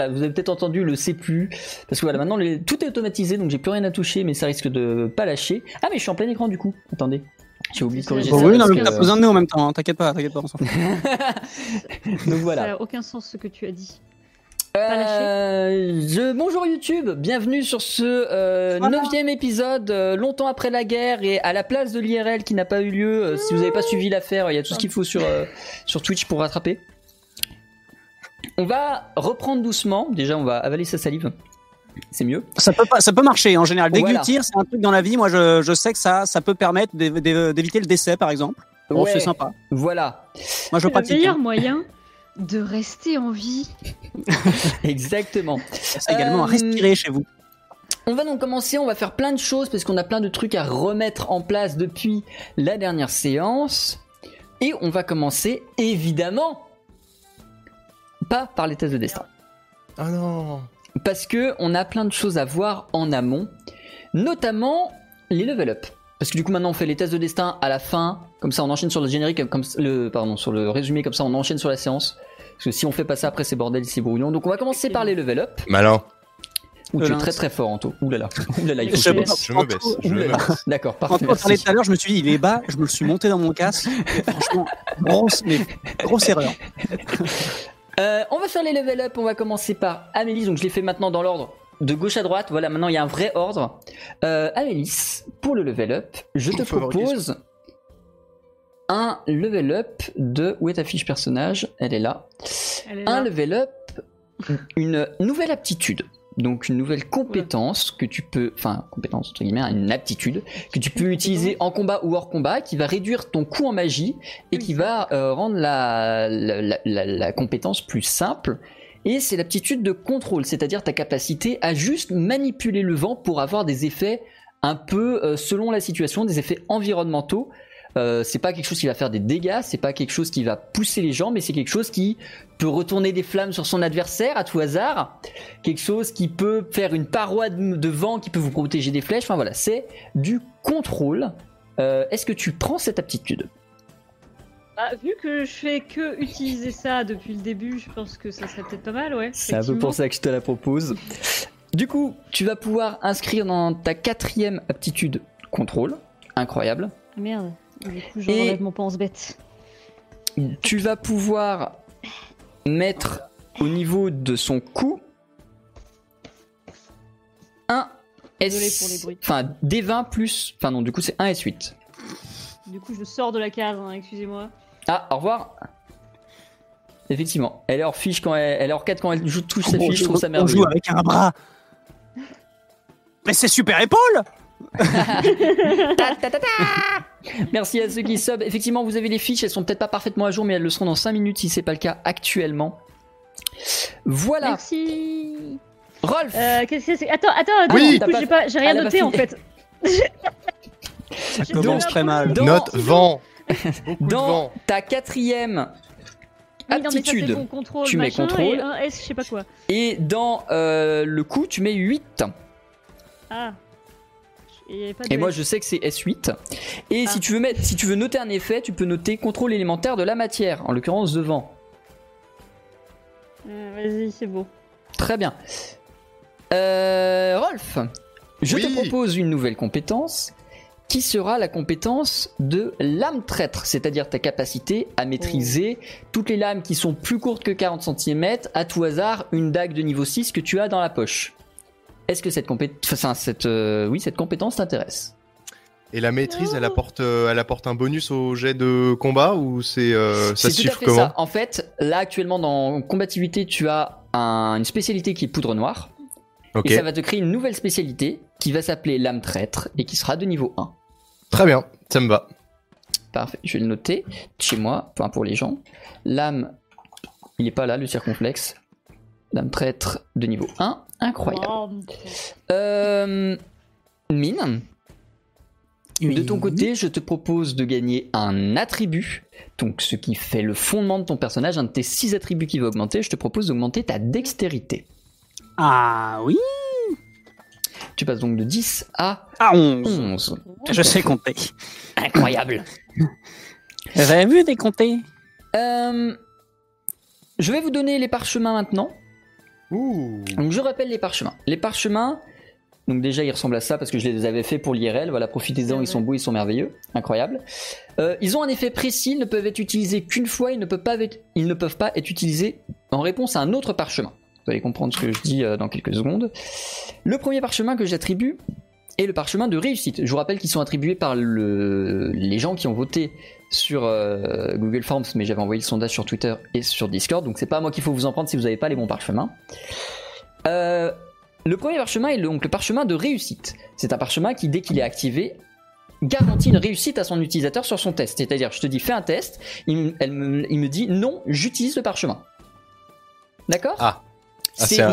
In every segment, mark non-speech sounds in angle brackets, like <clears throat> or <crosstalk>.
voilà, vous avez peut-être entendu le C+, parce que voilà, maintenant les- tout est automatisé, donc j'ai plus rien à toucher, mais ça risque de pas lâcher. Ah mais je suis en plein écran du coup, attendez. J'ai oublié de corriger Bon, ça. oui, non, que- t'as besoin de nous en même temps, hein. t'inquiète pas, t'inquiète pas, on s'en fout. <laughs> donc Ça voilà. n'a aucun sens ce que tu as dit. Euh, je... Bonjour YouTube, bienvenue sur ce euh, Voilà. épisode, euh, longtemps après la guerre et à la place de l'IRL qui n'a pas eu lieu. Euh, si vous n'avez pas suivi l'affaire, il y a tout ce qu'il faut sur, euh, sur Twitch pour rattraper. On va reprendre doucement, déjà on va avaler sa salive, c'est mieux. Ça peut, pas, ça peut marcher en général. Voilà. Déglutir, c'est un truc dans la vie. Moi, je, je sais que ça, ça peut permettre d'év- d'év- d'éviter le décès, par exemple. Bon, Ouais, c'est sympa. Voilà, Moi, je C'est le meilleur hein. moyen de rester en vie. <laughs> exactement. C'est également à Euh, respirer chez vous. On va donc commencer, on va faire plein de choses parce qu'on a plein de trucs à remettre en place depuis la dernière séance. Et on va commencer évidemment pas par les tests de destin. Ah non Parce que on a plein de choses à voir en amont, notamment les level up. Parce que du coup maintenant on fait les tests de destin à la fin, comme ça on enchaîne sur le générique, comme le pardon sur le résumé, comme ça on enchaîne sur la séance. Parce que si on fait pas ça après c'est bordel, c'est brouillon. Donc on va commencer par les level up. Malin. Ouh, tu es Malin. très très fort Anto. Ouh là là. Ouh là là, il faut Je que me- baisse. Je me baisse. D'accord, Quand parfait. on parlait merci. tout à l'heure, je me suis dit, il est bas, je me le suis monté dans mon casque. Et franchement, grosse, mais grosse erreur. Euh, on va faire les level up. On va commencer par Amélie. Donc je les fais maintenant dans l'ordre de gauche à droite. Voilà, maintenant il y a un vrai ordre. Euh, Amélis, pour le level up, je te propose un level up de. Où est ta fiche personnage? Elle est là. Elle est Un là. level up, une nouvelle aptitude. Donc une nouvelle compétence que tu peux, enfin compétence entre guillemets, une aptitude que tu peux utiliser en combat ou hors combat, qui va réduire ton coût en magie et qui va euh, rendre la, la, la- la- la compétence plus simple. Et c'est l'aptitude de contrôle, c'est-à-dire ta capacité à juste manipuler le vent pour avoir des effets un peu euh, selon la situation, des effets environnementaux. Euh, c'est pas quelque chose qui va faire des dégâts, c'est pas quelque chose qui va pousser les gens, mais c'est quelque chose qui peut retourner des flammes sur son adversaire à tout hasard, quelque chose qui peut faire une paroi de, de vent qui peut vous protéger des flèches. Enfin voilà, c'est du contrôle. Euh, Est-ce que tu prends cette aptitude? Bah, vu que je fais que utiliser ça depuis le début, je pense que ça serait peut-être pas mal, ouais. C'est un peu pour ça que je te la propose. Du coup, tu vas pouvoir inscrire dans ta quatrième aptitude contrôle. Incroyable. Ah, Merde. Du coup, Et- j'enlève mon pense-bête. Tu vas pouvoir mettre au niveau de son cou un S. Enfin, D20 plus. Enfin, non, du coup, c'est un S8. Du coup, je sors de la case, hein, excusez-moi. Ah, au revoir. Effectivement, elle est hors fiche quand elle, elle est hors 4 quand elle joue, touche sa On fiche, je trouve ça on merveilleux. joue avec un bras. Mais c'est super épaule Ta, ta, ta, ta. Merci à ceux qui sub. Effectivement, vous avez les fiches, elles sont peut-être pas parfaitement à jour, mais elles le seront dans 5 minutes si c'est pas le cas actuellement. Voilà, Merci. Rolf. Euh, qu'est-ce que c'est? Attends, attends, attends. Oui. du coup, pas- j'ai pas, j'ai rien Elle a pas noté en fait. Ça commence très mal. Dans- Note vent. <laughs> Dans vent. ta quatrième Oui, non, mais ça, aptitude c'est bon, contrôle, tu mets contrôle. Et un S, je sais pas quoi. et dans euh, le coup, tu mets 8. Ah. Et, moi, je sais que c'est S8. Et Ah. si tu veux mettre, si tu veux noter un effet, tu peux noter contrôle élémentaire de la matière, en l'occurrence de vent. Euh, Vas-y, c'est beau. Très bien. Euh, Rolf, je Oui. te propose une nouvelle compétence qui sera la compétence de lame traître, c'est-à-dire ta capacité à maîtriser toutes les lames qui sont plus courtes que 40 cm, à tout hasard une dague de niveau 6 que tu as dans la poche. Est-ce que cette, compé- enfin, cette, euh, oui, cette compétence t'intéresse? Et la maîtrise, elle apporte, euh, elle apporte un bonus au jet de combat ou c'est euh, ça se tout à fait comment? Ça. En fait, là actuellement dans combativité, tu as un- une spécialité qui est poudre noire. Ok, Et ça va te créer une nouvelle spécialité qui va s'appeler lame traître et qui sera de niveau 1. très bien, ça me va. Parfait, je vais le noter chez moi, enfin pour les gens. Lame, il n'est pas là, le circonflexe. Lame traître de niveau 1, incroyable. Oh, Euh, mine, de ton côté, je te propose de gagner un attribut. Donc ce qui fait le fondement de ton personnage, un de tes 6 attributs qui va augmenter, je te propose d'augmenter ta dextérité. Ah oui Tu passes donc de 10 à Ah 11 11. Je sais compter. Incroyable. Avez vu décompter Euh, je vais vous donner les parchemins maintenant. Ouh. Donc je rappelle les parchemins. Les parchemins, donc déjà ils ressemblent à ça parce que je les avais fait pour l'IRL. Voilà, profitez-en, ils sont beaux, ils sont merveilleux, incroyables. Euh, ils ont un effet précis, ils ne peuvent être utilisés qu'une fois, ils ne peuvent pas être, ils ne peuvent pas être utilisés en réponse à un autre parchemin. Vous allez comprendre ce que je dis euh, dans quelques secondes. Le premier parchemin que j'attribue est le parchemin de réussite. Je vous rappelle qu'ils sont attribués par le... les gens qui ont voté sur euh, Google Forms, mais j'avais envoyé le sondage sur Twitter et sur Discord, donc c'est pas à moi qu'il faut vous en prendre si vous n'avez pas les bons parchemins. Euh, le premier parchemin est donc le parchemin de réussite. C'est un parchemin qui, dès qu'il est activé, garantit une réussite à son utilisateur sur son test. C'est-à-dire, je te dis fais un test, il, me, il me dit non, j'utilise le parchemin. D'accord? Ah. Ah, c'est un,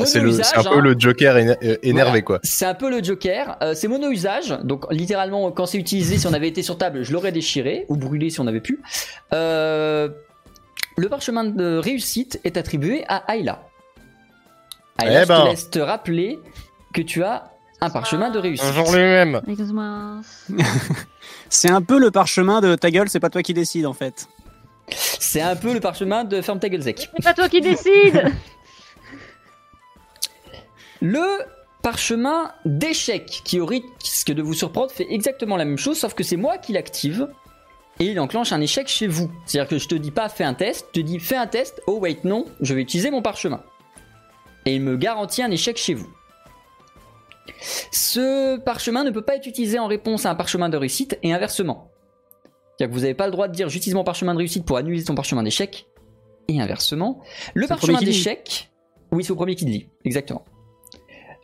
peu hein. le Joker euh, énervé Voilà. quoi. C'est un peu le Joker. Euh, c'est mono-usage. Donc, littéralement, quand c'est utilisé, si on avait été sur table, je l'aurais déchiré ou brûlé si on avait pu. Euh, le parchemin de réussite est attribué à Ayla. Ayla, Eh je ben. te laisse te rappeler que tu as un parchemin de réussite. Bonjour lui-même. Excuse-moi. C'est un peu le parchemin de ta gueule, c'est pas toi qui décide en fait. C'est un peu le parchemin de Ferme ta gueule, Zek. C'est pas toi qui décide <laughs> Le parchemin d'échec, qui au risque de vous surprendre, fait exactement la même chose, sauf que c'est moi qui l'active. Et il enclenche un échec chez vous. C'est-à-dire que je te dis pas fais un test, je te dis fais un test, oh wait non, je vais utiliser mon parchemin. Et il me garantit un échec chez vous. Ce parchemin ne peut pas être utilisé en réponse à un parchemin de réussite et inversement. C'est-à-dire que vous n'avez pas le droit de dire j'utilise mon parchemin de réussite pour annuler ton parchemin d'échec. Et inversement. Le parchemin d'échec. Oui, c'est au premier qui le lit, exactement.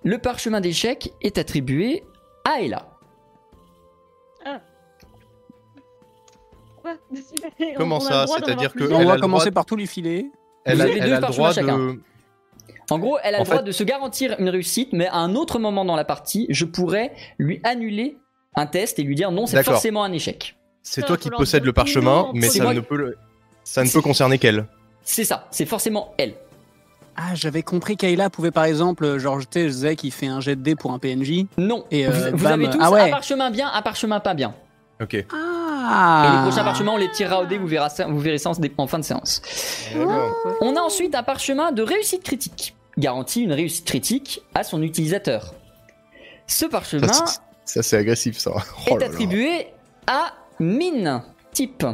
Le parchemin d'échec est attribué à Ella. Quoi Comment ça C'est-à-dire que On va commencer par tous les filets. Elle Vous a, avez elle deux a le parchemins droit chacun. de. En gros, elle a En le droit fait- de se garantir une réussite, mais à un autre moment dans la partie, je pourrais lui annuler un test et lui dire non, c'est forcément un échec. C'est toi qui possèdes le parchemin, mais ça ne qui- peut le- ça ne C'est- peut concerner qu'elle. C'est ça, c'est forcément elle. Ah, j'avais compris qu'Ayla pouvait par exemple, genre, tu sais, Zek qui fait un jet de dés pour un PNJ. Non. Et, vous euh, vous avez tous ah ouais. un parchemin bien, un parchemin pas bien. Ok. Ah Et les prochains parchemins, on les tirera au dé, vous verrez ça, vous verrez ça en dé- fin de séance. On a ensuite un parchemin de réussite critique. Garantit une réussite critique à son utilisateur. Ce parchemin Ça, c'est- Ça c'est agressif ça. Oh est attribué à mine type.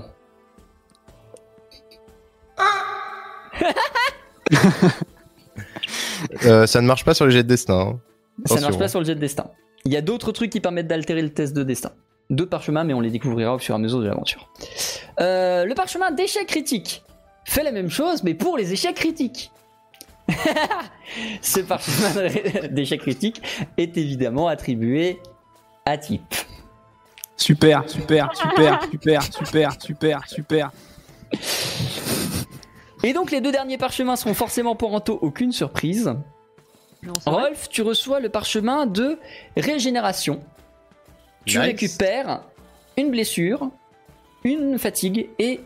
<laughs> <laughs> Euh, ça ne marche pas sur les jets de destin. hein. Ça ne marche pas sur le jet de destin. Il y a d'autres trucs qui permettent d'altérer le test de destin. D'autres parchemins, mais on les découvrira au fur et à mesure de l'aventure. Euh, le parchemin d'échec critique fait la même chose, mais pour les échecs critiques. <laughs> Ce parchemin <laughs> d'échec critique est évidemment attribué à type. Super, super, super, super, super, super, super. Et donc les deux derniers parchemins seront forcément pour Anto aucune surprise. Mais on s'en va. Rolf, tu reçois le parchemin de régénération. Tu Nice. récupères une blessure, une fatigue et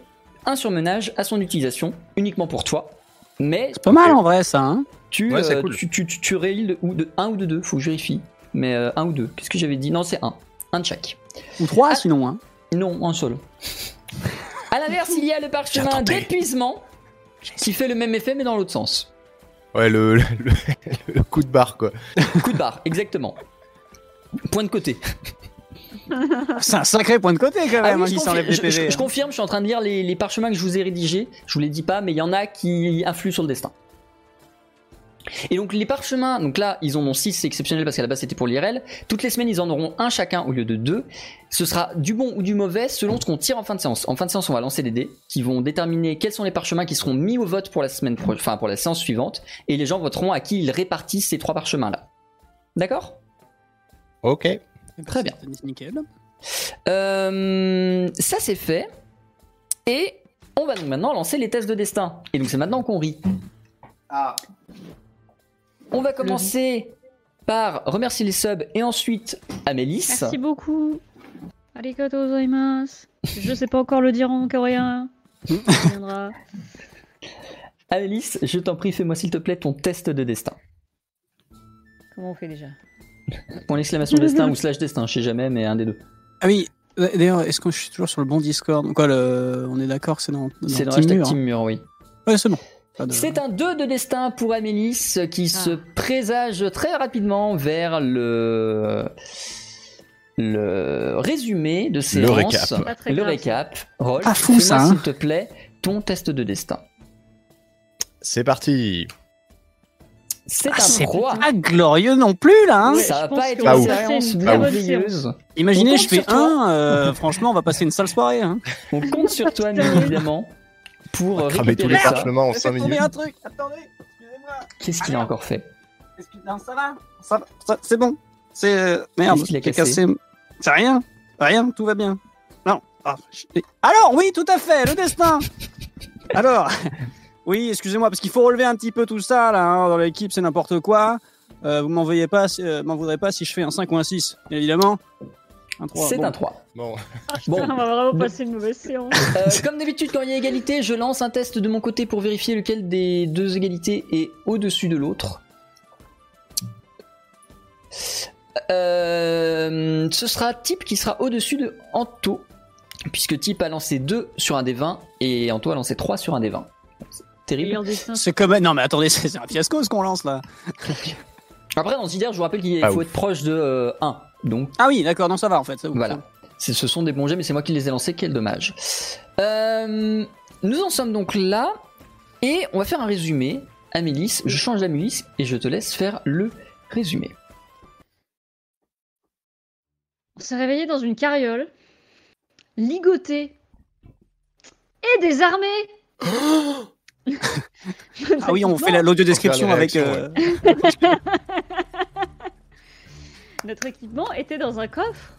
un surmenage à son utilisation, uniquement pour toi. Mais C'est pas mal en vrai ça, hein tu, Ouais, euh, cool. tu, tu, tu, de, ou de un ou de deux, faut que je vérifie. Mais euh, un ou deux. Qu'est-ce que j'avais dit? Non, c'est un. Un de chaque. Ou trois Ah. sinon, hein Non, un seul. <laughs> À l'inverse, il y a le parchemin d'épuisement qui fait le même effet mais dans l'autre sens. Ouais, le, le, le coup de barre, quoi. Coup de barre, exactement. Point de côté. <laughs> C'est un sacré point de côté quand Ah même, oui, hein, je, qui confirme, je hein. confirme, je suis en train de lire les, les parchemins que je vous ai rédigés. Je vous les dis pas, mais il y en a qui influent sur le destin. Et donc les parchemins, donc là ils en ont 6, c'est exceptionnel parce qu'à la base c'était pour l'IRL. Toutes les semaines ils en auront un chacun au lieu de deux. Ce sera du bon ou du mauvais selon ce qu'on tire en fin de séance. En fin de séance on va lancer des dés qui vont déterminer quels sont les parchemins qui seront mis au vote pour la semaine, pro- enfin pour la séance suivante. Et les gens voteront à qui ils répartissent ces trois parchemins là. D'accord? Ok. Très bien. Nickel. Euh, ça c'est fait. Et on va donc maintenant lancer les tests de destin. Et donc c'est maintenant qu'on rit. Ah. On va commencer par remercier les subs et ensuite Amélis. Merci beaucoup. Arigato gozaimasu. Je sais pas encore le dire en coréen. Ça viendra. <laughs> Amélis, je t'en prie, fais-moi s'il te plaît ton test de destin. Comment on fait déjà? Point d'exclamation <laughs> destin ou slash destin, je sais jamais, mais un des deux. Ah oui, d'ailleurs, est-ce que je suis toujours sur le bon Discord? Quoi, le... on est d'accord, c'est dans, dans C'est dans Team hashtag Mur, Team Mur, oui. hein. Ouais, c'est bon. C'est un 2 de destin pour Amélis qui se Ah. présage très rapidement vers le le résumé de séance. récap. Pas très Le grave, récap. Rolf, Pas fou, ça, hein. s'il te plaît, ton test de destin. C'est parti. C'est Ah, un c'est 3. pas glorieux non plus, là. hein. Ouais, ça va pas être une bonne merveilleuse. Imaginez, je fais un, euh, franchement, on va passer une sale soirée. Hein. On compte sur toi, bien évidemment, pour euh, Cramer tous récupérer les ça. parchemins en J'ai 5 fait tomber minutes. un truc, attendez, excusez-moi. Qu'est-ce qu'il a encore fait Excuse- Non, ça va, ça va, ça- c'est bon. C'est. euh, Merde, qu'il a cassé C'est rien, rien, tout va bien. Non. Ah, Alors, oui, tout à fait, le destin <laughs> Alors, oui, excusez-moi, parce qu'il faut relever un petit peu tout ça, là, hein, dans l'équipe, c'est n'importe quoi. Euh, vous m'en veuillez pas, si- euh, m'en voudrez pas si je fais un 5 ou un 6, bien évidemment. Un 3. C'est bon. un 3. Bon, <laughs> Bon, On va vraiment passer une mauvaise séance. Euh, comme d'habitude, quand il y a égalité, je lance un test de mon côté pour vérifier lequel des deux égalités est au-dessus de l'autre. Euh, ce sera Type qui sera au-dessus de Anto, puisque Type a lancé 2 sur un des 20 et Anto a lancé 3 sur un des 20. C'est terrible. C'est comme. Non, mais attendez, c'est <laughs> c'est un fiasco ce qu'on lance là. Après, dans Zider, je vous rappelle qu'il Ah, faut ouf. être proche de euh, 1. Donc, Ah oui, d'accord, non, ça va en fait. ça vous- Voilà. Ce sont des bons jets, mais c'est moi qui les ai lancés, quel dommage. Euh, nous en sommes donc là, et on va faire un résumé. Amélis, je change d'Amélis et je te laisse faire le résumé. On s'est réveillé dans une carriole, ligoté et désarmé. Ah oui, on fait la- l'audio description avec. les euh, <laughs> Notre équipement était dans un coffre.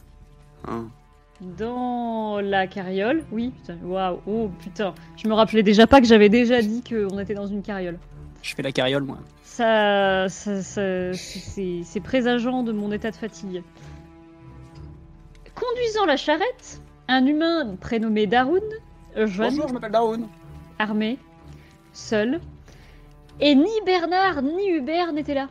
hein. Dans la carriole, oui, putain, waouh, oh putain, je me rappelais déjà pas que j'avais déjà dit qu'on était dans une carriole. Je fais la carriole, moi. Ça, ça, ça- c'est c'est présageant de mon état de fatigue. Conduisant la charrette, un humain prénommé Darun, jeune, Bonjour, je m'appelle Daoun. armé, seul, et ni Bernard ni Hubert n'étaient là.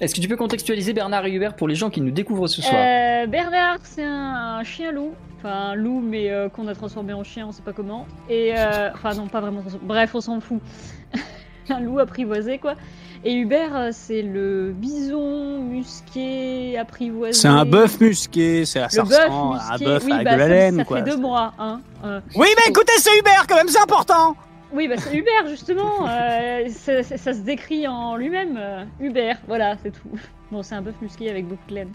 Est-ce que tu peux contextualiser Bernard et Hubert pour les gens qui nous découvrent ce soir Euh, Bernard, c'est un, un chien loup. Enfin, un loup, mais euh, qu'on a transformé en chien, on sait pas comment. Et. euh, Enfin, non, pas vraiment. Bref, on s'en fout. <laughs> un loup apprivoisé, quoi. Et Hubert, euh, c'est le bison musqué apprivoisé. C'est un bœuf musqué, c'est ça bœuf à un bœuf oui, avec bah, de la ça, laine, ça quoi. fait deux mois, hein. euh. Oui, mais écoutez, c'est Hubert quand même, c'est important Oui, bah c'est Hubert, justement. <laughs> euh, ça, ça- ça se décrit en lui-même. euh, Hubert, voilà, c'est tout. Bon, c'est un bœuf musqué avec beaucoup de laine.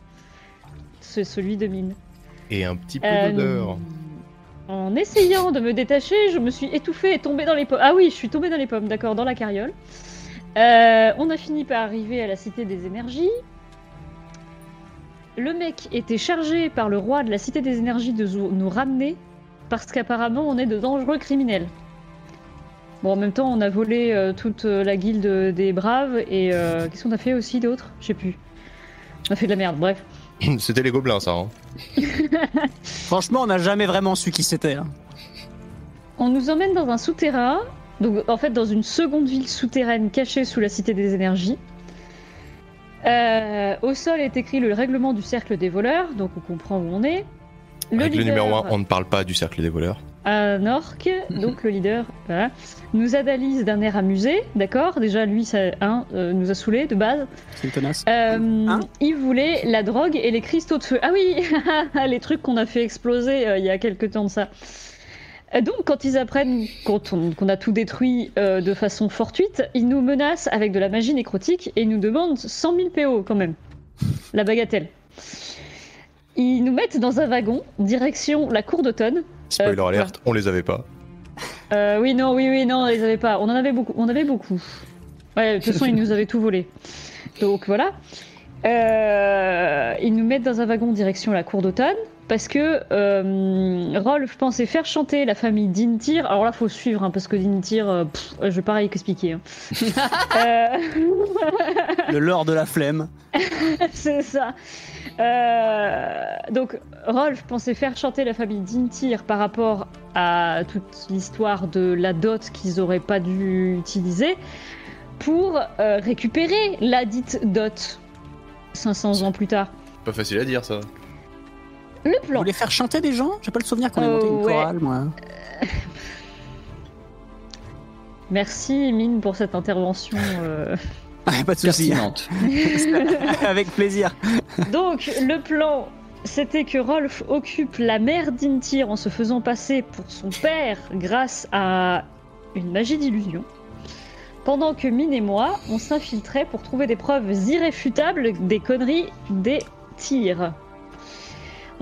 C'est celui de mine. Et un petit peu Euh, d'odeur. En essayant de me détacher, je me suis étouffée et tombée dans les pommes. Ah oui, je suis tombée dans les pommes, d'accord, dans la carriole. Euh, on a fini par arriver à la Cité des Énergies. Le mec était chargé par le roi de la Cité des Énergies de nous ramener parce qu'apparemment on est de dangereux criminels. Bon, en même temps, on a volé euh, toute euh, la guilde des braves et euh, qu'est-ce qu'on a fait aussi d'autre? Je sais plus. On a fait de la merde, bref. <clears throat> C'était les gobelins, ça. Hein. <laughs> Franchement, on n'a jamais vraiment su qui c'était. hein. On nous emmène dans un souterrain, donc en fait dans une seconde ville souterraine cachée sous la Cité des Énergies. Euh, au sol est écrit le règlement du cercle des voleurs, donc on comprend où on est. Règle leader- numéro 1, on ne parle pas du cercle des voleurs. Un orc, donc le leader, voilà, nous analyse d'un air amusé, d'accord? Déjà, lui, ça un, euh, nous a saoulé de base. C'est une tenace. Euh, Hein? il voulait la drogue et les cristaux de feu. Ah oui, <laughs> les trucs qu'on a fait exploser euh, il y a quelques temps de ça. Donc, quand ils apprennent qu'on a tout détruit euh, de façon fortuite, ils nous menacent avec de la magie nécrotique et nous demandent 100 000 PO quand même. La bagatelle. Ils nous mettent dans un wagon, direction la cour d'automne. Spoiler Euh, alert, on les avait pas. Euh, oui, non, oui, oui, non, ils avaient pas. On en avait beaucoup. On avait beaucoup. Ouais, de toute façon, ils nous avaient tout volé. Donc voilà. Euh, ils nous mettent dans un wagon direction la cour d'automne parce que euh, Rolf pensait faire chanter la famille Dintir. Alors là, faut suivre hein, parce que Dintir, euh, pff, je vais pareil expliquer. hein. <laughs> Euh, Le lord de la flemme. <laughs> c'est ça. Euh, donc, Rolf pensait faire chanter la famille Dintir par rapport à toute l'histoire de la dot qu'ils auraient pas dû utiliser pour euh, récupérer la dite dot 500 ans plus tard. Pas facile à dire ça. Le Vous plan. voulez faire chanter des gens? J'ai pas le souvenir qu'on ait Euh, monté une ouais. chorale, moi. Merci Mine pour cette intervention. <laughs> Ah, pas de soucis. Pertinente. <laughs> Avec plaisir. Donc, le plan, c'était que Rolf occupe la mère d'Intir en se faisant passer pour son père grâce à une magie d'illusion. Pendant que Mine et moi, on s'infiltrait pour trouver des preuves irréfutables des conneries des tirs.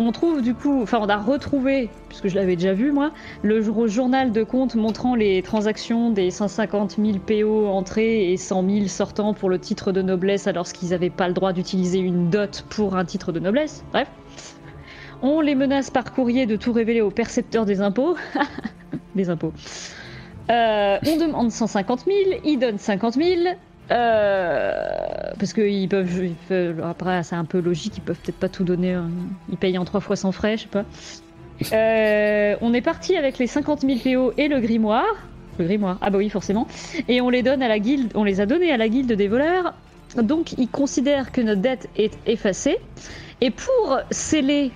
On trouve du coup, enfin on a retrouvé, puisque je l'avais déjà vu moi, le jour- journal de compte montrant les transactions des 150 000 PO entrées et 100 000 sortants pour le titre de noblesse alors qu'ils n'avaient pas le droit d'utiliser une dot pour un titre de noblesse. Bref. On les menace par courrier de tout révéler au percepteur des impôts. <laughs> des impôts. Euh, on demande 150 000, ils donnent 50 000. Euh, parce qu'ils peuvent, ils peuvent- Après, c'est un peu logique, ils peuvent peut-être pas tout donner. hein. Ils payent en trois fois sans frais, je sais pas. <laughs> Euh, on est parti avec les 50 000 PO et le grimoire. Le grimoire, ah bah oui, forcément. Et on les donne à la guilde, on les a donnés à la guilde des voleurs. Donc ils considèrent que notre dette est effacée. Et pour sceller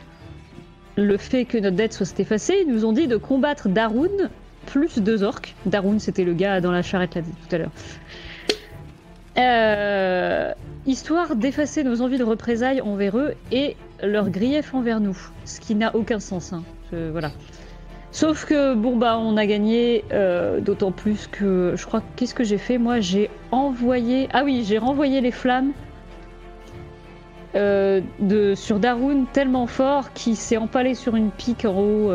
le fait que notre dette soit effacée, ils nous ont dit de combattre Darun plus deux orques. Darun, c'était le gars dans la charrette là tout à l'heure. Euh, histoire d'effacer nos envies de représailles envers eux et leur grief envers nous. Ce qui n'a aucun sens. hein. Voilà. Sauf que, bon, bah, on a gagné, euh, d'autant plus que, je crois, qu'est-ce que j'ai fait Moi, j'ai envoyé. Ah oui, j'ai renvoyé les flammes euh, de, sur Darun tellement fort qu'il s'est empalé sur une pique en haut.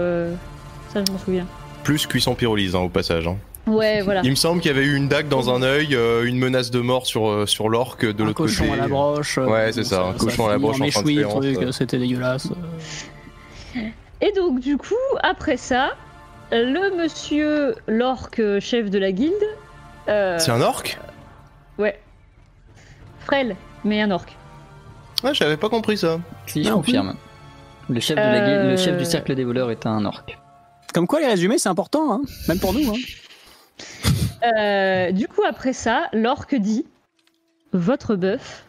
ça, je m'en souviens. Plus cuisson pyrolyse hein, au passage. hein. Ouais, voilà. Il me semble qu'il y avait eu une dague dans un œil, euh, une menace de mort sur, euh, sur l'orque de l'autre côté. cochon à la broche. euh, Ouais, c'est ça, un cochon à la broche en de séance, truc, euh. C'était dégueulasse. Et donc, du coup, après ça, le monsieur l'orque chef de la guilde. euh, C'est un orque? Ouais. Frêle, mais un orque. Ah, j'avais pas compris ça. Si, je Non, confirme. Le chef, de la guilde- Euh, le chef du cercle des voleurs est un orc. Comme quoi, les résumés, c'est important, hein. même pour nous. Hein. <laughs> Euh, du coup, après ça, l'orque dit Votre bœuf.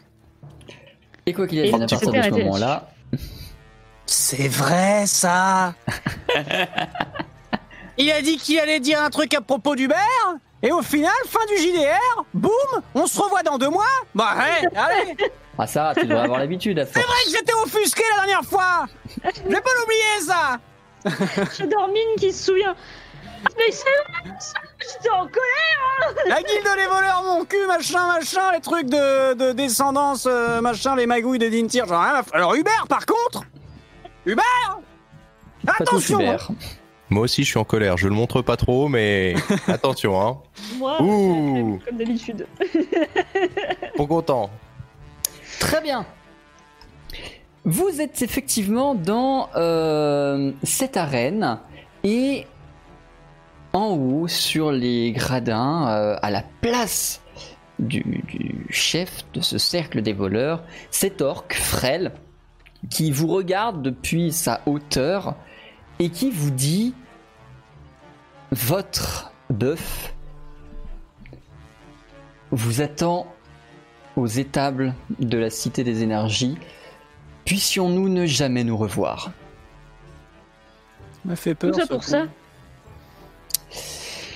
Et quoi qu'il advienne, à partir de ce moment-là, <laughs> C'est vrai, ça <laughs> Il a dit qu'il allait dire un truc à propos d'Hubert, et au final, fin du JDR, boum, on se revoit dans deux mois. Bah, ouais, allez. Ah ça, tu devrais avoir l'habitude à C'est vrai que j'étais offusqué la dernière fois. Je vais pas l'oublier, ça. J'adore Mine qui se souvient. Mais c'est vrai, ça, j'étais en colère. La guilde des voleurs, mon cul, machin, machin, les trucs de, de descendance, euh, machin, les magouilles de Dintir, ai rien à f- Alors Hubert, par contre Hubert Pas tous Attention hein. Moi aussi, je suis en colère. Je le montre pas trop, mais <laughs> attention, hein. Moi, Ouh. comme d'habitude. <laughs> Pas content. Très bien. Vous êtes effectivement dans euh, cette arène et en haut sur les gradins, euh, à la place du, du chef de ce cercle des voleurs, cet orc frêle qui vous regarde depuis sa hauteur et qui vous dit votre bœuf vous attend aux étables de la Cité des Énergies. Puissions-nous ne jamais nous revoir. m'a fait peur. Tout ça ce pour coup. ça?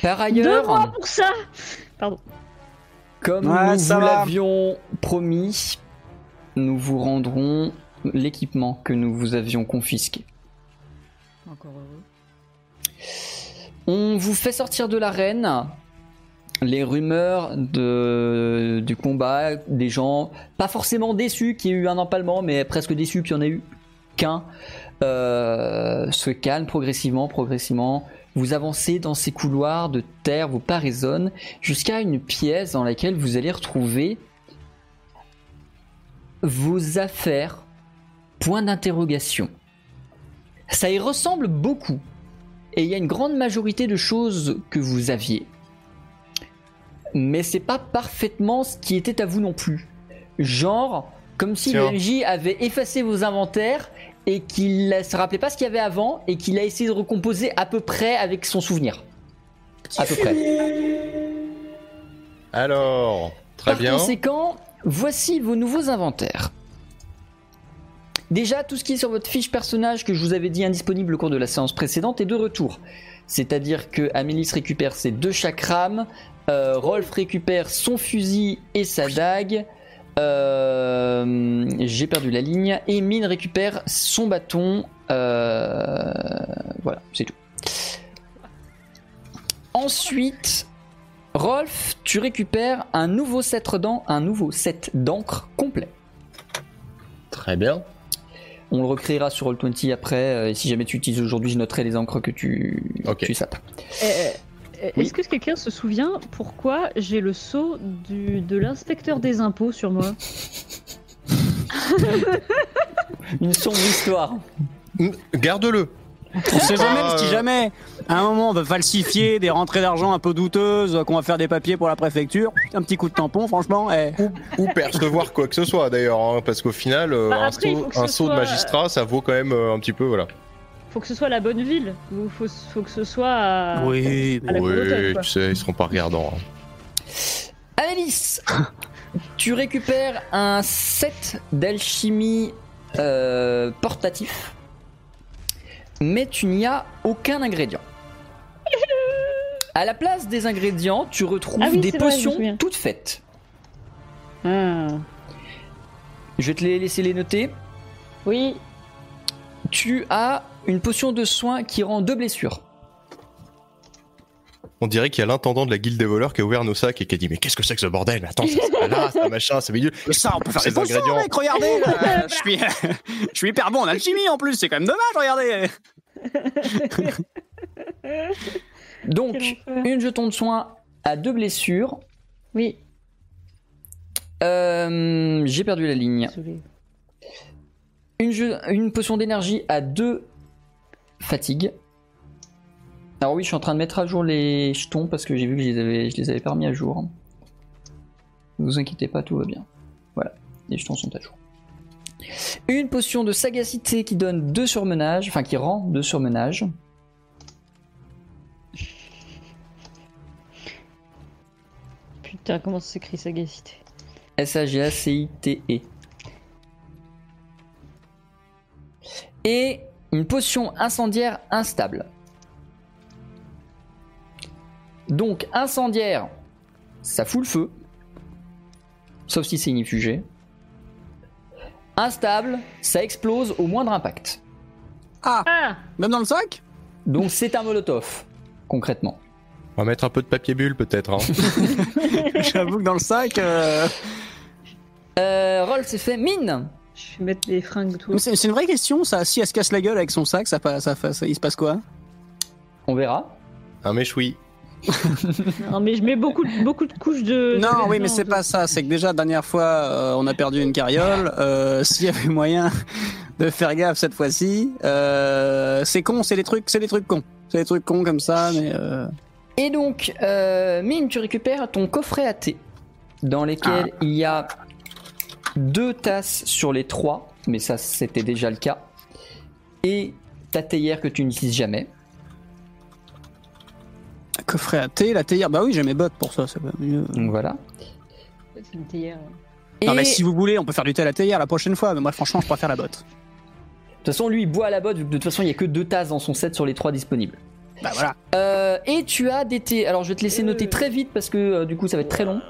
Par Deux ailleurs, mois pour ça Pardon. comme Ouais, nous vous l'avions promis, nous vous rendrons l'équipement que nous vous avions confisqué. Encore heureux. On vous fait sortir de l'arène. Les rumeurs de, du combat, des gens pas forcément déçus qu'il y ait eu un empalement, mais presque déçus qu'il n'y en ait eu qu'un, euh, se calment progressivement, progressivement. Vous avancez dans ces couloirs de terre, vos pas résonnent, jusqu'à une pièce dans laquelle vous allez retrouver vos affaires, point d'interrogation. Ça y ressemble beaucoup et il y a une grande majorité de choses que vous aviez. Mais c'est pas parfaitement ce qui était à vous non plus. Genre, comme si Tiens. le MJ avait effacé vos inventaires et qu'il ne se rappelait pas ce qu'il y avait avant et qu'il a essayé de recomposer à peu près avec son souvenir. À peu près. Alors, très Par bien. conséquent, voici vos nouveaux inventaires. Déjà, tout ce qui est sur votre fiche personnage que je vous avais dit indisponible au cours de la séance précédente est de retour. C'est-à-dire que Amélis récupère ses deux chakrams, euh, Rolf récupère son fusil et sa dague, euh, j'ai perdu la ligne, et Mine récupère son bâton. euh, voilà, c'est tout. Ensuite, Rolf, tu récupères un nouveau set d'encre, un nouveau set d'encre complet. Très bien. On le recréera sur Roll20 après. euh, et si jamais tu utilises aujourd'hui, je noterai les encres que tu, sapes. Est-ce que quelqu'un se souvient pourquoi j'ai le sceau du, de l'inspecteur des impôts sur moi? Une sombre histoire. Garde-le. On sait jamais, si jamais, à un moment, on va falsifier des rentrées d'argent un peu douteuses, qu'on va faire des papiers pour la préfecture, un petit coup de tampon, franchement, eh. Ou percevoir quoi que ce soit d'ailleurs, hein, parce qu'au final, euh, Bah, un après, saut, un de magistrat, ça vaut quand même euh, un petit peu, voilà. Faut que ce soit la bonne ville ou faut, faut que ce soit à... Oui, à la oui, quoi. tu sais, ils seront pas regardants. hein. Alice, <laughs> tu récupères un set d'alchimie euh, portatif, mais tu n'y as aucun ingrédient. <laughs> À la place des ingrédients, tu retrouves Ah oui, des vrai, potions toutes faites. Ah. Je vais te les laisser les noter. Oui, Tu as une potion de soin qui rend deux blessures. On dirait qu'il y a l'intendant de la guilde des voleurs qui a ouvert nos sacs et qui a dit Mais qu'est-ce que c'est que ce bordel? Mais attends, c'est pas là, ça machin, c'est milieu. Mais ça, on peut faire des potions, ingrédients. mec, regardez là. <laughs> je, suis... <laughs> je suis hyper bon en alchimie en plus, c'est quand même dommage, regardez <laughs> Donc, une jeton de soin à deux blessures. oui. Euh, J'ai perdu la ligne. Désolé. Une, potion d'énergie à deux fatigues. Alors oui, je suis en train de mettre à jour les jetons parce que j'ai vu que je les avais, je les avais pas remis à jour. Ne vous inquiétez pas, tout va bien. Voilà, les jetons sont à jour. Une potion de sagacité qui donne deux surmenages, enfin qui rend deux surmenages. Putain, comment ça s'écrit sagacité? S-A-G-A-C-I-T-E. Et une potion incendiaire instable. Donc incendiaire, ça fout le feu. Sauf si c'est inifugé. Instable, ça explose au moindre impact. Ah Même dans le sac? Donc c'est un molotov, concrètement. On va mettre un peu de papier bulle peut-être. Hein. <laughs> J'avoue que dans le sac... euh, Euh, Roll s'est fait mine. Je vais mettre des fringues tout. C'est une vraie question, ça. Si elle se casse la gueule avec son sac, ça, il se passe quoi? On verra. un méchoui. <laughs> Non, mais je mets beaucoup, de- beaucoup de couches de. Non, de oui, mais c'est de- pas ça. C'est que déjà, dernière fois, euh, on a perdu une carriole. Euh, S'il y avait moyen <laughs> de faire gaffe cette fois-ci, euh, c'est con, c'est des trucs, c'est des trucs cons. C'est des trucs cons comme ça, mais euh, Et donc, euh, Mine, tu récupères ton coffret à thé, dans lequel il y a deux tasses sur les trois, mais ça c'était déjà le cas, et ta théière que tu n'utilises jamais. coffret à thé, la théière. Bah oui, j'ai mes bottes pour ça. c'est pas mieux. Donc voilà. C'est une théière. Et Non, mais de si vous voulez, on peut faire du thé à la théière la prochaine fois. Mais moi, franchement, je préfère la botte. toute façon, lui, il boit à la botte, vu que de toute façon, il n'y a que deux tasses dans son set sur les trois disponibles. Bah voilà. Euh, et tu as des thés. Alors je vais te laisser noter très vite parce que euh, du coup ça va être très long.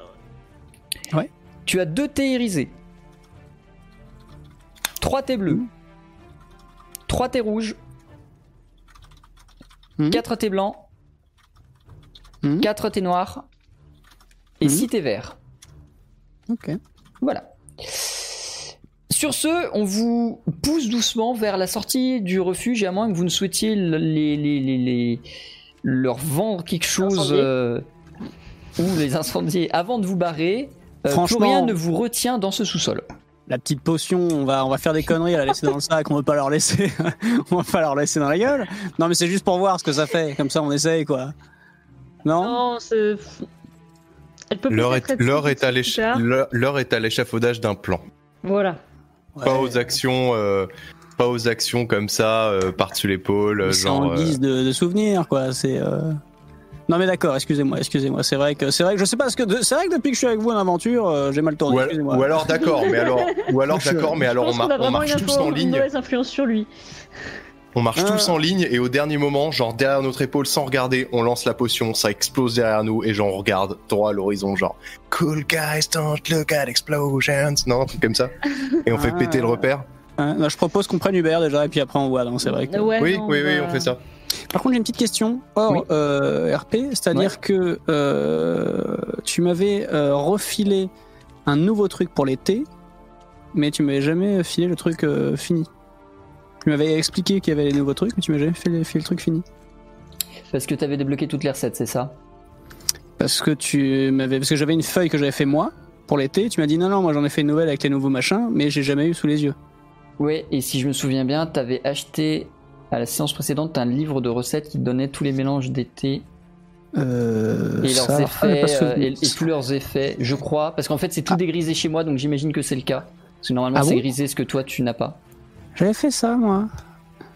Ouais. Tu as deux thés irisés. Trois thés bleus. Trois thés rouges. Mhm. Quatre thés blancs. Mhm. Quatre thés noirs. Et Mhm. six thés verts. Ok. Voilà. Sur ce, on vous pousse doucement vers la sortie du refuge, à moins que vous ne souhaitiez le- les, les, les, les- leur vendre quelque chose euh, ou les incendier avant de vous barrer. Euh, plus rien ne vous retient dans ce sous-sol. La petite potion, on va, on va faire des conneries à la laisser dans le sac, on veut pas leur laisser, <laughs> on va pas leur laisser dans la gueule. Non mais c'est juste pour voir ce que ça fait, comme ça on essaye quoi. Non? Non, c'est. L'heure est, est est à l'échafaudage d'un plan. Voilà. Pas Ouais. aux actions, euh, pas aux actions comme ça, euh, par-dessus l'épaule, euh, C'est genre. en euh, guise de, de souvenir quoi. C'est. euh, Non mais d'accord, excusez-moi, excusez-moi. C'est vrai que c'est vrai que je sais pas ce que de- c'est vrai que depuis que je suis avec vous en aventure, euh, j'ai mal tourné. ou, al- ou alors d'accord, mais alors, <laughs> ou alors d'accord, mais alors on, mar- marche tous en ligne, mauvaise influence sur lui. on marche Ah. tous en ligne et au dernier moment, genre derrière notre épaule, sans regarder, on lance la potion, ça explose derrière nous et genre on regarde droit à l'horizon, genre cool guys don't look at explosions, non, un truc comme ça, et on fait Ah. péter le repère. Non, je propose qu'on prenne Uber déjà et puis après on voit. Non, c'est vrai. Que... Ouais, oui, non, oui, oui, va- on fait ça. Par contre, j'ai une petite question hors Oui. euh, RP, c'est-à-dire que euh, tu m'avais euh, refilé un nouveau truc pour l'été, mais tu m'avais jamais filé le truc fini. Tu m'avais expliqué qu'il y avait les nouveaux trucs, mais tu m'avais jamais filé, filé le truc fini. Parce que tu avais débloqué toutes les recettes, c'est ça? Parce que tu m'avais, parce que j'avais une feuille que j'avais fait moi pour l'été. Tu m'as dit non non, moi j'en ai fait une nouvelle avec les nouveaux machins, mais j'ai jamais eu sous les yeux. Ouais, et si je me souviens bien, tu avais acheté à la séance précédente un livre de recettes qui donnait tous les mélanges d'été Euh, et leurs ah, effets pas euh, et, et tous leurs effets, je crois, parce qu'en fait c'est tout Ah. dégrisé chez moi, donc j'imagine que c'est le cas. Parce que normalement Ah c'est bon grisé ce que toi tu n'as pas. J'avais fait ça moi.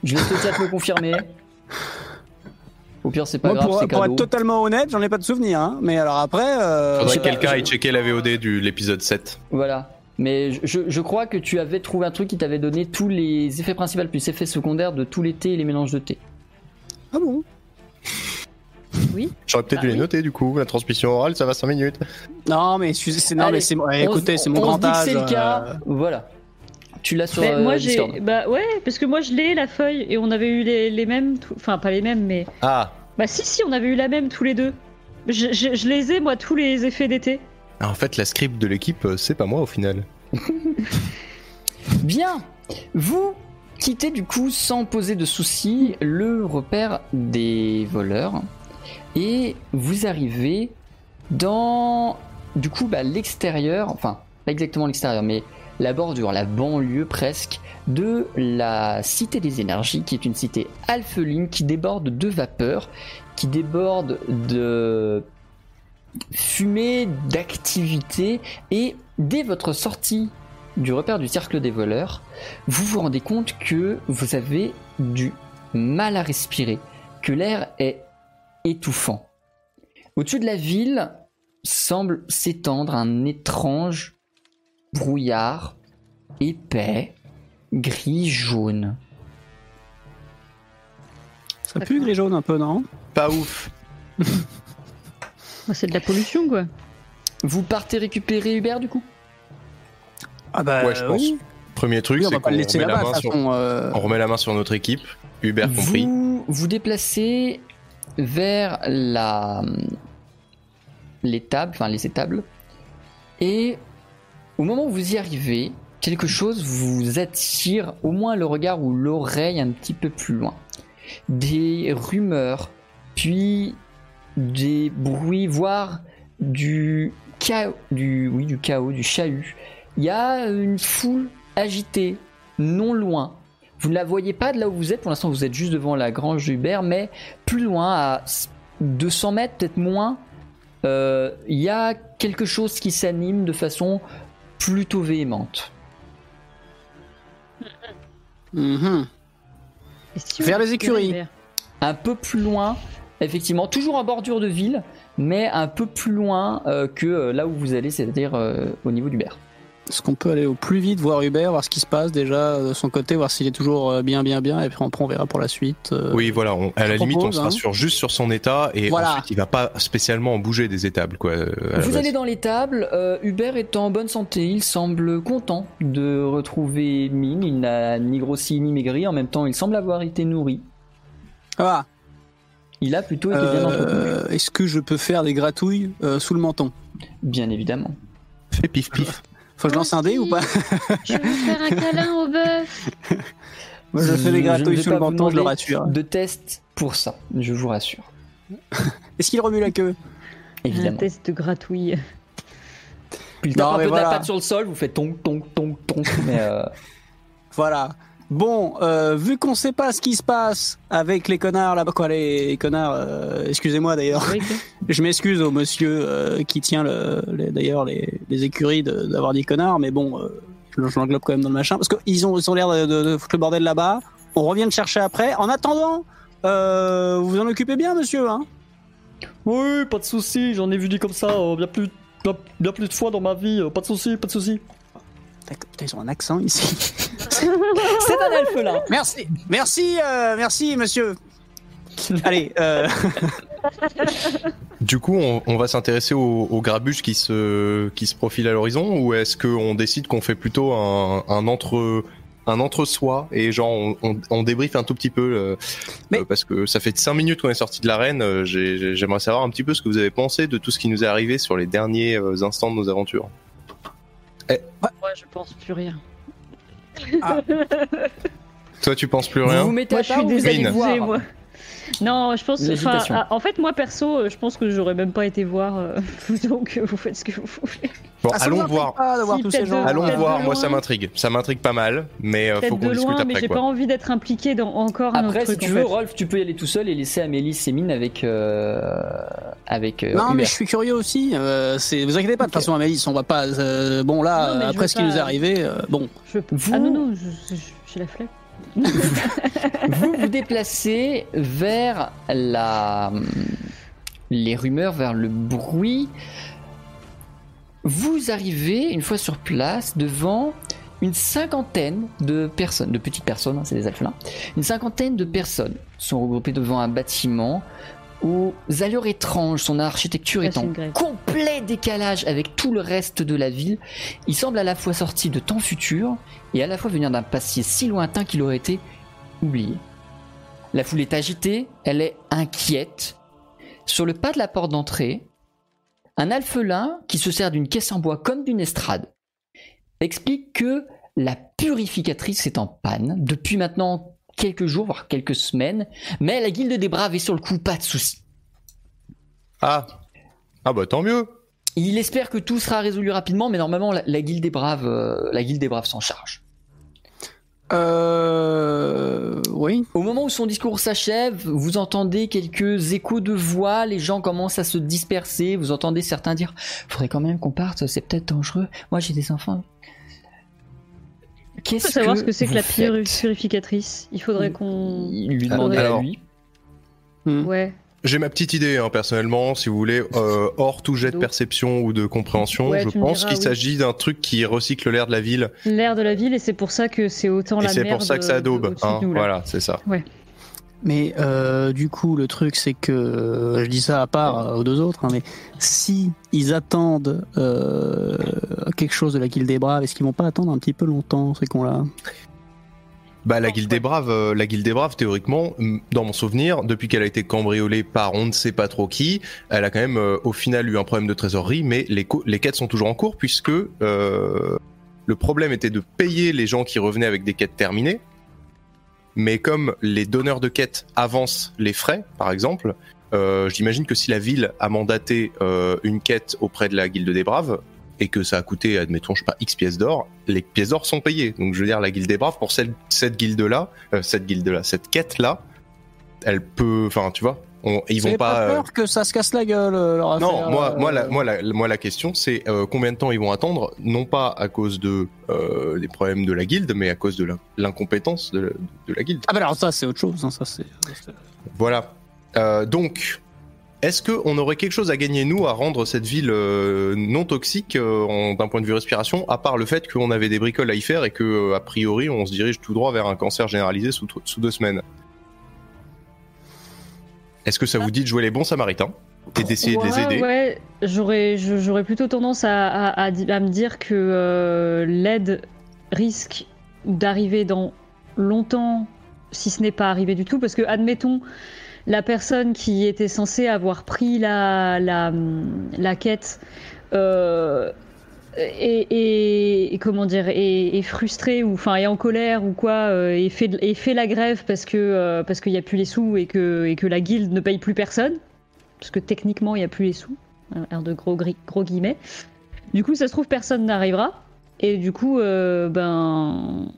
Je le chat me confirmer. <laughs> Au pire c'est pas Moi, grave, pour, c'est pour cadeau. être totalement honnête, j'en ai pas de souvenir. Hein. Mais alors après, euh, Faudrait que quelqu'un aille checker la VOD de l'épisode 7. Voilà. Mais je- crois que tu avais trouvé un truc qui t'avait donné tous les effets principaux plus effets secondaires de tous les thés et les mélanges de thé. ah bon? J'aurais peut-être Bah dû les oui. noter du coup, la transmission orale ça va 5 minutes. Non mais excusez, c'est non Allez, mais c'est ouais, écoutez, c'est mon on se grand âge. c'est le euh, cas. Voilà. Tu l'as sur Mais euh, moi j'ai Discord. bah ouais parce que moi je l'ai la feuille et on avait eu les, les mêmes tout- enfin pas les mêmes mais Ah, bah si si on avait eu la même tous les deux je, je- je les ai moi tous les effets d'été en fait la script de l'équipe euh, c'est pas moi au final. <laughs> Bien. Vous quittez du coup sans poser de soucis le repère des voleurs et vous arrivez dans du coup bah, l'extérieur, enfin pas exactement l'extérieur, mais la bordure, la banlieue presque de la Cité des Énergies, qui est une cité alpheline qui déborde de vapeur, qui déborde de fumée, d'activité, et dès votre sortie du repère du cercle des voleurs, vous vous rendez compte que vous avez du mal à respirer, que l'air est étouffant. Au-dessus de la ville semble s'étendre un étrange brouillard épais, gris-jaune. Ça pue gris jaune un peu non? Pas ouf. <laughs> Bah, c'est de la pollution quoi Vous partez récupérer Hubert du coup? Ah bah Ouais, je pense. oui. Premier truc Oui, on c'est qu'on remet, la main sur... euh, on remet la main sur notre équipe, Hubert compris. Vous vous déplacez vers la l'étable, enfin les étables, et au moment où vous y arrivez, quelque chose vous attire au moins le regard ou l'oreille un petit peu plus loin. Des rumeurs, puis des bruits, voire du chaos, du oui du chaos, du chahut. Il y a une foule agitée, non loin. Vous ne la voyez pas de là où vous êtes, pour l'instant vous êtes juste devant la grange d'Hubert, mais plus loin, à 200 mètres, peut-être moins, euh, il y a quelque chose qui s'anime de façon plutôt véhémente. mhm. Vers les écuries. Un peu plus loin, effectivement, toujours en bordure de ville, mais un peu plus loin euh, que euh, là où vous allez, c'est-à-dire euh, au niveau d'Hubert. Est-ce qu'on peut aller au plus vite voir Hubert, voir ce qui se passe déjà de son côté, voir s'il est toujours bien, bien, bien, et puis après on verra pour la suite. euh. Oui, voilà, on- à la limite, on propose, se hein. rassure juste sur son état et Voilà. ensuite, il va pas spécialement en bouger des étables, quoi. Vous allez dans l'étable, euh, Hubert est en bonne santé, il semble content de retrouver Mine, il n'a ni grossi ni maigri, en même temps il semble avoir été nourri. Ah, Il a plutôt été bien entretenu, euh, est-ce que je peux faire des gratouilles euh, sous le menton? Bien évidemment. Fais pif pif. Faut que je lance un dé ou pas? Je veux faire un câlin au bœuf. <laughs> Moi, je fais des gratouilles vais sous le menton, je le rassure. De test pour ça, je vous rassure. <laughs> Est-ce qu'il remue la queue? Un Évidemment. test de gratouille. Puis il tape un peu de la patte sur le sol, vous faites tonk tonk tonk tonk, mais euh, <laughs> Voilà. Bon, euh, vu qu'on sait pas ce qui se passe avec les connards là-bas, quoi, les connards, euh, excusez-moi d'ailleurs, Oui, <laughs> je m'excuse au monsieur euh, qui tient le, d'ailleurs les, les écuries d'avoir dit connards, mais bon, euh, je, je l'englobe quand même dans le machin, parce qu'ils ont, ils ont l'air de, de- de foutre le bordel là-bas. On revient le chercher après. En attendant, vous vous en occupez bien, monsieur, hein? Oui, pas de souci, j'en ai vu dit comme ça bien, plus, bien, bien plus de fois dans ma vie, pas de souci, pas de souci. Putain, ils ont un accent ici. <laughs> C'est un elfe là merci, merci, euh, merci, monsieur. Allez, euh, Du coup, on, on va s'intéresser aux, aux grabuges qui se, qui se profilent à l'horizon ou est-ce qu'on décide qu'on fait plutôt un, un entre un entre-soi et genre on, on, on débriefe un tout petit peu euh, Mais- euh, parce que ça fait 5 minutes qu'on est sorti de l'arène euh, j'ai- j'ai- j'aimerais savoir un petit peu ce que vous avez pensé de tout ce qui nous est arrivé sur les derniers euh, instants de nos aventures Moi, je pense plus rien. <laughs> toi tu penses plus rien vous mettez Moi, à je suis part ou vous allez désolée, voir moi. Non, je pense. Ah, en fait, moi perso, euh, je pense que j'aurais même pas été voir. euh, <laughs> donc, euh, vous faites ce que vous voulez. bon ah, allons voir pas de voir Si, tous ces gens. de- allons voir moi ça m'intrigue ça m'intrigue pas mal mais euh, faut de qu'on discute loin, mais après j'ai pas envie d'être impliqué dans encore un Après, autre si truc. tu en veux, fait. Rolf, tu peux y aller tout seul et laisser Amélie et Mine avec. Euh, avec euh, Non, mais je suis curieux aussi. Euh, c'est, vous inquiétez pas. De toute façon, Amélis, on va pas. euh, bon là, Non, après ce qui nous est arrivé, bon. Ah non, non, j'ai la flemme. Vous vous déplacez vers la les rumeurs, vers le bruit. Vous arrivez une fois sur place devant une cinquantaine de personnes, de petites personnes, hein, c'est des alphelins. Une cinquantaine de personnes sont regroupées devant un bâtiment aux allures étranges, son architecture est en complet décalage avec tout le reste de la ville. Il semble à la fois sorti de temps futur et à la fois venir d'un passé si lointain qu'il aurait été oublié. La foule est agitée, elle est inquiète. Sur le pas de la porte d'entrée, un alphelin qui se sert d'une caisse en bois comme d'une estrade explique que la purificatrice est en panne depuis maintenant quelques jours, voire quelques semaines, mais la guilde des braves est sur le coup, pas de souci. ah ah bah tant mieux Il espère que tout sera résolu rapidement, mais normalement la, la guilde des braves, euh, la guilde des braves s'en charge. Euh, oui. Au moment où son discours s'achève, vous entendez quelques échos de voix, les gens commencent à se disperser, vous entendez certains dire Faudrait quand même qu'on parte, c'est peut-être dangereux. Moi j'ai des enfants. Il faut Qu'est-ce savoir que ce que c'est que la puri- purificatrice. Il faudrait qu'on. Il lui Alors- à lui. Hmm. Ouais. J'ai ma petite idée, hein, personnellement, si vous voulez, euh, hors tout jet de perception ou de compréhension, Ouais, je pense qu'il oui. s'agit d'un truc qui recycle l'air de la ville, L'air de la ville, et c'est pour ça que c'est autant et la c'est merde. pour ça que ça de Hein, voilà, c'est ça. Mais euh, du coup, le truc, c'est que je dis ça à part euh, aux deux autres, hein, mais si ils attendent euh, quelque chose de la Guilde des Braves, est-ce qu'ils vont pas attendre un petit peu longtemps ces cons-là? Bah, la Guilde des Braves, euh, la Guilde des Braves, théoriquement, dans mon souvenir, depuis qu'elle a été cambriolée par on ne sait pas trop qui, elle a quand même, euh, au final, eu un problème de trésorerie, mais les, quêtes sont toujours en cours, puisque euh, le problème était de payer les gens qui revenaient avec des quêtes terminées, mais comme les donneurs de quêtes avancent les frais, par exemple, euh, j'imagine que si la ville a mandaté euh, une quête auprès de la Guilde des Braves, et que ça a coûté, admettons, je sais pas, X pièces d'or, les pièces d'or sont payées. Donc, je veux dire, la Guilde des Braves, pour cette, guilde-là, euh, cette guilde-là, cette quête-là, elle peut, enfin, tu vois, on- ils vont pas. pas euh, peur que ça se casse la gueule euh, leur non, affaire, moi, euh, moi, la, moi, la, moi, la question, c'est euh, combien de temps ils vont attendre, non pas à cause de des problèmes de la guilde, mais à cause de l'incompétence de, la- de la guilde. Ah bah alors ça c'est autre chose, hein, ça c'est. Voilà. Donc, est-ce qu'on aurait quelque chose à gagner, nous, à rendre cette ville non toxique d'un point de vue respiration, à part le fait qu'on avait des bricoles à y faire et que, a priori, on se dirige tout droit vers un cancer généralisé sous, sous deux semaines? Est-ce que ça vous dit de jouer les bons samaritains et d'essayer de les aider Ouais, j'aurais, j'aurais plutôt tendance à, à- à di- à me dire que euh, l'aide risque d'arriver dans longtemps, si ce n'est pas arrivé du tout, parce que admettons la personne qui était censée avoir pris la, la, la quête euh, est- comment dire est frustrée ou enfin est en colère ou quoi euh, et fait et la grève parce que euh, parce qu'il y a plus les sous et que et que la guilde ne paye plus personne. Parce que techniquement il y a plus les sous. Un de gros gros guillemets. Du coup ça se trouve personne n'arrivera. Et du coup euh, ben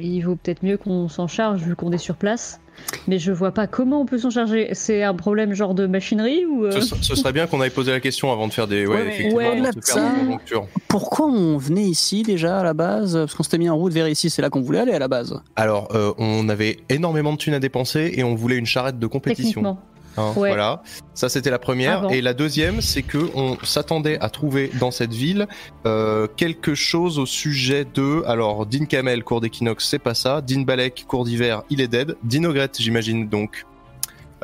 il vaut peut-être mieux qu'on s'en charge vu qu'on est sur place mais je vois pas comment on peut s'en charger c'est un problème genre de machinerie ou euh, ce, ce serait bien qu'on aille poser la question avant de faire des. Ouais, Ouais, mais effectivement, ouais, avant de faire ça- des conjonctures. Pourquoi on venait ici déjà à la base? Parce qu'on s'était mis en route vers ici, c'est là qu'on voulait aller à la base. Alors, euh, on avait énormément de thunes à dépenser et on voulait une charrette de compétition. techniquement Hein, Ouais. Voilà, ça c'était la première. Avant. Et la deuxième, c'est que on s'attendait à trouver dans cette ville euh, quelque chose au sujet de. Alors, Dean Kamel, cours d'équinoxe, c'est pas ça. Dean Balek, cours d'hiver, il est dead. Dean Ogret, j'imagine donc.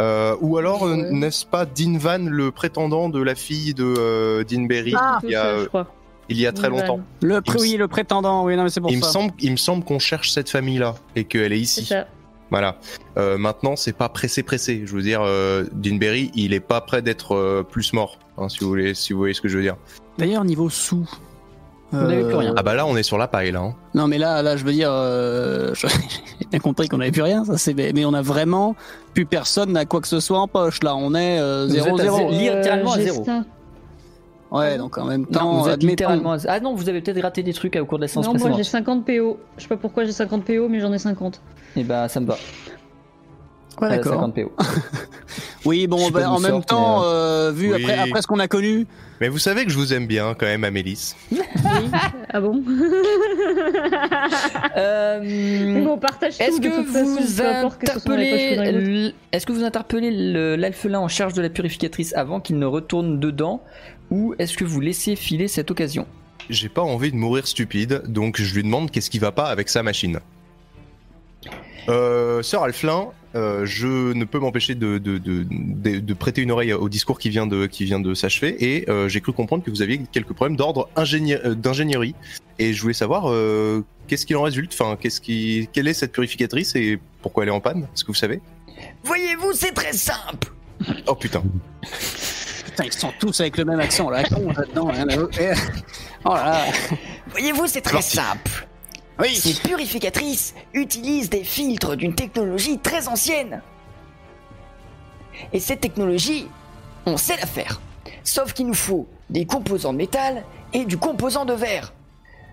Euh, ou alors, euh, Ouais. n'est-ce pas Dean Van, le prétendant de la fille de euh, Dean Berry Ah. il, y a, Tout ça, je crois il y a très Dean Van. longtemps Le, Il me oui, le prétendant, oui, non, mais c'est pour il me, ça. semble, il me semble qu'on cherche cette famille-là et qu'elle est c'est ici. ça Voilà. Euh, maintenant, c'est pas pressé pressé. Je veux dire, euh, Deanberry, il est pas prêt d'être euh, plus mort, hein, si vous voulez, si vous voyez ce que je veux dire. D'ailleurs, niveau sous. On n'avait plus rien. Ah bah là, on est sur la paille là. hein. Non, mais là, là, je veux dire, euh, <laughs> j'ai bien compris qu'on n'avait plus rien, ça c'est, mais on a vraiment plus personne n'a quoi que ce soit en poche. Là, on est euh, Vous êtes à 0-0. zéro. littéralement à zéro. Ouais, donc en même Non, temps, vous êtes littéralement. à- Ah non, vous avez peut-être raté des trucs au cours de la séance Non, moi j'ai précédente. 50 PO. Je sais pas pourquoi j'ai 50 PO, mais j'en ai 50. Et bah ça me va. Ouais, Euh, d'accord. 50 PO. <laughs> Oui, bon, ben, d'où en même temps, euh, vu Oui. après, après ce qu'on a connu, Mais vous savez que je vous aime bien quand même, Amélis. <laughs> Oui. ah bon <laughs> Euh, bon, on partage Est-ce que vous interpellez, est-ce que vous interpellez le- l'alphelin en charge de la purificatrice avant qu'il ne retourne dedans, ou est-ce que vous laissez filer cette occasion? J'ai pas envie de mourir stupide, donc je lui demande qu'est-ce qui va pas avec sa machine. Euh, Sœur Alflin, euh, je ne peux m'empêcher de, de, de, de- de prêter une oreille au discours qui vient de, qui vient de s'achever, et euh, j'ai cru comprendre que vous aviez quelques problèmes d'ordre euh, d'ingénierie, et je voulais savoir euh, qu'est-ce qu'il en résulte, enfin, qu'est-ce qui, quelle est cette purificatrice et pourquoi elle est en panne, est-ce que vous savez? Voyez-vous, c'est très simple. Oh putain. putain, ils sont tous avec le même accent là, con là-dedans. eh, Oh là là. Voyez-vous, c'est très simple. Oui. Ces purificatrices utilisent des filtres d'une technologie très ancienne. Et cette technologie, on sait la faire. Sauf qu'il nous faut des composants de métal et du composant de verre.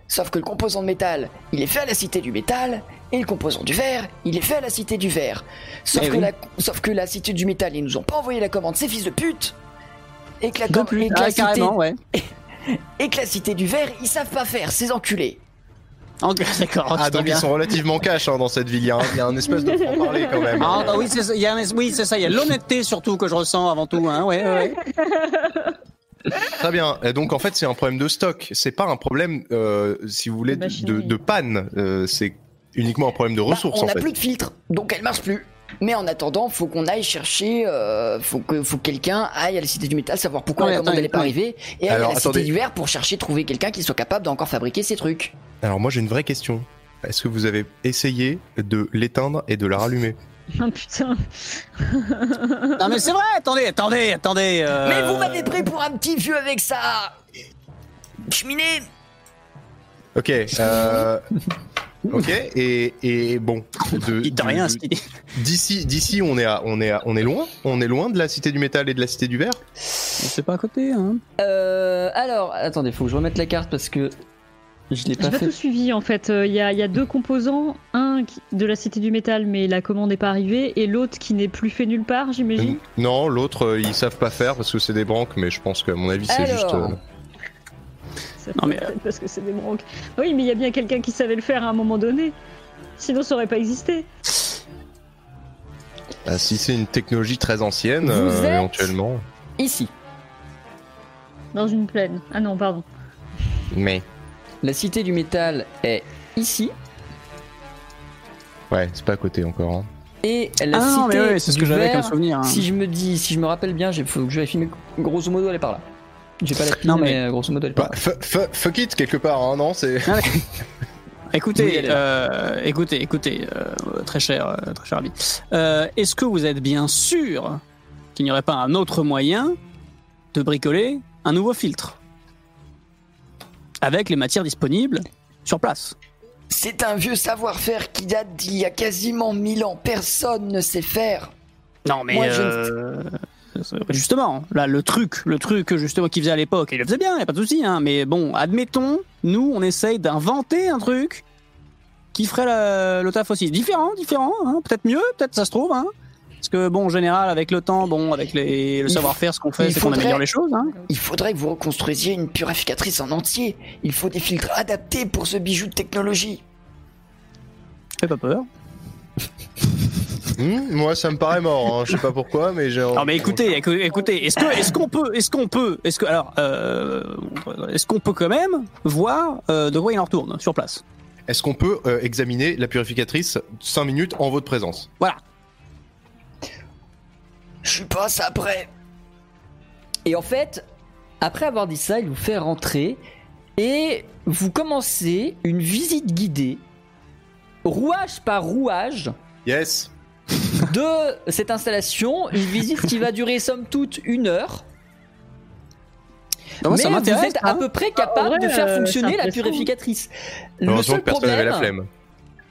Sauf que le composant de métal, il est fait à la cité du métal, et le composant du verre, il est fait à la cité du verre. Sauf, Eh que, oui. la, sauf que la cité du métal, ils nous ont pas envoyé la commande, ces fils de pute Et que la, com- et que ah, la cité, ouais. <laughs> et que la cité du verre, ils savent pas faire, ces enculés En- D'accord, Ah, donc bien. ils sont relativement cash hein, dans cette ville, il y a un, il y a un espèce de franc-parler quand même. Ah, bah oui, c'est ça, il y a un- oui, c'est ça, il y a l'honnêteté surtout que je ressens avant tout, hein, ouais, ouais, ouais. <laughs> Très bien. Et donc en fait c'est un problème de stock. C'est pas un problème, euh, si vous voulez, De de, machinerie. de panne. Euh, c'est uniquement un problème de Bah, ressources on en n'a fait. plus de filtre, donc elle marche plus. Mais en attendant, faut qu'on aille chercher, euh, faut que, faut que quelqu'un aille à la Cité du Métal, savoir pourquoi Ouais, la commande pas arrivée, et aller Alors, à la attendez. Cité du Verre pour chercher, trouver quelqu'un qui soit capable d'encore fabriquer ces trucs. Alors moi j'ai une vraie question. Est-ce que vous avez essayé de l'éteindre et de la rallumer? <laughs> Ah putain. <laughs> Non mais c'est vrai, attendez, attendez, attendez. euh, Mais vous m'avez pris pour un petit vieux avec ça Cheminée Ok. Euh... <laughs> ok. Et, et bon. <laughs> de- Il t'a de- rien. D'ici, d'ici on est à, on est à- on est loin? On est loin de la cité du métal et de la cité du verre? C'est pas à côté, hein. Euh, alors, attendez, faut que je remette la carte parce que je l'ai J'ai pas pas fait. tout suivi en fait. Il y, a, y a deux composants, un qui- de la Cité du Métal, mais la commande n'est pas arrivée, et l'autre qui n'est plus fait nulle part, j'imagine? Non, l'autre euh, ils savent pas faire parce que c'est des branques, mais je pense qu'à mon avis c'est juste. Euh, Ça Non, mais, être parce que c'est des branques. Oui, mais il y a bien quelqu'un qui savait le faire à un moment donné. Sinon, ça aurait pas existé. bah, si c'est une technologie très ancienne, Vous euh, êtes éventuellement. ici. Dans une plaine. Ah non, pardon. Mais. La cité du métal est ici. Ouais, c'est pas à côté encore. hein. Et la Ah cité mais ouais, c'est ce du que j'avais comme souvenir. hein. Si je me dis, si je me rappelle bien, il faut que je vérifie, mais grosso modo, elle est par là. J'ai pas la pile, Non, mais... mais- euh, grosso modo, elle Bah, fuck it quelque part, hein, non C'est. <laughs> Écoutez, Oui, là. euh, écoutez, écoutez, euh, très cher, très cher ami. Euh, Est-ce que vous êtes bien sûr qu'il n'y aurait pas un autre moyen de bricoler un nouveau filtre avec les matières disponibles sur place? C'est un vieux savoir-faire qui date d'il y a quasiment mille ans. Personne ne sait faire. Non, mais Moi, je ne- justement, là, le truc, le truc justement qu'il faisait à l'époque, il le faisait bien, y a pas de souci. Hein, mais bon, admettons, nous, on essaye d'inventer un truc qui ferait la- le taf aussi. Différent, différent. Hein, peut-être mieux, peut-être ça se trouve. Hein, parce que bon, en général, avec le temps, bon, avec les, le savoir-faire, ce qu'on fait, il c'est qu'on faudrait- améliore les choses. Hein. Il faudrait que vous reconstruisiez une purificatrice en entier. Il faut des filtres adaptés pour ce bijou de technologie. Fais pas peur. <laughs> Hmm, moi, ça me paraît mort. Hein. Je sais pas pourquoi, mais j'ai. Non mais écoutez, écou- écoutez, est-ce que, est-ce qu'on peut, est-ce qu'on peut, est-ce que, alors, euh, est-ce qu'on peut quand même voir euh, de quoi il en retourne sur place? Est-ce qu'on peut euh, examiner la purificatrice 5 minutes en votre présence? Voilà. Je suis pas ça prêt. Et en fait, après avoir dit ça, il vous fait rentrer et vous commencez une visite guidée, rouage par rouage, Yes. De cette installation. Une visite qui va durer somme toute une heure. Non, moi, mais ça vous êtes à hein. peu près capable vrai, de faire euh, fonctionner la purificatrice. Le seul la problème, flemme.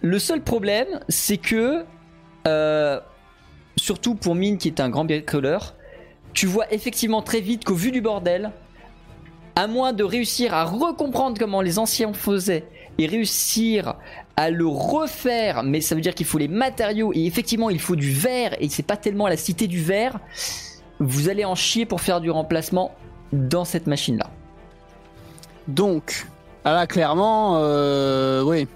le seul problème, c'est que, euh, surtout pour Mine qui est un grand bricoleur, tu vois effectivement très vite qu'au vu du bordel, à moins de réussir à recomprendre comment les anciens faisaient et réussir à le refaire, mais ça veut dire qu'il faut les matériaux et effectivement il faut du verre et c'est pas tellement la cité du verre, vous allez en chier pour faire du remplacement dans cette machine là. Donc, ah là, clairement, euh, oui.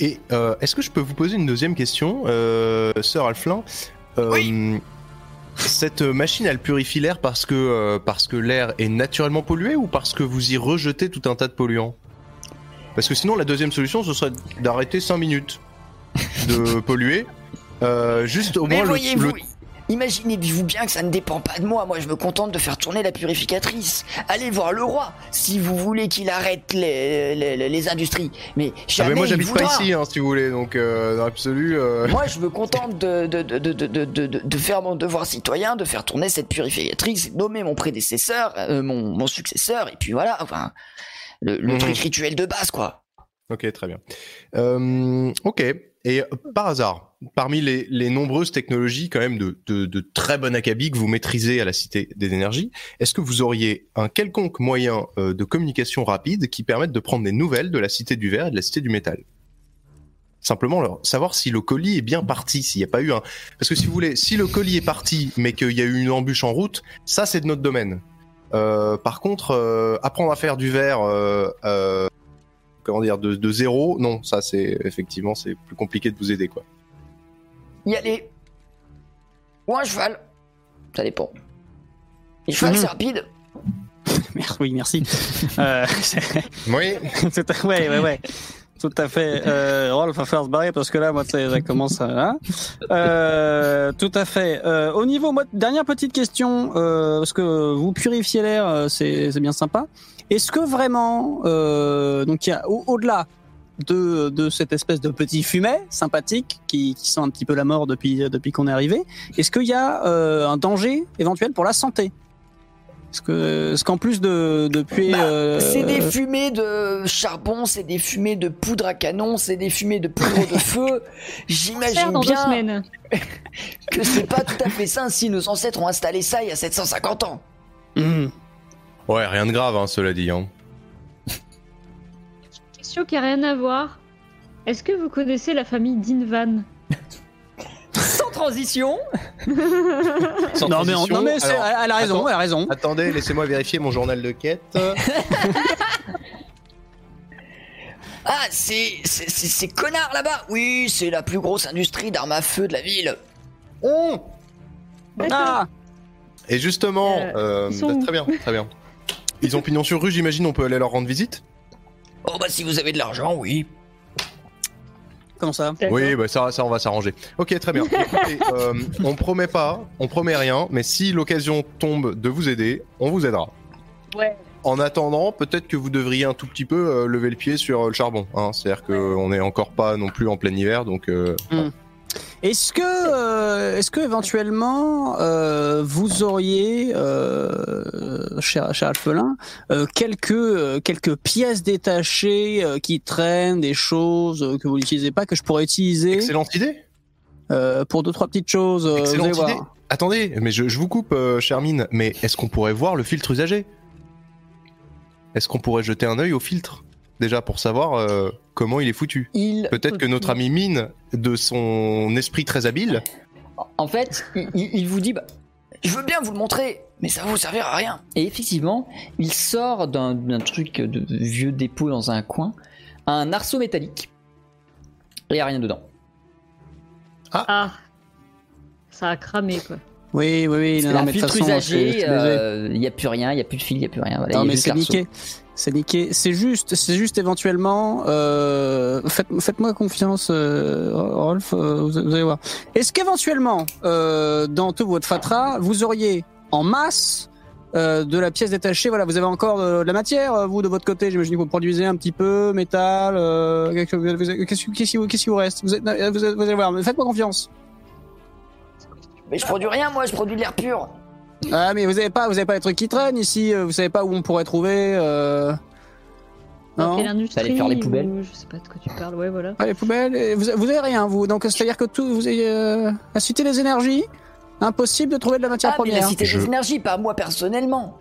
Et euh, est-ce que je peux vous poser une deuxième question, euh, sœur Alflin? Euh, Cette machine, elle purifie l'air parce que euh, parce que l'air est naturellement pollué ou parce que vous y rejetez tout un tas de polluants? Parce que sinon, la deuxième solution, ce serait d'arrêter 5 minutes de <laughs> polluer. Euh, juste au Mais moins le, voyez-vous, le- imaginez-vous bien que ça ne dépend pas de moi. Moi, je me contente de faire tourner la purificatrice. Allez voir le roi si vous voulez qu'il arrête les, les, les- les industries. Mais Ah mais moi j'habite pas ici hein, si vous voulez donc euh, dans l'absolu euh, <laughs> Moi, je me contente de, de, de, de, de, de, de- de faire mon devoir citoyen, de faire tourner cette purificatrice, nommer mon prédécesseur, euh, mon, mon successeur, et puis voilà, enfin, le, le Mhm. truc rituel de base, quoi. Ok, très bien. Euh, ok. Et euh, par hasard, parmi les, les nombreuses technologies quand même de, de, de très bon acabit que vous maîtrisez à la Cité des Énergies, est-ce que vous auriez un quelconque moyen euh, de communication rapide qui permette de prendre des nouvelles de la Cité du Verre et de la Cité du Métal? Simplement leur, savoir si le colis est bien parti, s'il n'y a pas eu un... Parce que si vous voulez, si le colis est parti mais qu'il y a eu une embûche en route, ça c'est de notre domaine. Euh, par contre, euh, apprendre à faire du verre euh, euh, comment dire, de, de zéro, non, ça c'est effectivement c'est plus compliqué de vous aider quoi. Y aller. Ou un cheval. Ça dépend. Et cheval, Mhm. c'est rapide. <laughs> Merci, oui, merci. euh, <laughs> c'est- Oui. <laughs> ouais, ouais. Tout à fait. Euh, Rolf va falloir se barrer parce que là, moi, ça, commence à. hein. Euh, tout à fait. Euh, au niveau, moi, dernière petite question, euh, parce que vous purifiez l'air, euh, c'est bien sympa. Est-ce que vraiment, euh, donc il y a au- au-delà de, de cette espèce de petit fumet sympathique qui, qui sent un petit peu la mort depuis depuis qu'on est arrivé, est-ce qu'il y a euh, un danger éventuel pour la santé? Est-ce que, est-ce qu'en plus de, de puer, Bah, euh, C'est des fumées de charbon, c'est des fumées de poudre à canon, c'est des fumées de poudre de <laughs> feu. J'imagine bien semaines. <laughs> que c'est pas tout à fait sain si nos ancêtres ont installé ça il y a 750 ans. hmm. Ouais, rien de grave, hein, cela dit. Hein. Question qui a rien à voir. Est-ce que vous connaissez la famille Dinvan? Sans transition, Sans Non mais, transition, non, mais c'est- alors, elle, a raison, attends. elle a raison. Attendez, laissez-moi vérifier mon journal de quête. <laughs> Ah, c'est c'est- c'est ces connards là-bas Oui, c'est la plus grosse industrie d'armes à feu de la ville. Oh Ah, Et justement, Euh, euh, ils sont où très bien, très bien. Ils ont pignon sur rue, j'imagine, on peut aller leur rendre visite? Oh bah si vous avez de l'argent, oui. Comment ça. Oui, bah ça, ça on va s'arranger. Ok, très bien. <laughs> Écoutez, euh, on promet pas, on promet rien, mais si l'occasion tombe de vous aider, on vous aidera. Ouais. En attendant, peut-être que vous devriez un tout petit peu euh, lever le pied sur euh, le charbon. Hein. C'est-à-dire qu'on n'est encore pas non plus en plein hiver, donc euh, Est-ce que, euh, est-ce que éventuellement euh, vous auriez, euh, cher, cher Alphelin, quelques quelques pièces détachées qui traînent, des choses que vous n'utilisez pas que je pourrais utiliser excellente idée. pour deux trois petites choses. vous Excellente voir. Attendez, mais je, je vous coupe, Charmine, mais est-ce qu'on pourrait voir le filtre usagé? Est-ce qu'on pourrait jeter un œil au filtre? Déjà pour savoir euh, comment il est foutu Il, Peut-être que notre ami Mine, de son esprit très habile, en fait, il, vous dit, bah, Je veux bien vous le montrer, mais ça va vous servir à rien. Et effectivement, il sort d'un truc de vieux dépôt dans un coin un arceau métallique. Et il n'y a rien dedans. Ah, ça a cramé quoi. Oui, oui, oui. Non, la non, mais filtre euh, il n'y a plus rien, il n'y a plus de fil, il n'y a plus rien. Voilà, Non il y a mais c'est niqué. C'est niqué. C'est juste, c'est juste éventuellement. Euh, faites, faites-moi confiance, euh, Rolf. euh, vous, allez voir. Est-ce qu'éventuellement, euh, dans tout votre fatras, vous auriez en masse euh, de la pièce détachée Voilà, vous avez encore de, la matière, vous de votre côté. J'imagine que vous produisez un petit peu métal. Qu'est-ce qui- vous- reste? Vous, vous, allez voir. Faites-moi confiance. Mais je produis rien, moi, je produis de l'air pur. Ah mais vous avez pas, vous avez pas les trucs qui traînent ici. euh, Vous savez pas où on pourrait trouver. Euh... Non. quelle industrie Fallait faire les poubelles. ou Je sais pas de quoi tu parles, ouais, voilà. Ah, les poubelles, et vous, vous avez rien, vous. Donc, c'est-à-dire que tout, vous avez euh, la cité des énergies, impossible de trouver de la matière Ah, mais la première. cité Je- des énergies, pas moi personnellement.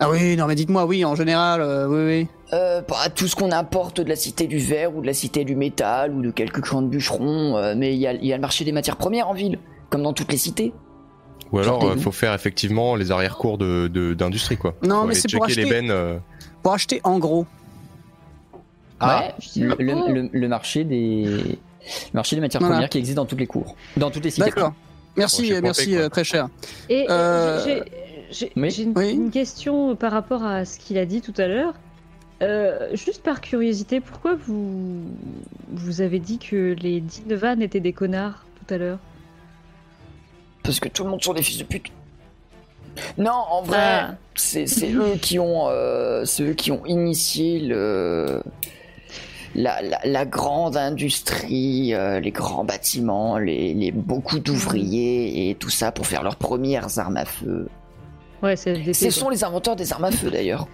Ah oui, non, mais dites-moi, oui, en général, euh, oui, oui. Euh, bah, tout ce qu'on importe de la cité du verre ou de la cité du métal ou de quelques clans de bûcherons, euh, mais il y a, il y a le marché des matières premières en ville, comme dans toutes les cités. Ou alors Sortez-vous. euh, faut faire effectivement les arrière-cours de, de- d'industrie quoi. Non, Faut mais c'est pour acheter, les bennes. euh. pour acheter en gros. Ah, Ouais, le, pas. le- le- le marché des le marché des matières Voilà. premières qui existe dans toutes les cours, dans toutes les cités. D'accord. Merci, Bon, euh, merci, pompé, euh, très cher. Et euh, j'ai- oui. une, Oui. une question par rapport à ce qu'il a dit tout à l'heure. Euh, juste par curiosité, pourquoi vous vous avez dit que les Dinovan étaient des connards tout à l'heure? Parce que tout le monde sont des fils de pute. Non, en vrai, Ah. c'est eux qui ont, euh, c'est eux qui ont initié le la, la, la grande industrie, euh, les grands bâtiments, les, les beaucoup d'ouvriers et tout ça pour faire leurs premières armes à feu. Ouais, c'est des Ce sont les inventeurs des armes à feu d'ailleurs.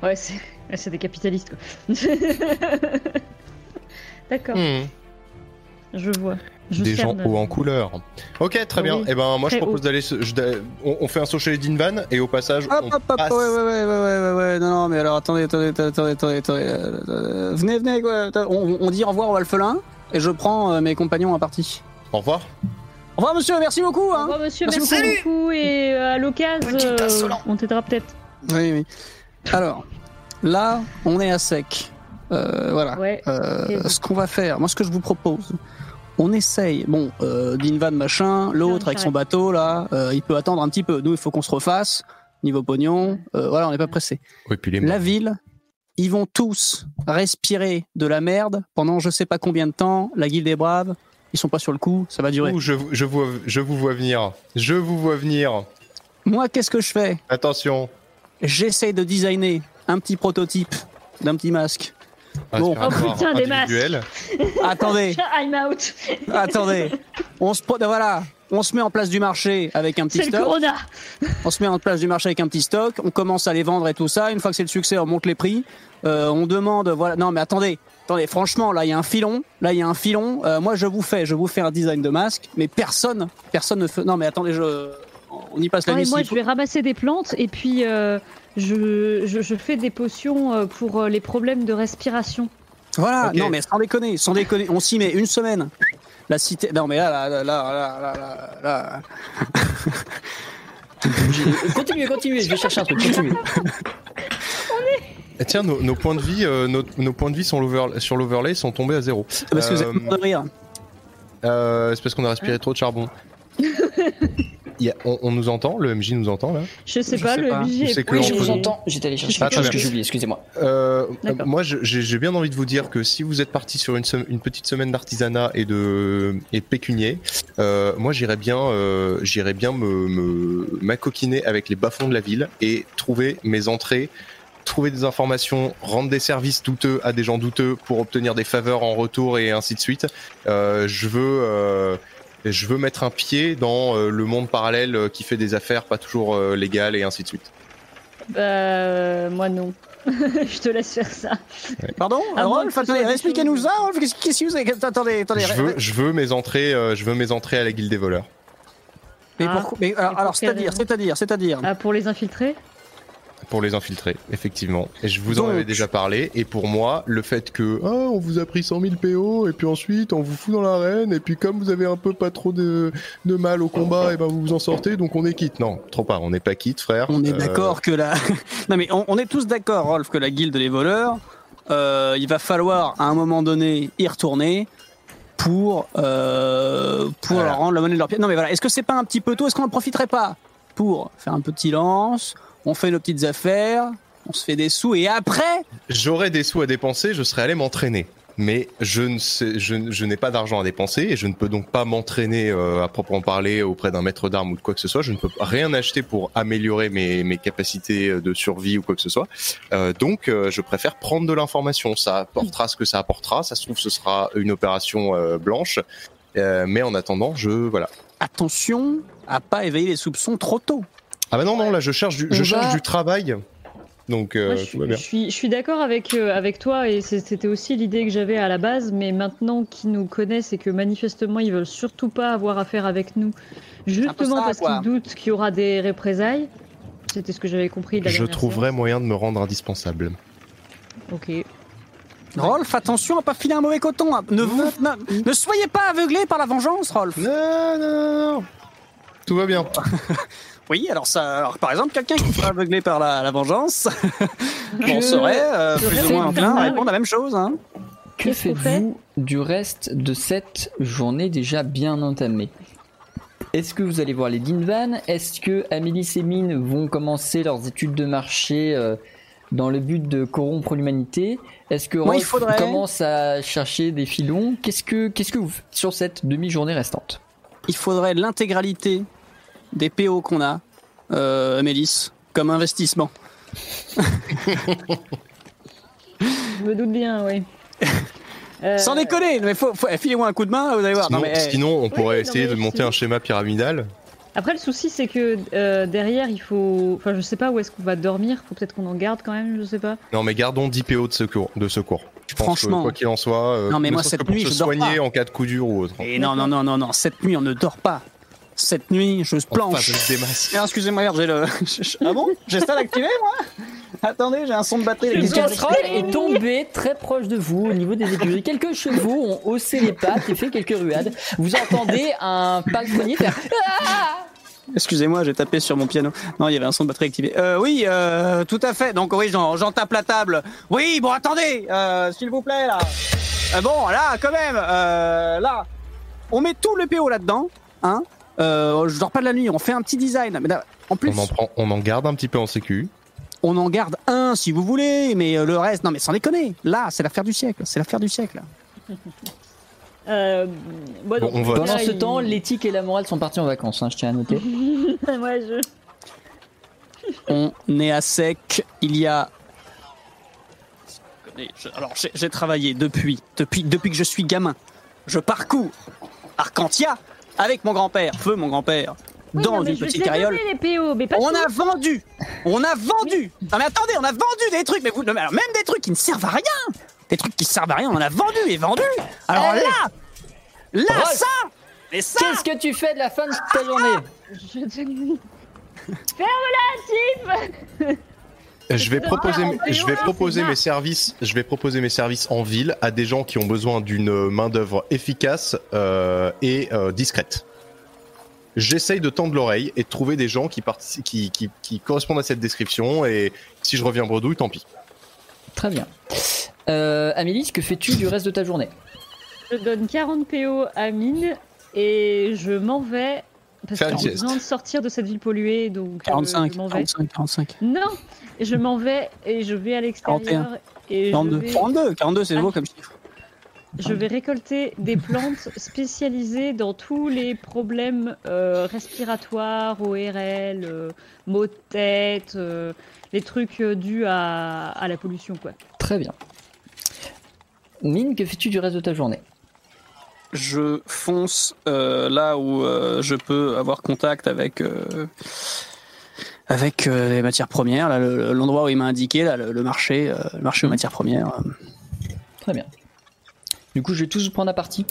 Ouais, c'est des capitalistes quoi. <laughs> D'accord, hmm, je vois. Je des gens hauts en couleur. Ok, très bien. Oui, Et ben moi je très propose haut. d'aller. je- on, on fait un saut chez les Dinvan et au passage Hop, on hop, hop, passe. ouais, ouais, ouais, ouais, ouais, ouais, ouais, non, non, mais alors, attendez, attendez, attendez, attendez, attendez, euh, euh, venez, venez, quoi, on, on dit au revoir au Alphelin, et je prends euh, mes compagnons à partie. Au revoir. Au revoir, monsieur, merci beaucoup, Au hein. revoir, monsieur, Merci merci, beaucoup. Et euh, à l'occasion, euh, on t'aidera peut-être. Oui, oui. Alors, là, on est à sec. Euh, voilà. Ouais. Euh, Ok. ce qu'on va faire, moi ce que je vous propose, on essaye, bon, euh, Dinvan machin, l'autre avec son bateau là, euh, il peut attendre un petit peu. Nous, il faut qu'on se refasse, niveau pognon, euh, voilà, on n'est pas pressé. Oui, puis les La ville, ils vont tous respirer de la merde pendant je sais pas combien de temps, la guilde des braves, ils sont pas sur le coup, ça va durer. Ouh, je, je, vois, je vous vois venir. Je vous vois venir. Moi, qu'est-ce que je fais? Attention. J'essaye de designer un petit prototype d'un petit masque. Bon. Aspiratoire Oh, putain, des individuel. <laughs> Attendez, I'm out. <laughs> attendez, on se, voilà, on se met en place du marché avec un petit C'est le stock. Corona. <laughs> On se met en place du marché avec un petit stock, on commence à les vendre et tout ça. Une fois que c'est le succès, on monte les prix. Euh, on demande, voilà. Non, mais attendez, attendez. Franchement, là, il y a un filon. Là, il y a un filon. Euh, moi, je vous fais, je vous fais un design de masque, mais personne, personne ne fait. Non, mais attendez, je, on y passe la Ouais, nuit. moi, je vais ramasser des plantes et puis euh, je, je, je fais des potions euh, pour euh, les problèmes de respiration. Voilà. Non, mais sans déconner, sans déconner. On s'y met une semaine. La cité. Non, mais là, là, là, là, là, là, là, là. <laughs> Continuez, continuez, je vais chercher un truc. Continuez. Eh, Tiens, nos, nos points de vie, euh, nos, nos points de vie sur l'over- sur l'overlay sont tombés à zéro. Parce que vous Euh, êtes mort de rire. euh, c'est parce qu'on a respiré trop de charbon. <laughs> il y a- on, on nous entend, le MJ nous entend là. Je sais Je pas, sais le pas. MJ est que Oui, je vous entends. J'étais allé chercher Ah, quelque chose que oublié, excusez-moi. Euh, D'accord. moi, j'ai bien envie de vous dire que si vous êtes parti sur une, sem- une petite semaine d'artisanat et de et de pécunier, euh, moi j'irais bien, euh, j'irais bien me, me m'acoquiner avec les bas-fonds de la ville et trouver mes entrées, trouver des informations, rendre des services douteux à des gens douteux pour obtenir des faveurs en retour et ainsi de suite. Euh, je veux euh, je veux mettre un pied dans euh, le monde parallèle euh, qui fait des affaires pas toujours euh, légales et ainsi de suite. Bah, euh, moi non. <laughs> je te laisse faire ça. Pardon moins Rolf, expliquez-nous ça, Rolf. Qu'est-ce que vous avez Attendez, attendez. Je veux, je veux mes entrées, euh, je veux mes entrées à la guilde des voleurs. Mais, Ah. pourquoi- mais alors, pour alors, c'est-à-dire, c'est-à-dire, c'est-à-dire. Ah, pour les infiltrer Pour les infiltrer, effectivement. Et je vous en Donc- avais déjà parlé. Et pour moi, le fait que, ah, on vous a pris 100 000 PO, et puis ensuite, on vous fout dans l'arène, et puis comme vous avez un peu pas trop de, de mal au combat, et ben vous vous en sortez, donc on est quitte. Non, trop pas, on n'est pas quitte, frère. On est Euh, d'accord que la. <laughs> non mais on, on est tous d'accord, Rolf, que la guilde des voleurs, euh, il va falloir à un moment donné y retourner pour euh, pour Voilà. leur rendre la monnaie de leur pied. Non mais voilà, est-ce que c'est pas un petit peu tôt? Est-ce qu'on en profiterait pas pour faire un petit lance On fait nos petites affaires, on se fait des sous et après, J'aurais des sous à dépenser, je serais allé m'entraîner. Mais je ne sais, je, n'ai pas d'argent à dépenser et je ne peux donc pas m'entraîner euh, à proprement parler auprès d'un maître d'armes ou de quoi que ce soit. Je ne peux rien acheter pour améliorer mes, mes capacités de survie ou quoi que ce soit. Euh, donc, euh, je préfère prendre de l'information. Ça apportera ce que ça apportera. Ça se trouve, ce sera une opération blanche. Mais en attendant, je voilà. attention à pas éveiller les soupçons trop tôt. Ah bah non non là, je cherche du, je cherche va- du travail. Donc euh, Moi, je, tout suis- va bien. je suis, je suis d'accord avec, euh, avec toi et c'était aussi l'idée que j'avais à la base, mais maintenant qu'ils nous connaissent et que manifestement ils veulent surtout pas avoir affaire avec nous, justement ça, parce qu'ils doutent qu'il y aura des représailles. C'était ce que j'avais compris de la Je trouverai moyen de me rendre indispensable. Ok. Rolf, attention à pas filer un mauvais coton. hein. Ne, vous, ne, ne soyez pas aveuglé par la vengeance, Rolf. Non, non, non. Tout va bien. <laughs> Oui, alors ça, alors, par exemple, quelqu'un qui soit aveuglé par la, la vengeance, <laughs> on serait euh, plus ou moins enclin à Bernard répondre la même chose. Hein. Que faites-vous du reste de cette journée déjà bien entamée? Est-ce que vous allez voir les Dinvan Est-ce que Amélie et Mine vont commencer leurs études de marché euh, dans le but de corrompre l'humanité? Est-ce que Rolf faudrait- commence à chercher des filons? Qu'est-ce que qu'est-ce que vous faites sur cette demi-journée restante? Il faudrait l'intégralité des PO qu'on a, euh, Mélisse, comme investissement. Je me doute bien, oui. Euh, <laughs> Sans déconner, mais faut, faut, filez-moi un coup de main, vous allez voir. Sinon, non, mais, eh, sinon, on pourrait non, essayer de monter si. un schéma pyramidal. Après, le souci, c'est que euh, derrière, il faut. Enfin, je sais pas où est-ce qu'on va dormir. Faut peut-être qu'on en garde quand même, je sais pas. Non, mais gardons 10 PO de secours. De secours. Je pense Franchement. que, quoi qu'il en soit, euh, Non, mais moi, cette que pour nuit, se je dors soigner pas. en cas de coup dur ou autre. eh, non, non, non, non, non, cette nuit, on ne dort pas. Cette nuit, je planche. Ah, Excusez-moi, j'ai le. <laughs> Ah bon? J'ai ça d'activer, moi? Attendez, j'ai un son de batterie. Que- casserole est tombée très proche de vous au niveau des écuries. Quelques chevaux ont haussé les pattes et fait quelques ruades. Vous entendez un palefrenier faire Ah Excusez-moi, j'ai tapé sur mon piano. Non, il y avait un son de batterie activé. Euh, oui, euh, tout à fait. Donc oui, j'en, j'en tape la table. Oui, bon, attendez, euh, s'il vous plaît, là. Euh, bon, là, quand même, euh, là, on met tout le PO là-dedans, hein. Euh, je dors pas de la nuit, on fait un petit design. Mais en plus, On en prend, on en garde un petit peu en sécu. on en garde un si vous voulez, mais euh, le reste, non, mais sans déconner. Là, c'est l'affaire du siècle. C'est l'affaire du siècle. <laughs> Euh, bon, Bon, donc, on vote. Pendant ce il- temps, l'éthique et la morale sont partis en vacances, hein, je tiens à noter. <laughs> ouais, je... On est à sec. Il y a. Je- Alors, j'ai j'ai travaillé depuis, depuis, depuis que je suis gamin. Je parcours Arcantia avec mon grand-père, feu mon grand-père, Oui, dans non, mais une je petite carriole. donnés, les PO, mais pas On tout. a vendu, on a vendu. Non mais attendez, on a vendu des trucs, mais vous, non, mais alors, même des trucs qui ne servent à rien, des trucs qui servent à rien, on en a vendu et vendu. Alors Allez. là, là Rolf. ça, et ça, Qu'est-ce que tu fais de la fin de ta journée Je te- Ferme-la, Tiff Je vais proposer, je vais mes services, je vais proposer mes services en ville à des gens qui ont besoin d'une main d'œuvre efficace euh, et euh, discrète. J'essaye de tendre l'oreille et de trouver des gens qui, partici- qui, qui, qui correspondent à cette description et si je reviens bredouille, tant pis. Très bien. Euh, Amélie, que fais-tu du reste de ta journée? Je donne 40 PO à Mine et je m'en vais Parce que j'ai besoin de sortir de cette ville polluée, donc euh, 45, je m'en vais. 45, 45. Non, je m'en vais et je vais à l'extérieur et je 42, vais, 42, 42, c'est Ah. beau comme chiffre. je vais récolter des plantes spécialisées dans tous les problèmes euh, respiratoires, ORL, euh, maux de tête, euh, les trucs euh, dus à, à la pollution, quoi. Très bien. Mine, que fais-tu du reste de ta journée? Je fonce euh, là où euh, je peux avoir contact avec euh, avec euh, les matières premières, le- l'endroit où il m'a indiqué, là, le, le marché, euh, le marché aux matières premières. Très bien. Du coup, je vais tous vous prendre la partie,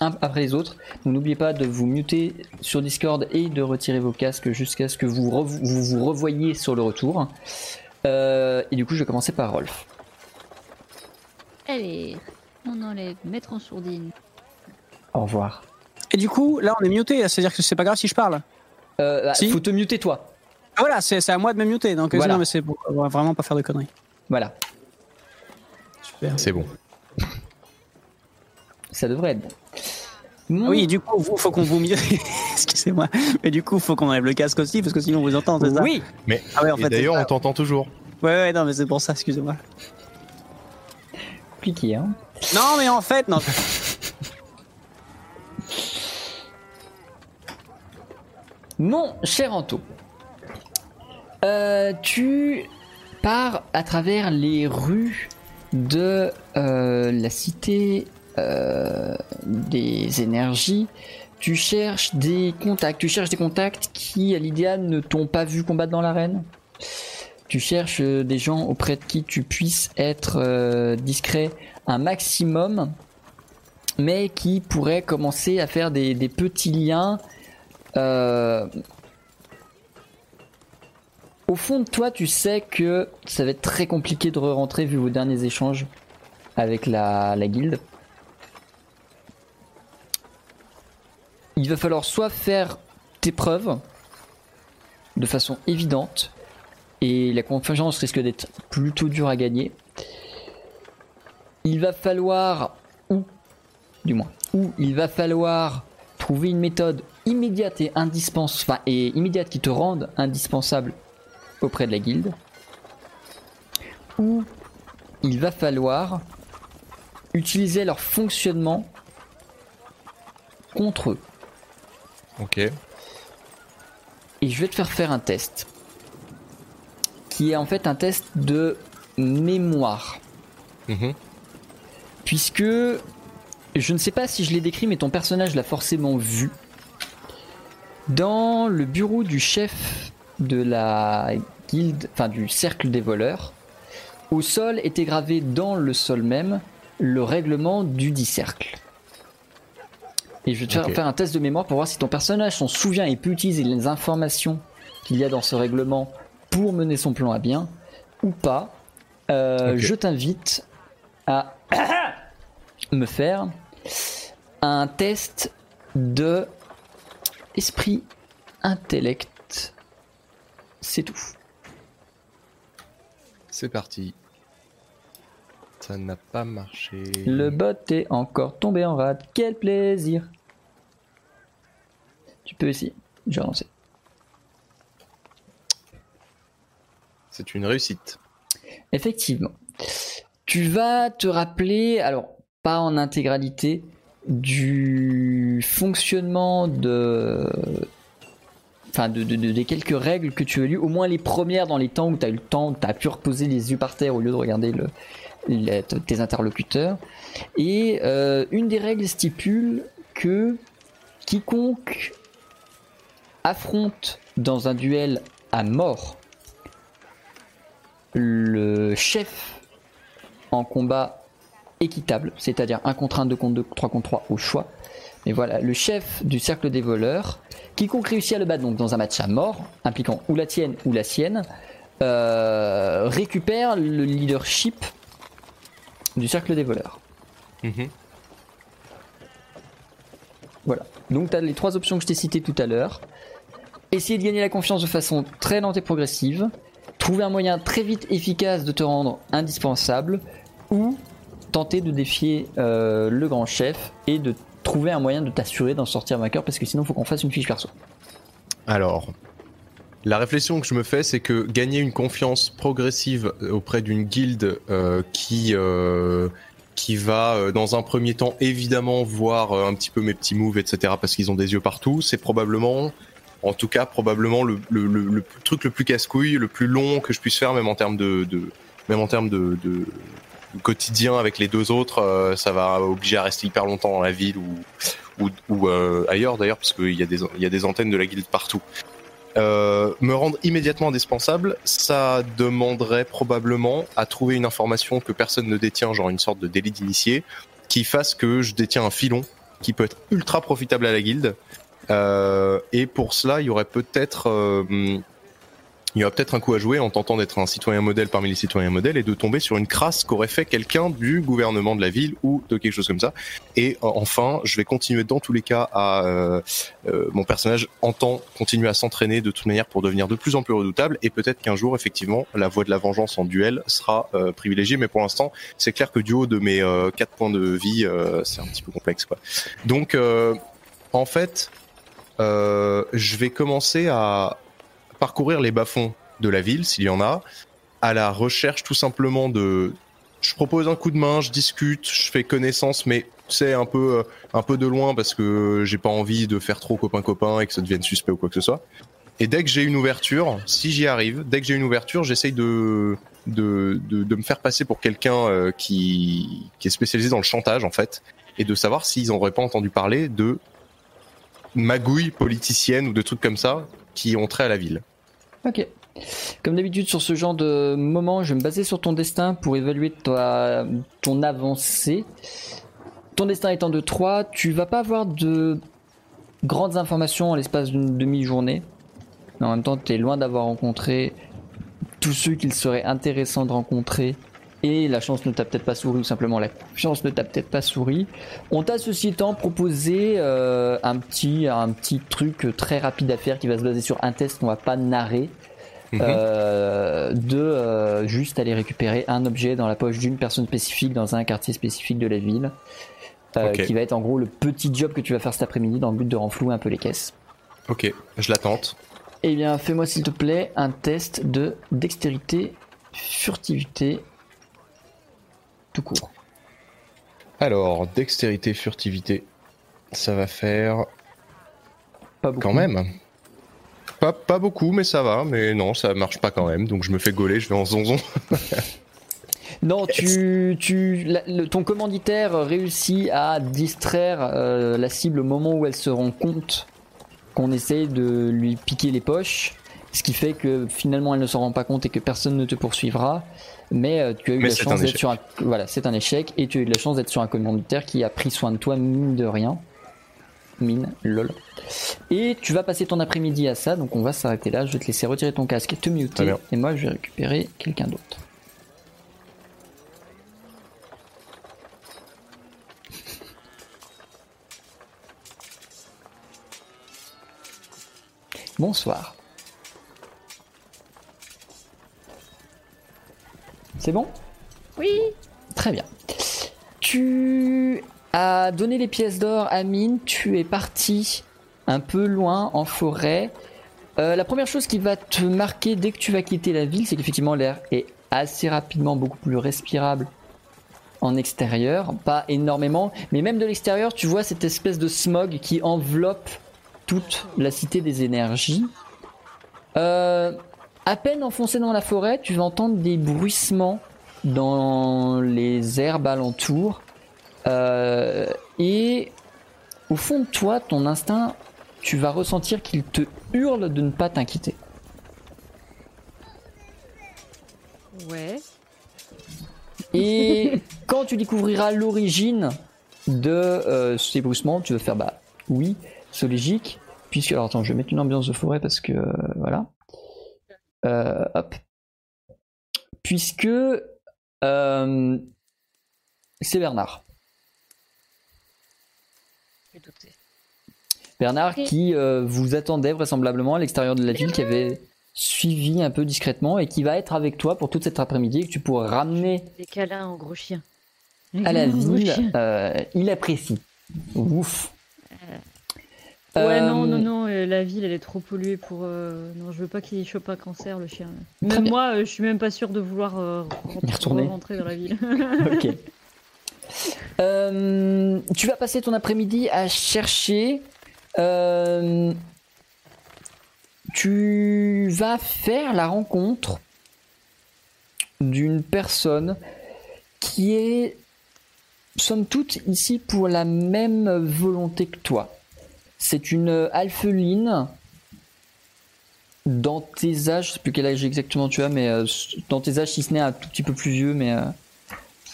un après les autres. Donc, n'oubliez pas de vous muter sur Discord et de retirer vos casques jusqu'à ce que vous vous, vous revoyiez sur le retour. Euh, et du coup, je vais commencer par Rolf. Allez, on enlève mettre en sourdine. Au revoir. Et du coup, là, on est muté, c'est-à-dire que c'est pas grave si je parle. Euh, bah, Si. faut te muter toi. Ah, voilà, c'est à moi de me muter, donc euh, Voilà. non, mais c'est pour euh, vraiment pas faire de conneries. Voilà, Super. C'est bon. <laughs> ça devrait être bon. Ah Oui, du coup, vous, faut qu'on vous mute. <laughs> Excusez-moi. Mais du coup, faut qu'on enlève le casque aussi, parce que sinon on vous entend, c'est ça oui. Ah ouais, en fait. d'ailleurs, on t'entend toujours. Ouais, ouais, non, mais c'est pour ça, excusez-moi. Compliqué, hein. Non, mais en fait, non. <laughs> Mon cher Anto, euh, tu pars à travers les rues de euh, la cité euh, des énergies. Tu cherches des contacts. Tu cherches des contacts qui, à l'idéal, ne t'ont pas vu combattre dans l'arène. Tu cherches des gens auprès de qui tu puisses être discret un maximum, mais qui pourraient commencer à faire des petits liens euh, Au fond de toi, tu sais que ça va être très compliqué de re-rentrer vu vos derniers échanges avec la, la guilde. Il va falloir soit faire tes preuves de façon évidente, et la confiance risque d'être plutôt dure à gagner. Il va falloir, ou du moins, ou il va falloir trouver une méthode immédiate et indispensable, enfin, et immédiate qui te rende indispensable auprès de la guilde, ou il va falloir utiliser leur fonctionnement contre eux. Ok. Et je vais te faire faire un test. Qui est en fait un test de mémoire. Mhm. Puisque je ne sais pas si je l'ai décrit, mais ton personnage l'a forcément vu. Dans le bureau du chef de la guilde, enfin du cercle des voleurs, au sol était gravé dans le sol même le règlement du dit cercle. Et je vais te faire un test de mémoire pour voir si ton personnage s'en souvient et peut utiliser les informations qu'il y a dans ce règlement pour mener son plan à bien ou pas. Euh. Je t'invite à <coughs> me faire un test de esprit intellect. C'est tout. C'est parti. Ça n'a pas marché. Le bot est encore tombé en rade. Quel plaisir. Tu peux essayer. Je vais lancer. C'est une réussite. Effectivement. Tu vas te rappeler, alors pas en intégralité, du fonctionnement de. Enfin, de, de- de- des quelques règles que tu as lues, au moins les premières dans les temps où tu as eu le temps, tu as pu reposer les yeux par terre au lieu de regarder le, tes interlocuteurs. Et euh, une des règles stipule que quiconque affronte dans un duel à mort le chef en combat équitable, c'est-à-dire 1 contre 1, 2 contre 2, 3 contre 3 au choix. Mais voilà, le chef du cercle des voleurs, quiconque réussit à le battre donc dans un match à mort, impliquant ou la tienne ou la sienne, euh, récupère le leadership du cercle des voleurs. Mhm. Voilà. Donc tu as les trois options que je t'ai citées tout à l'heure. Essayer de gagner la confiance de façon très lente et progressive. Trouver un moyen très vite efficace de te rendre indispensable. Ou tenter de défier euh, le grand chef et de trouver un moyen de t'assurer d'en sortir vainqueur parce que sinon il faut qu'on fasse une fiche perso. Alors, la réflexion que je me fais, c'est que gagner une confiance progressive auprès d'une guilde euh, qui euh, qui va euh, dans un premier temps évidemment voir euh, un petit peu mes petits moves, etc. Parce qu'ils ont des yeux partout. C'est probablement, en tout cas probablement le, le, truc le plus casse-couille, le plus long que je puisse faire, même en termes de, même en termes de quotidien avec les deux autres. euh, ça va obliger à rester hyper longtemps dans la ville ou ou, ou euh, ailleurs d'ailleurs, parce qu'il y a des y a des antennes de la guilde partout. Euh, me rendre immédiatement indispensable, ça demanderait probablement à trouver une information que personne ne détient, genre une sorte de délit d'initié, qui fasse que je détiens un filon qui peut être ultra profitable à la guilde. Euh, et pour cela, il y aurait peut-être euh, il y aurait peut-être un coup à jouer en tentant d'être un citoyen modèle parmi les citoyens modèles et de tomber sur une crasse qu'aurait fait quelqu'un du gouvernement de la ville ou de quelque chose comme ça. Et euh, enfin, je vais continuer dans tous les cas à euh, euh, mon personnage entend continuer à s'entraîner de toute manière pour devenir de plus en plus redoutable et peut-être qu'un jour effectivement la voie de la vengeance en duel sera euh, privilégiée mais pour l'instant c'est clair que du haut de mes euh, quatre points de vie euh, c'est un petit peu complexe quoi. Donc en fait je vais commencer à parcourir les bas-fonds de la ville s'il y en a à la recherche tout simplement de je propose un coup de main, je discute, je fais connaissance, mais c'est un peu euh, un peu de loin parce que j'ai pas envie de faire trop copain copain et que ça devienne suspect ou quoi que ce soit. Et dès que j'ai une ouverture, si j'y arrive, dès que j'ai une ouverture, j'essaye de de, de de me faire passer pour quelqu'un euh, qui qui est spécialisé dans le chantage en fait et de savoir s'ils n'auraient pas entendu parler de magouilles politiciennes ou de trucs comme ça qui ont trait à la ville. Ok. Comme d'habitude sur ce genre de moment, je vais me baser sur ton destin pour évaluer ton avancée. Ton destin étant de 3, tu vas pas avoir de grandes informations en l'espace d'une demi-journée. En même temps, tu es loin d'avoir rencontré tous ceux qu'il serait intéressant de rencontrer. Et la chance ne t'a peut-être pas souri, ou simplement la chance ne t'a peut-être pas souri. On t'a ceci étant proposé euh, un, petit, un petit truc très rapide à faire qui va se baser sur un test qu'on va pas narrer. Mhm. Euh, de euh, juste aller récupérer un objet dans la poche d'une personne spécifique dans un quartier spécifique de la ville. Qui va être en gros le petit job que tu vas faire cet après-midi dans le but de renflouer un peu les caisses. Ok, je l'attente. Eh bien, fais-moi s'il te plaît un test de dextérité, furtivité, tout court. Alors, dextérité, furtivité, ça va faire Pas beaucoup. quand même. Pas, pas beaucoup, mais ça va. Mais non, ça marche pas quand même. Donc je me fais gauler, je vais en zonzon. <laughs> Non, tu, tu, la- le- ton commanditaire réussit à distraire euh, la cible au moment où elle se rend compte qu'on essaye de lui piquer les poches, ce qui fait que finalement elle ne s'en rend pas compte et que personne ne te poursuivra. Mais euh, tu as eu Mais la chance d'être sur un, voilà, c'est un échec et tu as eu la chance d'être sur un commanditaire qui a pris soin de toi mine de rien. Mine, lol. Et tu vas passer ton après-midi à ça, donc on va s'arrêter là. Je vais te laisser retirer ton casque et te muter, et moi je vais récupérer quelqu'un d'autre. Bonsoir. C'est bon? Oui Très bien. Tu as donné les pièces d'or à Mine, tu es parti un peu loin en forêt. Euh, la première chose qui va te marquer dès que tu vas quitter la ville, c'est qu'effectivement l'air est assez rapidement beaucoup plus respirable en extérieur. Pas énormément, mais même de l'extérieur, tu vois cette espèce de smog qui enveloppe toute la cité des énergies. Euh, à peine enfoncé dans la forêt, tu vas entendre des bruissements dans les herbes alentours. Euh, et au fond de toi, ton instinct, tu vas ressentir qu'il te hurle de ne pas t'inquiéter. Ouais. Et <laughs> quand tu découvriras l'origine de euh, ces bruissements, tu vas faire bah oui, c'est logique. Puisque alors attends, je vais mettre une ambiance de forêt parce que euh, voilà. Euh, hop. Puisque euh, c'est Bernard. Bernard qui euh, vous attendait vraisemblablement à l'extérieur de la ville, qui avait suivi un peu discrètement et qui va être avec toi pour toute cet après-midi et que tu pourras ramener Des câlins en gros chien. à la gros ville. Euh, il apprécie. Ouf. Ouais, Euh, non, non, non, euh, la ville, elle est trop polluée pour. euh, Non, je veux pas qu'il chope un cancer, le chien. Même moi, je suis même pas sûre de vouloir Y retourner. rentrer dans la ville. <laughs> Ok. Tu vas passer ton après-midi à chercher. tu vas faire la rencontre d'une personne qui est, somme toute, ici pour la même volonté que toi. C'est une alpheline dans tes âges, je sais plus quel âge exactement tu as, mais euh, dans tes âges, si ce n'est un tout petit peu plus vieux, mais euh,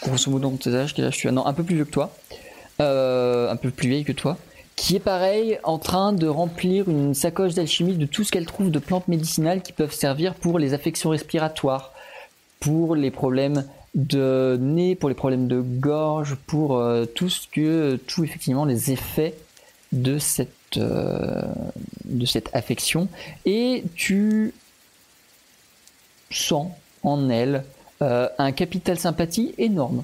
grosso modo dans tes âges, quel âge tu as? Non, un peu plus vieux que toi, Euh, un peu plus vieille que toi, qui est pareil en train de remplir une sacoche d'alchimie de tout ce qu'elle trouve de plantes médicinales qui peuvent servir pour les affections respiratoires, pour les problèmes de nez, pour les problèmes de gorge, pour tout ce que, tout effectivement les effets de cette euh, de cette affection et tu sens en elle euh, un capital sympathie énorme.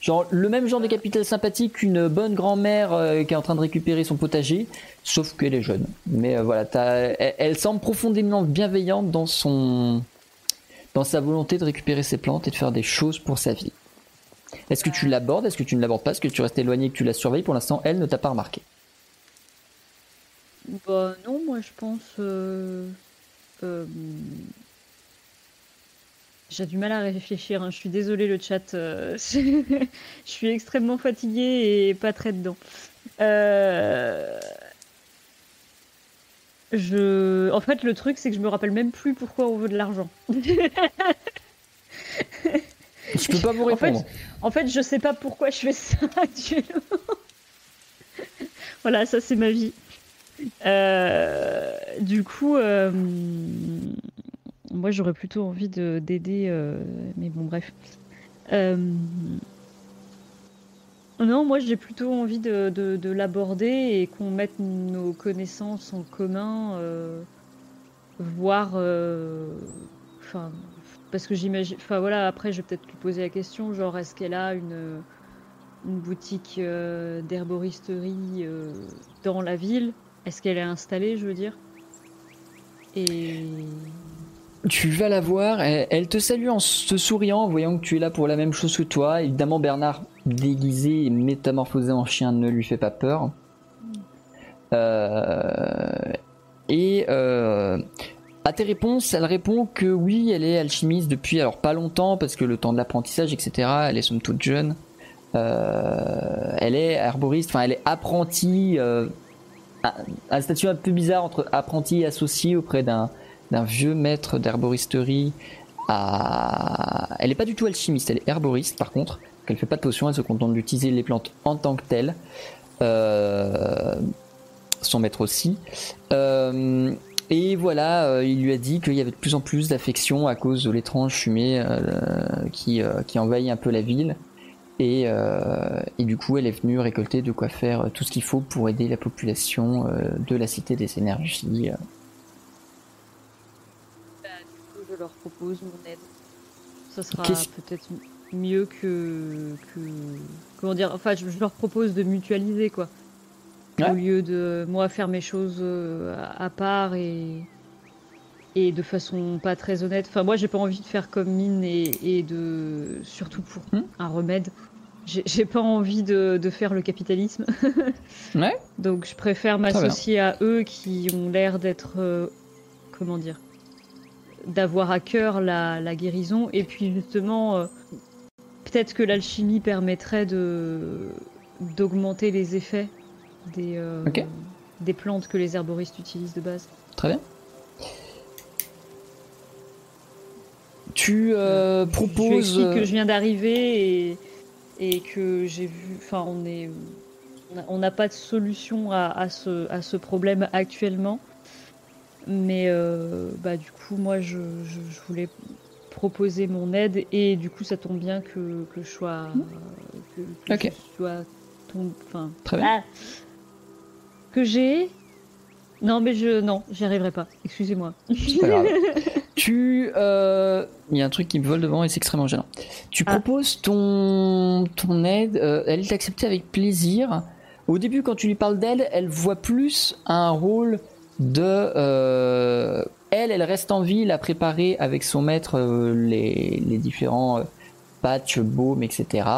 Genre le même genre de capital sympathie qu'une bonne grand-mère euh, qui est en train de récupérer son potager, sauf qu'elle est jeune. Mais euh, voilà, elle semble profondément bienveillante dans son dans sa volonté de récupérer ses plantes et de faire des choses pour sa vie. Est-ce que tu l'abordes? Est-ce que tu ne l'abordes pas? Est-ce que tu restes éloigné et que tu la surveilles? Pour l'instant, elle ne t'a pas remarqué. Bah non, moi je pense. euh, euh, J'ai du mal à réfléchir, hein. je suis désolée le chat. euh, <laughs> Je suis extrêmement fatiguée et pas très dedans. Euh, Je... En fait, le truc, c'est que je me rappelle même plus pourquoi on veut de l'argent. Je peux pas vous En fait, répondre. En fait, je sais pas pourquoi je fais ça <laughs> actuellement. voilà, ça c'est ma vie. Euh, du coup, euh, moi j'aurais plutôt envie de d'aider, euh, mais bon, bref. Non, moi j'ai plutôt envie de, de- de l'aborder et qu'on mette nos connaissances en commun, voir. euh, Enfin, parce que j'imagine. Enfin voilà, après je vais peut-être lui poser la question, genre est-ce qu'elle a une, une boutique d'herboristerie dans la ville? Est-ce qu'elle est installée, je veux dire? Et. Tu vas la voir, elle, te salue en te souriant, voyant que tu es là pour la même chose que toi. Évidemment, Bernard, déguisé et métamorphosé en chien, ne lui fait pas peur. Euh, et euh, à tes réponses, elle répond que oui, elle est alchimiste depuis alors pas longtemps, parce que le temps de l'apprentissage, etc., elle est somme toute jeune. Euh, elle est herboriste, enfin elle est apprentie, un, un statut un peu bizarre entre apprenti et associé auprès d'un vieux maître d'herboristerie à... Elle n'est pas du tout alchimiste, elle est herboriste par contre. Elle fait pas de potions, elle se contente d'utiliser les plantes en tant que telles. Euh, Son maître aussi. Euh, Et voilà, euh, il lui a dit qu'il y avait de plus en plus d'affection à cause de l'étrange fumée qui envahit un peu la ville. Et, euh, et du coup, elle est venue récolter de quoi faire tout ce qu'il faut pour aider la population euh, de la Cité des Énergies. euh. je leur propose mon aide. Ça sera peut-être mieux que, que. Comment dire Enfin, je, je leur propose de mutualiser, quoi. Ouais. Au lieu de moi faire mes choses euh, à, à part et. Et de façon pas très honnête. Enfin, moi, j'ai pas envie de faire comme mine et, et de. Surtout pour Hmm. un remède. J'ai pas envie de, de faire le capitalisme. <laughs> Ouais. Donc, je préfère m'associer à eux qui ont l'air d'être. euh, comment dire d'avoir à cœur la, la guérison et puis justement euh, peut-être que l'alchimie permettrait de d'augmenter les effets des euh, des plantes que les herboristes utilisent de base. Très bien. Tu Je proposes. explique que je viens d'arriver et, et que j'ai vu enfin on est on n'a pas de solution à, à ce à ce problème actuellement mais euh, bah du coup moi je, je, je voulais proposer mon aide et du coup ça tombe bien que, que je sois que, que je sois enfin Très bien. ah, que j'ai non mais je non j'y arriverai pas excusez-moi C'est pas grave. <laughs> tu. euh, Il y a un truc qui me vole devant et c'est extrêmement gênant. Tu Ah. proposes ton, ton aide. euh, elle est acceptée avec plaisir. Au début, quand tu lui parles d'elle, elle voit plus un rôle de. euh, elle, elle reste en ville à préparer avec son maître les, les différents patchs, baumes, etc.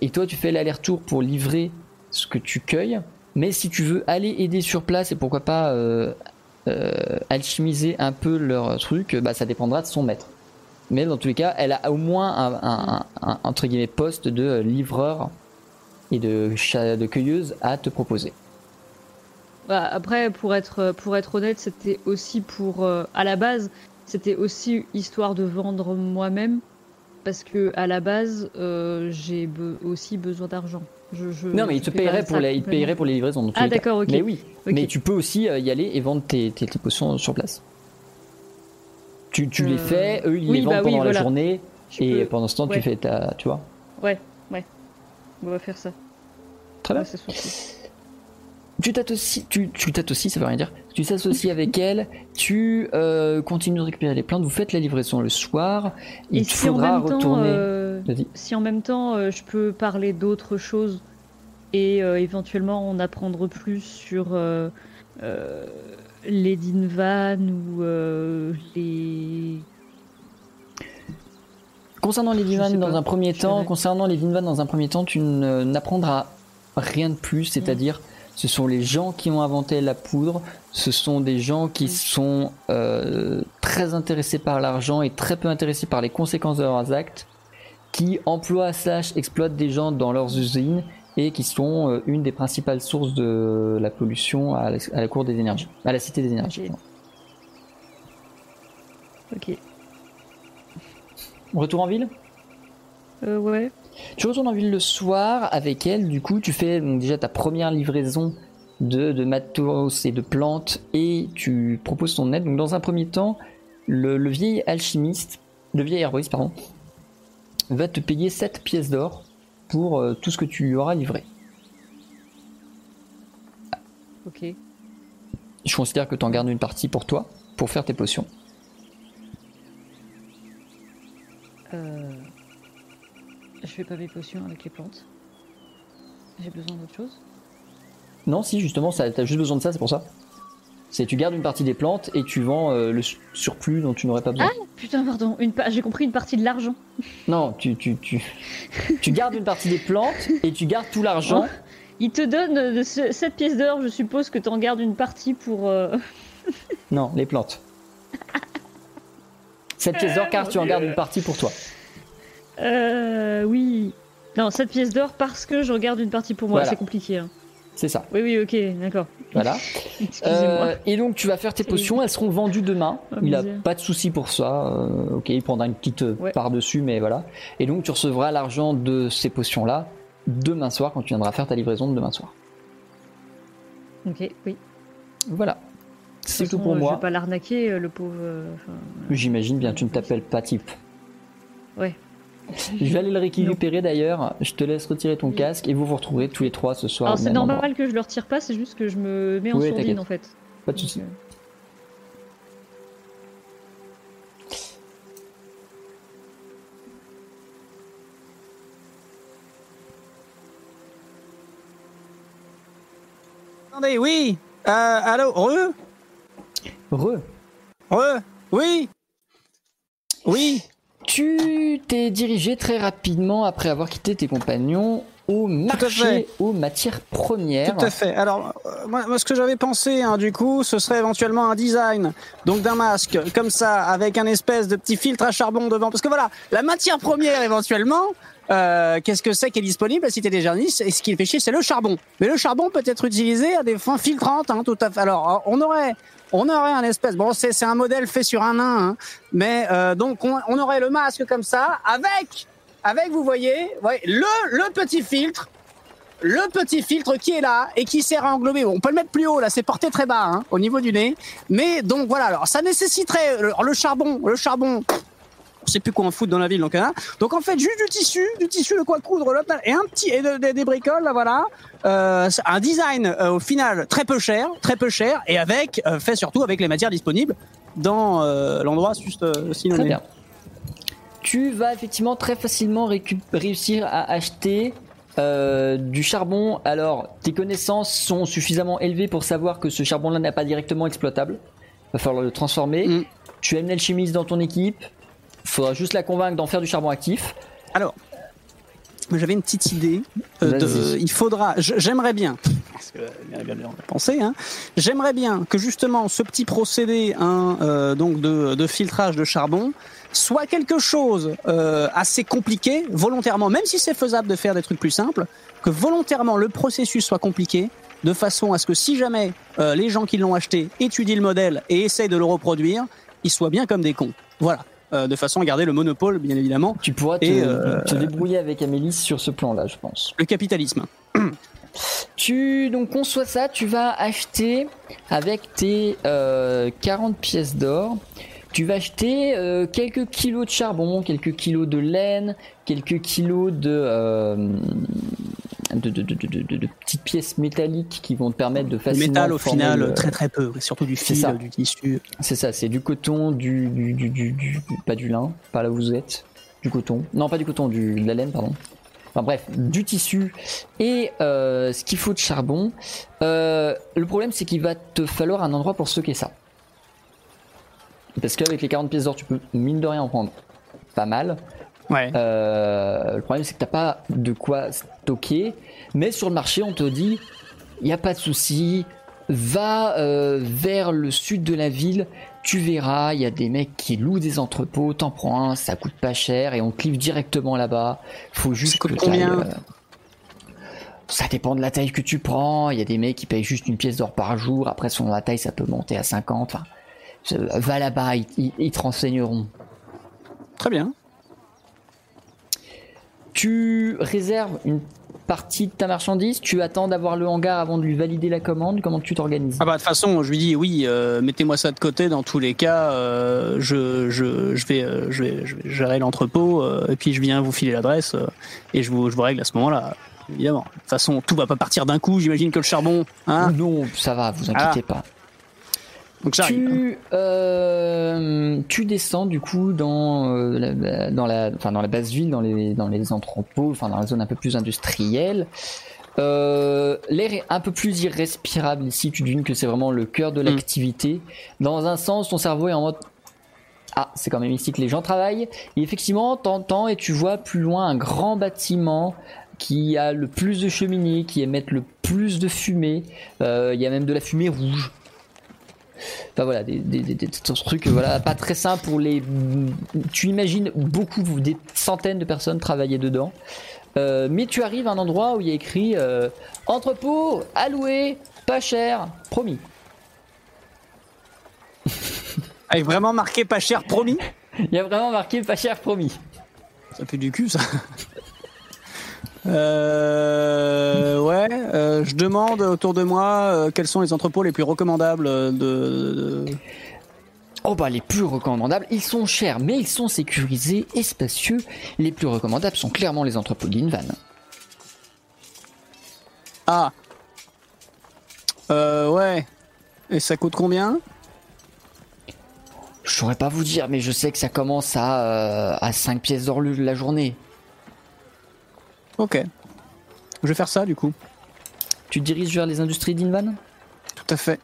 Et toi, tu fais l'aller-retour pour livrer ce que tu cueilles. Mais si tu veux aller aider sur place et pourquoi pas euh, euh, alchimiser un peu leur truc, bah, ça dépendra de son maître. Mais dans tous les cas, elle a au moins un, poste de livreur et de, de cueilleuse à te proposer. Bah, après, pour être, pour être honnête, c'était aussi pour. euh, à la base, c'était aussi histoire de vendre moi-même. Parce que à la base, j'ai aussi besoin d'argent. Je, je- Non, mais il je te payerait pour les, il payerait pour les livraisons. Ah, d'accord, ok. Mais oui, mais tu peux aussi euh, y aller et vendre tes, tes, tes potions sur place. Tu, tu les Euh, fais, eux ils oui, les vendent bah oui, pendant la journée Je et peux- pendant ce temps ouais. tu fais ta, tu vois. On va faire ça. Très bien. Ouais, c'est sorti. Tu tu, tu t'associes, ça veut rien dire. Tu t'associes avec elle, tu euh, continues de récupérer les plantes, vous faites la livraison le soir. Il Et te si faudra temps, retourner. euh, si en même temps euh, je peux parler d'autres choses et éventuellement en apprendre plus sur les Dinvan ou les. Concernant les Vinvan dans pas, un premier temps, concernant les Vinvan dans un premier temps, tu n'apprendras rien de plus, c'est-à-dire ce sont les gens qui ont inventé la poudre, ce sont des gens qui sont euh, très intéressés par l'argent et très peu intéressés par les conséquences de leurs actes, qui emploient slash exploitent des gens dans leurs usines et qui sont euh, une des principales sources de la pollution à la, à la cour des énergies, à la cité des énergies. Ok. Retour en ville? Euh, ouais. Tu retournes en ville le soir avec elle, du coup tu fais donc, déjà ta première livraison de, de matos et de plantes et tu proposes ton aide. Donc dans un premier temps, le, le vieil alchimiste, le vieil herboriste pardon, va te payer 7 pièces d'or pour euh, tout ce que tu lui auras livré. Ok. Je considère que tu en gardes une partie pour toi, pour faire tes potions. Euh... Je fais pas mes potions avec les plantes. J'ai besoin d'autre chose. Non, si justement, ça- t'as juste besoin de ça, c'est pour ça. C'est tu gardes une partie des plantes et tu vends euh, le su- surplus dont tu n'aurais pas besoin. Putain, pardon. Une pa- J'ai compris une partie de l'argent. <laughs> Non, tu, tu, tu, tu gardes une partie des plantes et tu gardes tout l'argent. Il te donne euh, de ce- 7 pièces d'or, je suppose que t'en gardes une partie pour. euh, <laughs> Non, les plantes. Cette pièce d'or, car tu en gardes une partie pour toi. Euh. Oui. Non, 7 pièces d'or parce que je regarde une partie pour moi. Voilà. C'est compliqué. hein. C'est ça. Oui, oui, ok, d'accord. Voilà. <laughs> Euh, et donc tu vas faire tes potions, elles seront vendues demain. Oh, Il a misère. pas de souci pour ça. Euh, ok, il prendra une petite euh, Ouais. part dessus, mais voilà. Et donc tu recevras l'argent de ces potions-là demain soir quand tu viendras faire ta livraison de demain soir. Ok, oui. Voilà. C'est tout pour euh, Je moi. vais pas l'arnaquer, le pauvre. enfin, J'imagine bien, tu ne t'appelles pas type. Ouais. Je vais aller le récupérer d'ailleurs. Je te laisse retirer ton casque et vous vous retrouverez tous les trois ce soir. Alors c'est normal endroit. que je le retire pas, c'est juste que je me mets en Oui, sourdine en fait. Pas de Donc, souci. euh, Attendez, oui. Euh, allô, re, Re. re, oui, oui. Tu t'es dirigé très rapidement après avoir quitté tes compagnons au marché aux matières premières. Tout à fait. Alors, euh, moi, moi, ce que j'avais pensé, hein, du coup, ce serait éventuellement un design, donc d'un masque comme ça, avec un espèce de petit filtre à charbon devant. Parce que voilà, la matière première, éventuellement, euh, qu'est-ce que c'est qui est disponible à Cité des Jardins Et ce qui fait chier, c'est le charbon. Mais le charbon peut être utilisé à des fins filtrantes, hein, tout à fait. Alors, on aurait, on aurait un espèce. Bon, c'est c'est un modèle fait sur un nain, hein, mais euh, donc on, on aurait le masque comme ça, avec, avec, vous voyez, ouais, le le petit filtre le petit filtre qui est là et qui sert à englober. On peut le mettre plus haut là, c'est porté très bas hein, au niveau du nez. Mais donc voilà, alors ça nécessiterait le, le charbon, le charbon. On sait plus quoi en foutre dans la ville donc hein. Donc en fait juste du tissu, du tissu de quoi coudre et un petit et de- de- des bricoles là voilà. Euh, un design euh, au final très peu cher, très peu cher et avec euh, fait surtout avec les matières disponibles dans l'endroit juste bien. Tu vas effectivement très facilement réussir à acheter Euh, du charbon, alors tes connaissances sont suffisamment élevées pour savoir que ce charbon-là n'est pas directement exploitable. Va falloir le transformer. Mm. Tu as une alchimiste dans ton équipe. Faudra juste la convaincre d'en faire du charbon actif. Alors, j'avais une petite idée. euh, de- il faudra, j'aimerais bien, parce que bien, bien, pensé, hein, j'aimerais bien que justement ce petit procédé hein, euh, donc de, de filtrage de charbon soit quelque chose euh, assez compliqué, volontairement, même si c'est faisable de faire des trucs plus simples, que volontairement le processus soit compliqué, de façon à ce que si jamais euh, les gens qui l'ont acheté étudient le modèle et essayent de le reproduire, ils soient bien comme des cons. Voilà. Euh, de façon à garder le monopole, bien évidemment, Tu pourras te, Et, euh, te débrouiller avec Amélie sur ce plan-là, je pense. le capitalisme. <clears throat> Tu donc conçois ça, tu vas acheter avec tes euh, 40 pièces d'or, tu vas acheter euh, quelques kilos de charbon, quelques kilos de laine, quelques kilos de, euh, de, de, de- de- de- de petites pièces métalliques qui vont te permettre de Le facilement métal, au final, le- très très peu. Surtout du fil, ça. du tissu. C'est ça, c'est du coton, du, du, du, du- du- pas du lin, pas là où vous êtes, du coton. Non, pas du coton, du, de la laine, pardon. Enfin bref, du tissu et euh, ce qu'il faut de charbon. Euh, le problème, c'est qu'il va te falloir un endroit pour stocker ça. Parce qu'avec les 40 pièces d'or, tu peux mine de rien en prendre pas mal. Ouais. Euh, le problème, c'est que t'as pas de quoi stocker. Mais sur le marché, on te dit, il n'y a pas de souci, va euh, vers le sud de la ville, tu verras, il y a des mecs qui louent des entrepôts, t'en prends un, ça coûte pas cher et on te livre directement là-bas. Faut juste que combien euh, ça dépend de la taille que tu prends. Il y a des mecs qui payent juste une pièce d'or par jour. Après, selon la taille, ça peut monter à 50. Enfin, je- va là-bas, ils, ils- ils te renseigneront. Très bien. Tu réserves une partie de ta marchandise, tu attends d'avoir le hangar avant de lui valider la commande, comment tu t'organises? Ah bah de toute façon, je lui dis oui, euh, mettez-moi ça de côté. Dans tous les cas, euh, je, je, je, vais, euh, je, vais, je vais gérer l'entrepôt euh, et puis je viens vous filer l'adresse euh, et je vous, je vous règle à ce moment-là. Évidemment. De toute façon, tout va pas partir d'un coup. J'imagine que le charbon, hein? Non, ça va, vous inquiétez pas. Donc. Tu, euh, tu descends du coup dans, euh, la, dans, la, enfin, dans la basse ville, dans les, dans les entrepôts, enfin dans la zone un peu plus industrielle. Euh, L'air est un peu plus irrespirable ici, tu devines que c'est vraiment le cœur de l'activité. Dans un sens, ton cerveau est en mode ah, c'est quand même ici que les gens travaillent. Et effectivement, t'entends et tu vois plus loin un grand bâtiment qui a le plus de cheminées, qui émettent le plus de fumée. Euh, Il y a même de la fumée rouge. Enfin voilà, des, des, des- des trucs voilà, pas très simples pour les. Tu imagines beaucoup, des centaines de personnes travailler dedans. Euh, mais tu arrives à un endroit où il y a écrit euh, entrepôt, alloué, pas cher, promis. <laughs> Avec vraiment marqué pas cher, promis? Il y a vraiment marqué pas cher, promis. Ça fait du cul, ça. <laughs> Euh, ouais, euh, je demande autour de moi euh, quels sont les entrepôts les plus recommandables de, de- Oh bah les plus recommandables, ils sont chers, mais ils sont sécurisés et spacieux. Les plus recommandables sont clairement les entrepôts de Linvan. Ah. Euh, ouais. Et ça coûte combien? Je saurais pas vous dire, mais je sais que ça commence à, euh, à 5 pièces d'or la journée. Ok. Je vais faire ça du coup. Tu te diriges vers les industries d'Invan? Tout à fait.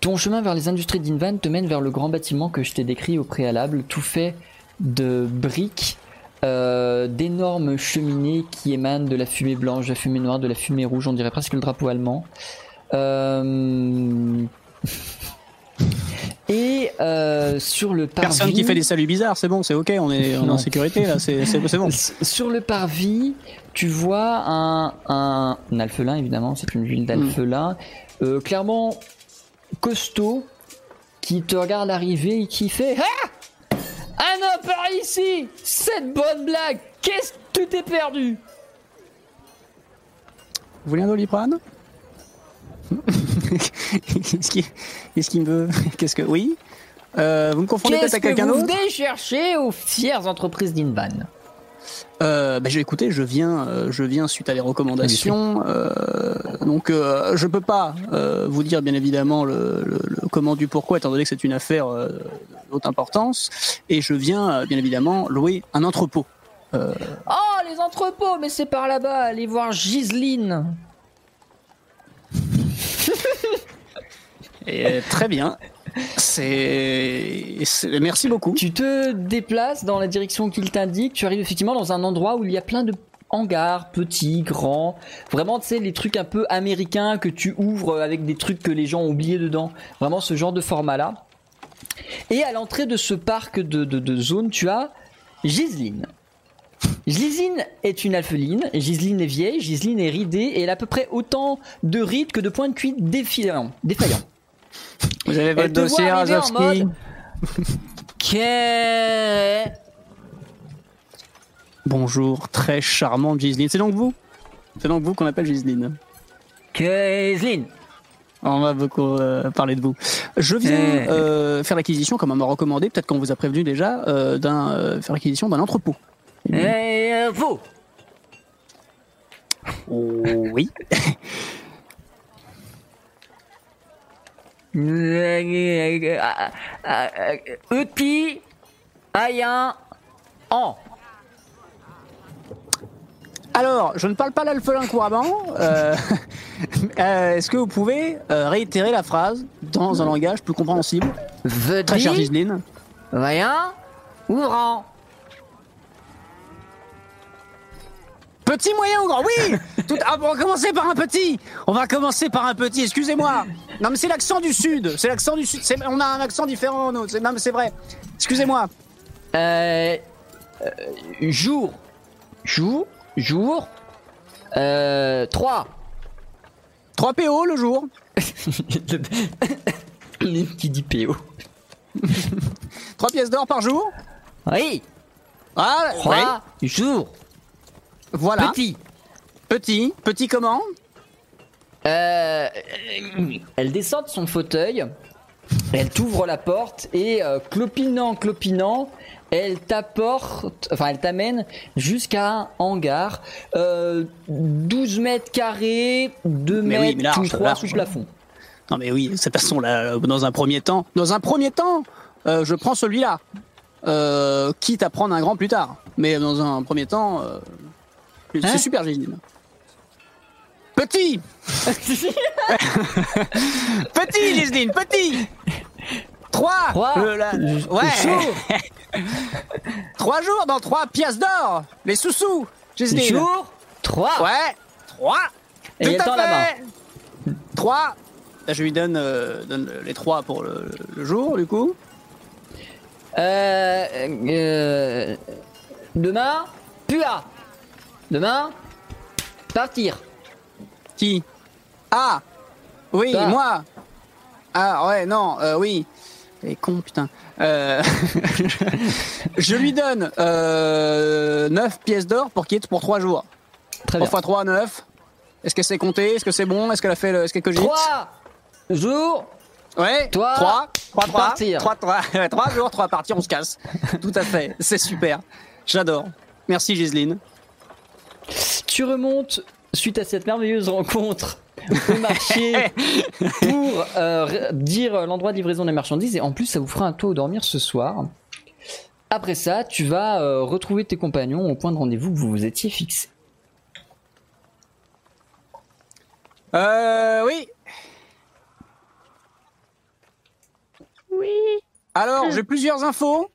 Ton chemin vers les industries d'Invan te mène vers le grand bâtiment que je t'ai décrit au préalable, tout fait de briques, euh, d'énormes cheminées qui émanent de la fumée blanche, de la fumée noire, de la fumée rouge, on dirait presque le drapeau allemand. Euh, Et euh, sur le parvis... Personne qui fait des saluts bizarres, c'est bon, c'est ok, on est, on est Non. en sécurité là, c'est bon. Sur le parvis, tu vois un, un, un alphelin, évidemment, c'est une ville d'alphelin, euh, clairement costaud, qui te regarde arriver et qui fait Ah! Un homme par ici! Cette bonne blague Qu'est-ce que tu t'es perdu? Vous voulez un doliprane? Qu'est-ce qui, qu'est-ce qui me veut? Qu'est-ce que oui? Euh, Vous me confondez peut-être Qu'est-ce à que quelqu'un vous d'autre? venez chercher aux fières entreprises d'Invan euh, bah, j'ai écouté, je viens, euh, je viens suite à les recommandations. Euh, donc, euh, je peux pas vous dire bien évidemment le, le- le comment du pourquoi, étant donné que c'est une affaire haute importance. Et je viens bien évidemment louer un entrepôt. Oh, les entrepôts, mais c'est par là-bas. Allez voir Giseline. <laughs> Et, euh, très bien. C'est. Merci beaucoup. Tu te déplaces dans la direction qu'il t'indique. Tu arrives effectivement dans un endroit où il y a plein de hangars, petits, grands. Vraiment, tu sais, les trucs un peu américains que tu ouvres avec des trucs que les gens ont oubliés dedans. Vraiment ce genre de format-là. Et à l'entrée de ce parc de, de, de zone, tu as Giseline. Giseline est une alpheline. Giseline est vieille, Giseline est ridée et elle a à peu près autant de rides que de points de cuite défaillants. Vous avez votre dossier, mode- <laughs> Qu'est- Bonjour, très charmante Giseline. C'est donc vous C'est donc vous qu'on appelle Giseline. Giseline. On va beaucoup euh, parler de vous. Je viens Eh. euh, faire l'acquisition, comme on m'a recommandé, peut-être qu'on vous a prévenu déjà, euh, d'un faire l'acquisition d'un entrepôt. Et euh, vous oui. Euh, Outil Ayen En Alors, je ne parle pas l'alphelin couramment. euh, <laughs> euh, Est-ce que vous pouvez euh, réitérer la phrase dans un langage plus compréhensible? Très chère Giseline. Ouvrant Petit, moyen ou grand Oui <laughs> Tout... ah, On va commencer par un petit. On va commencer par un petit, excusez-moi. Non mais c'est l'accent du sud. C'est l'accent du sud. On a un accent différent, nous. Non mais c'est vrai. Excusez-moi. Euh, euh, Jour. Jour. Jour. Euh, 3 3 PO le jour. <laughs> <laughs> Qui dit PO 3 pièces d'or par jour. Oui. Ah, 3 jours Voilà. Petit Petit. Petit comment Euh, elle descend de son fauteuil, elle t'ouvre la porte et euh, clopinant, clopinant, elle t'apporte, enfin elle t'amène jusqu'à un hangar, euh, 12 mètres carrés, 2 Mais oui, mètres large, large. sous plafond. Non mais oui, de cette façon-là, euh, dans un premier temps, dans un premier temps, euh, je prends celui-là, euh, quitte à prendre un grand plus tard. Mais dans un premier temps, c'est Hein super Giseline. Petit, <laughs> petit Giseline, petit. Trois. Trois. Le- la- ouais. Jour, <laughs> Trois jours dans trois pièces d'or. Les sous-sous. Giseline. jour, 3. Ouais. Trois. Et Tout elle à fait. Trois. Là, je lui donne, euh, donne les trois pour le, le jour, du coup. Euh, euh, demain, Pua. Demain, partir. Qui? Ah Oui, Toi. moi Ah ouais, non, euh, oui. Les con, putain. Euh, <laughs> je lui donne euh, 9 pièces d'or pour ait pour 3 jours. Très 3 bien. fois 3, 9. Est-ce qu'elle sait compter Est-ce que c'est bon? Est-ce qu'elle a fait le... Est-ce qu'elle cogite? 3 jours, Ouais, Toi, 3, 3, 3, partir. 3, 3, 3 jours, 3 parties, on se casse. Tout à fait, c'est super. J'adore. Merci Giseline. Tu remontes suite à cette merveilleuse rencontre au marché <laughs> pour euh, dire l'endroit de livraison des marchandises et en plus ça vous fera un toit où dormir ce soir. Après ça, tu vas euh, retrouver tes compagnons au point de rendez-vous que vous vous étiez fixé. Euh, oui. Oui. Alors, j'ai plusieurs infos.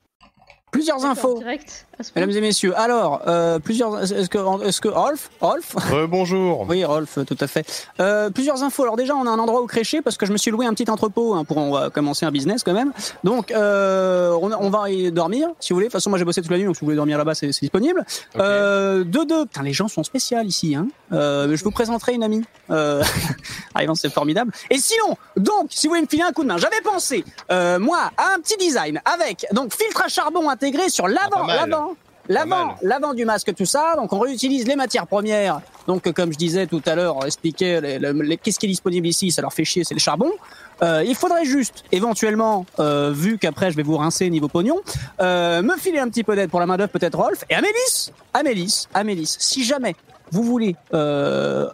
Plusieurs infos. Direct. Mesdames et messieurs, alors, euh, plusieurs. Est-ce que, est-ce que Rolf Rolf bonjour. Oui, Rolf, tout à fait. Euh, plusieurs infos. Alors déjà, on a un endroit où crécher parce que je me suis loué un petit entrepôt hein, pour on va commencer un business quand même. Donc, euh, on, on va y dormir, si vous voulez. De toute façon, moi j'ai bossé toute la nuit, donc si vous voulez dormir là-bas, c'est c'est disponible. Ok. Euh, deux deux. Putain, les gens sont spéciaux ici. Hein. Euh, je vous présenterai une amie. Euh, <laughs> arrivant, c'est formidable. Et sinon, donc, si vous voulez me filer un coup de main, j'avais pensé, euh, moi, à un petit design avec donc filtre à charbon intégré sur l'avant, Ah, l'avant. L'avant, l'avant du masque, tout ça. Donc, on réutilise les matières premières. Donc, comme je disais tout à l'heure, on expliquait les- les- les- qu'est-ce qui est disponible ici. Ça leur fait chier, c'est le charbon. Euh, il faudrait juste, éventuellement, euh, vu qu'après je vais vous rincer niveau pognon, euh, me filer un petit peu d'aide pour la main d'œuvre, peut-être Rolf et Amélis. Amélis, Amélis. Si jamais vous voulez euh,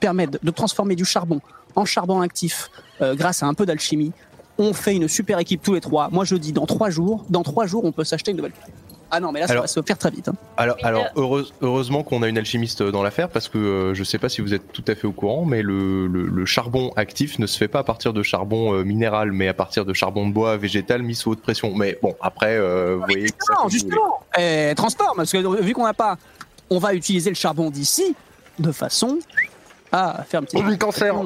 permettre de transformer du charbon en charbon actif euh, grâce à un peu d'alchimie, on fait une super équipe tous les trois. Moi, je dis dans trois jours. Dans trois jours, on peut s'acheter une nouvelle. Ah non, mais là, ça Alors- va se faire très vite. hein. Alors, euh, heureuse- heureusement qu'on a une alchimiste dans l'affaire parce que euh, je sais pas si vous êtes tout à fait au courant, mais le, le- le charbon actif ne se fait pas à partir de charbon euh, minéral, mais à partir de charbon de bois végétal mis sous haute pression. Mais bon, après, euh, vous voyez que ça Non, justement, eh, transforme, parce que vu qu'on n'a pas, on va utiliser le charbon d'ici de façon à faire un petit. cancer. <coughs>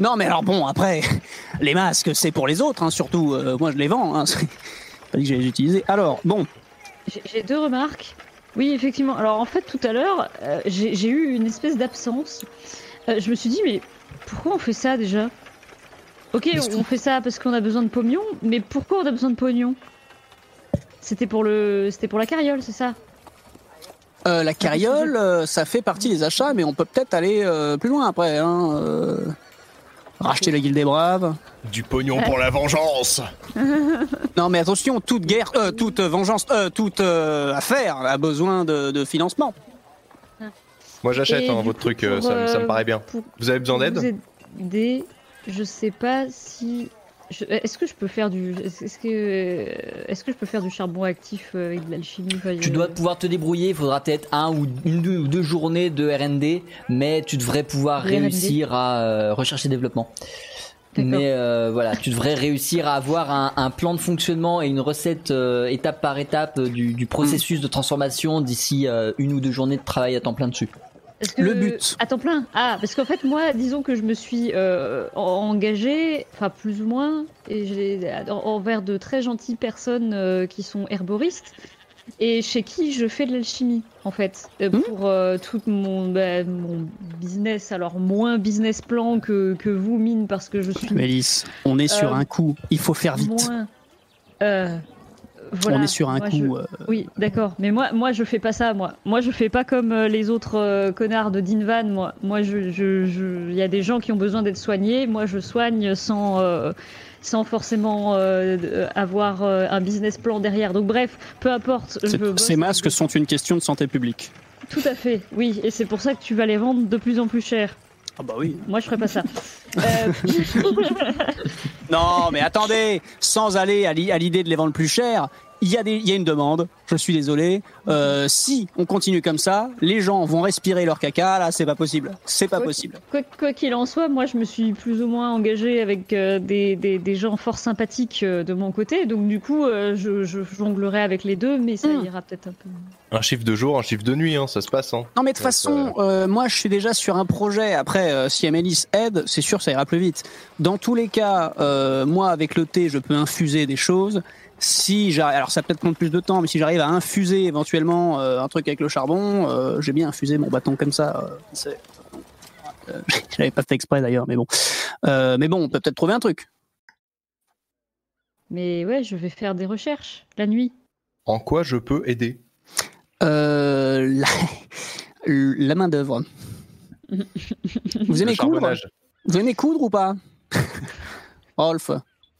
Non, mais alors bon, après, <laughs> les masques, c'est pour les autres, hein, surtout. euh, moi, je les vends. Hein, <laughs> pas dit que je les utilisais. Alors, bon, J'ai- deux remarques. Oui, effectivement. Alors en fait, tout à l'heure, euh, j'ai eu une espèce d'absence. Euh, je me suis dit, mais pourquoi on fait ça déjà? Ok, on fait ça parce qu'on a besoin de pognon, mais pourquoi on a besoin de pognon? C'était pour le, c'était pour la carriole, c'est ça? Euh, la carriole, euh, ça fait partie des achats, mais on peut peut-être aller plus loin après. Hein, racheter la guilde des braves. Du pognon pour la vengeance. Non, mais attention, toute guerre, euh, toute vengeance, euh, toute euh, affaire a besoin de, de financement. Moi, j'achète Et hein, du votre coup, truc, euh, pour, ça, me- ça me euh, paraît bien. pour- Vous avez besoin d'aide? vous aider, je sais pas si. Est-ce que je peux faire du. Est-ce que, est-ce que je peux faire du charbon actif euh, avec de l'alchimie Enfin, Tu je- dois pouvoir te débrouiller, il faudra peut-être un ou une deux, ou deux journées de R&D, mais tu devrais pouvoir De réussir à euh, recherche et développement. Mais euh, voilà, tu devrais réussir à avoir un, un plan de fonctionnement et une recette euh, étape par étape euh, du, du processus de transformation d'ici euh, une ou deux journées de travail à temps plein dessus. Est-ce que- Le but. À temps plein Ah, parce qu'en fait, moi, disons que je me suis euh, en- engagée, enfin plus ou moins, et j'ai- en- envers de très gentilles personnes euh, qui sont herboristes, et chez qui je fais de l'alchimie, en fait, euh, Hmm. pour euh, tout mon, bah, mon business. Alors, moins business plan que, que vous, mine, parce que je suis Mélisse, on est sur Euh, un coup. Il faut faire vite. moins. Euh, voilà, on est sur un coup. je- euh, Oui, d'accord. Mais moi, moi, je fais pas ça, moi. Moi, je fais pas comme euh, les autres euh, connards de Dinvan, moi. Moi, je, il y a des gens qui ont besoin d'être soignés. Moi, je soigne sans, euh, sans forcément euh, avoir un business plan derrière. Donc, bref, peu importe. ces masques sont une question de santé publique. Tout à fait, oui. Et c'est pour ça que tu vas les vendre de plus en plus cher. Ah bah oui. Moi, je ferais pas ça. <laughs> Euh, Non, mais attendez, sans aller à l'i- à l'idée de les vendre plus cher, il y, a des- il y a une demande, je suis désolé. Euh, si on continue comme ça, les gens vont respirer leur caca, là, c'est pas possible. C'est pas Ouais. possible. Quoi quoi qu'il en soit, moi je me suis plus ou moins engagée avec euh, des, des, des gens fort sympathiques euh, de mon côté, donc du coup euh, je, je jonglerai avec les deux, mais ça Hmm. ira peut-être un peu. Un chiffre de jour, un chiffre de nuit, hein, ça se passe. Hein. Non, mais de toute façon, euh, moi, je suis déjà sur un projet. Après, euh, si Amélis aide, c'est sûr, ça ira plus vite. Dans tous les cas, euh, moi, avec le thé, je peux infuser des choses. Si j'arrive, alors ça peut-être prendre plus de temps, mais si j'arrive à infuser éventuellement euh, un truc avec le charbon, euh, j'ai bien infusé mon bâton comme ça. euh, c'est- euh, <laughs> je l'avais pas fait exprès d'ailleurs, mais bon. Euh, mais bon, on peut peut-être trouver un truc. Mais ouais, je vais faire des recherches la nuit. En quoi je peux aider? Euh, la <laughs> la main d'œuvre. Vous aimez coudre? Vous aimez coudre ou pas? <laughs> Rolf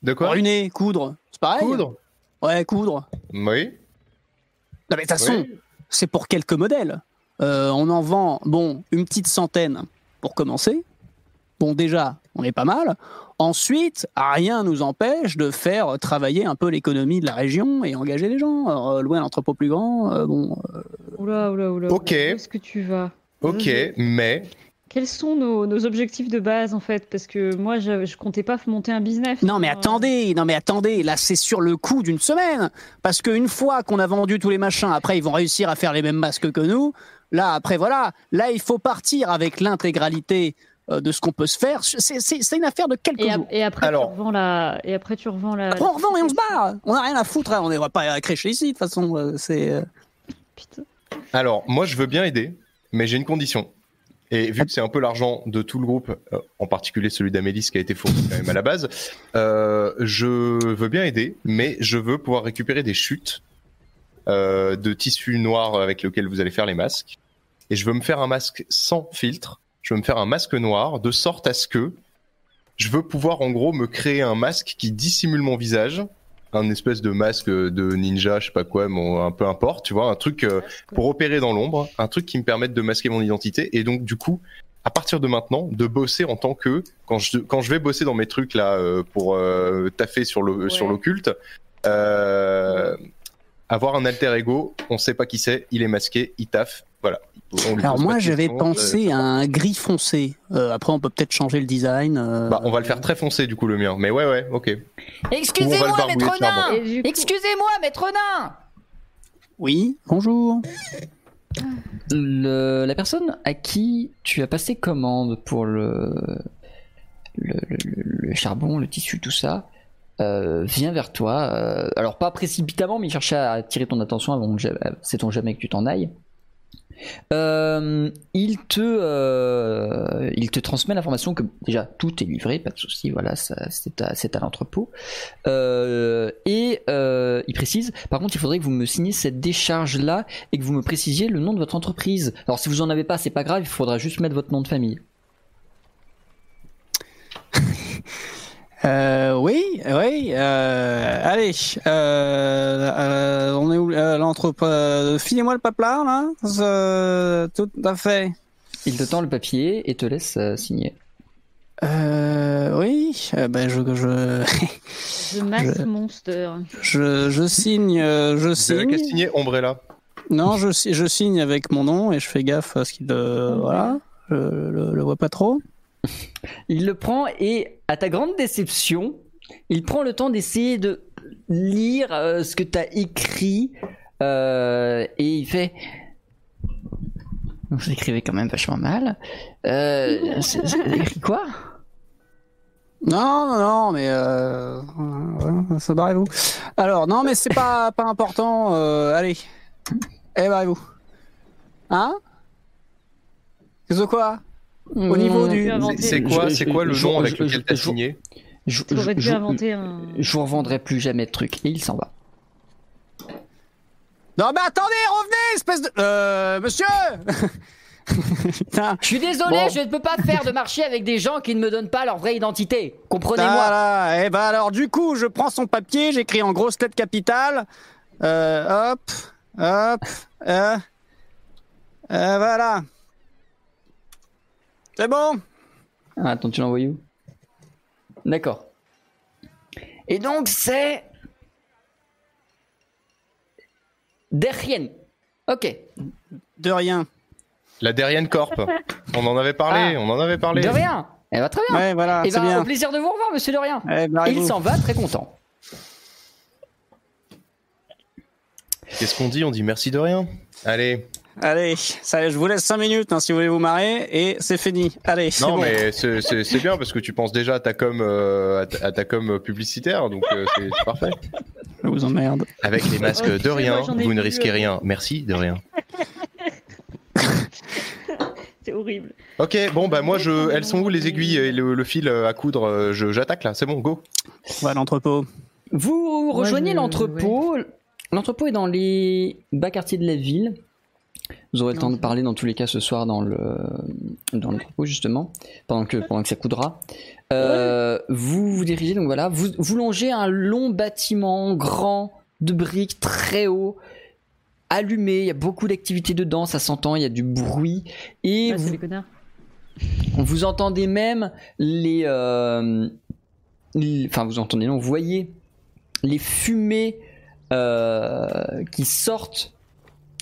De quoi? Ruiner, coudre, c'est pareil Coudre? Ouais, coudre. Oui. Non mais de toute façon, oui. c'est pour quelques modèles. Euh, on en vend, bon, une petite centaine pour commencer. Bon, déjà, on est pas mal. Ensuite, rien nous empêche de faire travailler un peu l'économie de la région et engager les gens. Alors, euh, louer un entrepôt plus grand, euh, bon, euh, Oula, oula, oula. Ok. Où est-ce que tu vas? Ok, mais Quels sont nos, nos objectifs de base en fait? Parce que moi je, je comptais pas monter un business. Non mais Euh, attendez, non mais attendez, là c'est sur le coup d'une semaine. Parce qu'une fois qu'on a vendu tous les machins, après ils vont réussir à faire les mêmes masques que nous. Là après voilà, là il faut partir avec l'intégralité euh, de ce qu'on peut se faire. C'est- une affaire de quelques Et, jours. et après Alors. tu revends la. Et après tu revends la. Après on revend et on se barre. On n'a rien à foutre, hein. on ne va pas à crécher ici de toute façon. euh, C'est euh, Putain. alors moi je veux bien aider, mais j'ai une condition. Et vu que c'est un peu l'argent de tout le groupe, euh, en particulier celui d'Amélis qui a été fourni quand même à la base, euh, je veux bien aider, mais je veux pouvoir récupérer des chutes euh, de tissu noir avec lequel vous allez faire les masques. Et je veux me faire un masque sans filtre. Je veux me faire un masque noir de sorte à ce que je veux pouvoir en gros me créer un masque qui dissimule mon visage, un espèce de masque de ninja, je sais pas quoi, mais un peu importe, tu vois, un truc euh, pour opérer dans l'ombre, un truc qui me permette de masquer mon identité et donc du coup, à partir de maintenant, de bosser en tant que quand je quand je vais bosser dans mes trucs là euh, pour euh, taffer sur le Ouais. sur l'occulte, euh, avoir un alter ego, on sait pas qui c'est, il est masqué, il taffe, voilà. Alors moi j'avais pensé euh, à un gris foncé. Euh, après on peut peut-être changer le design. euh, Bah, on va le faire très foncé du coup le mien, mais ouais ouais, ok. Excusez-moi, maître nain Excusez-moi, maître nain Oui, bonjour. Le- la personne à qui tu as passé commande pour le, le, le- le charbon, le tissu, tout ça, euh, vient vers toi. euh, alors pas précipitamment, mais il cherchait à attirer ton attention avant que sait-on jamais que tu t'en ailles. Euh, il te, euh, il te transmet l'information que déjà tout est livré, pas de souci, voilà, c'est à, l'entrepôt. Et il précise, par contre, il faudrait que vous me signiez cette décharge là et que vous me précisiez le nom de votre entreprise. Alors si vous en avez pas, c'est pas grave, il faudra juste mettre votre nom de famille. <laughs> Euh, oui, oui. Euh, allez, euh, euh, on est où euh, l'entrepôt euh, Filez-moi le papier là. Euh, tout à fait. Il te tend le papier et te laisse euh, signer. Euh, oui. euh, ben je je <laughs> The Mass Monster. je, je signe. je signe. signer Umbrella. Non, je je signe avec mon nom et je fais gaffe à ce qu'il euh, voilà. Je le, le vois pas trop. Il le prend et, à ta grande déception, il prend le temps d'essayer de lire euh, ce que tu as écrit euh, et il fait. Vous écrivez quand même vachement mal. Euh, c'est- quoi? Non, non, non, mais euh, voilà, ça barrez-vous. Alors, non, mais c'est pas pas important. euh, allez, eh barrez-vous. Hein? Qu'est-ce que quoi? Au niveau Mmh, du- C'est quoi, c'est quoi le nom avec je- lequel t'as je- signé Je, je- dû inventer un. je vous revendrai plus jamais de trucs. Et il s'en va. Non, mais attendez, revenez, espèce de. Euh, monsieur <laughs> Putain. Je suis désolé, Bon. je ne peux pas faire de marché avec des gens qui ne me donnent pas leur vraie identité. Comprenez-moi. Voilà, et ben alors, du coup, je prends son papier, j'écris en grosses lettres capitales. Euh, hop, hop, euh, euh, voilà. C'est bon Ah, attends, tu l'envoies où D'accord. Et donc c'est Derrien. Ok. De rien. La Derian Corp. On en avait parlé, Ah. on en avait parlé. De rien. Eh ben, très bien. Ouais, voilà, Eh c'est ben, bien. au plaisir de vous revoir, monsieur De rien. Eh, Et barrez-vous. il s'en va très content. Qu'est-ce qu'on dit? On dit merci de rien. Allez. Allez, ça, je vous laisse 5 minutes hein, si vous voulez vous marrer et c'est fini. Allez, c'est Non, bon. mais c'est- bien parce que tu penses déjà à ta com, euh, à ta, à ta com publicitaire, donc euh, c'est parfait. Je vous emmerde. Avec les masques Oh, de rien, vous ne risquez euh. rien. Merci de rien. <laughs> C'est horrible. Ok, bon bah moi je, elles sont où les aiguilles et le, le fil à coudre Je j'attaque là, c'est bon, go. On va à l'entrepôt. Vous rejoignez l'entrepôt. L'entrepôt est dans les bas quartiers de la ville. Vous aurez le temps de parler dans tous les cas ce soir dans le dans l'entrepôt justement, pendant que pendant que ça coudra. Euh, Vous vous dirigez donc voilà, vous vous longez un long bâtiment grand de briques très haut, allumé. Il y a beaucoup d'activité dedans, ça s'entend. Il y a du bruit et Ah, vous entendez même les, euh, les- enfin vous entendez non, vous voyez les fumées euh, qui sortent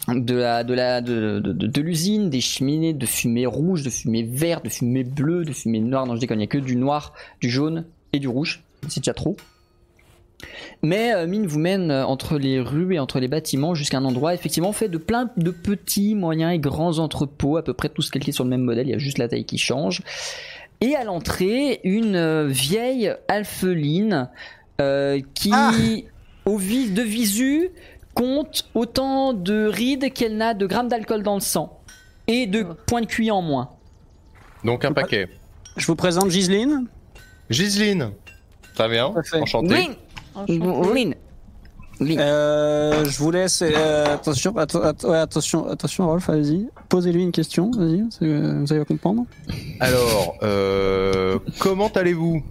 de la de la de, de, de- de l'usine, des cheminées de fumée rouge, de fumée verte, de fumée bleue, de fumée noire. Non, je déconne, il n'y a que du noir, du jaune et du rouge. C'est déjà trop. Mais euh, Mine vous mène euh, entre les rues et entre les bâtiments jusqu'à un endroit effectivement fait de plein de petits, moyens et grands entrepôts, à peu près tous calqués sur le même modèle, il y a juste la taille qui change. Et à l'entrée, une euh, vieille alpheline qui, Ah au vis de visu, compte autant de rides qu'elle n'a de grammes d'alcool dans le sang. Et de Oh. points de QI en moins. Donc un paquet. Je vous présente Giseline. Giseline. Très bien, enchanté. Lynn Enchanté. Lynn Lynn. Euh, je vous laisse. euh, attention, ouais, attention, attention, Rolf, allez-y. Posez-lui une question, vas-y, vous allez comprendre. Alors, euh, comment allez-vous?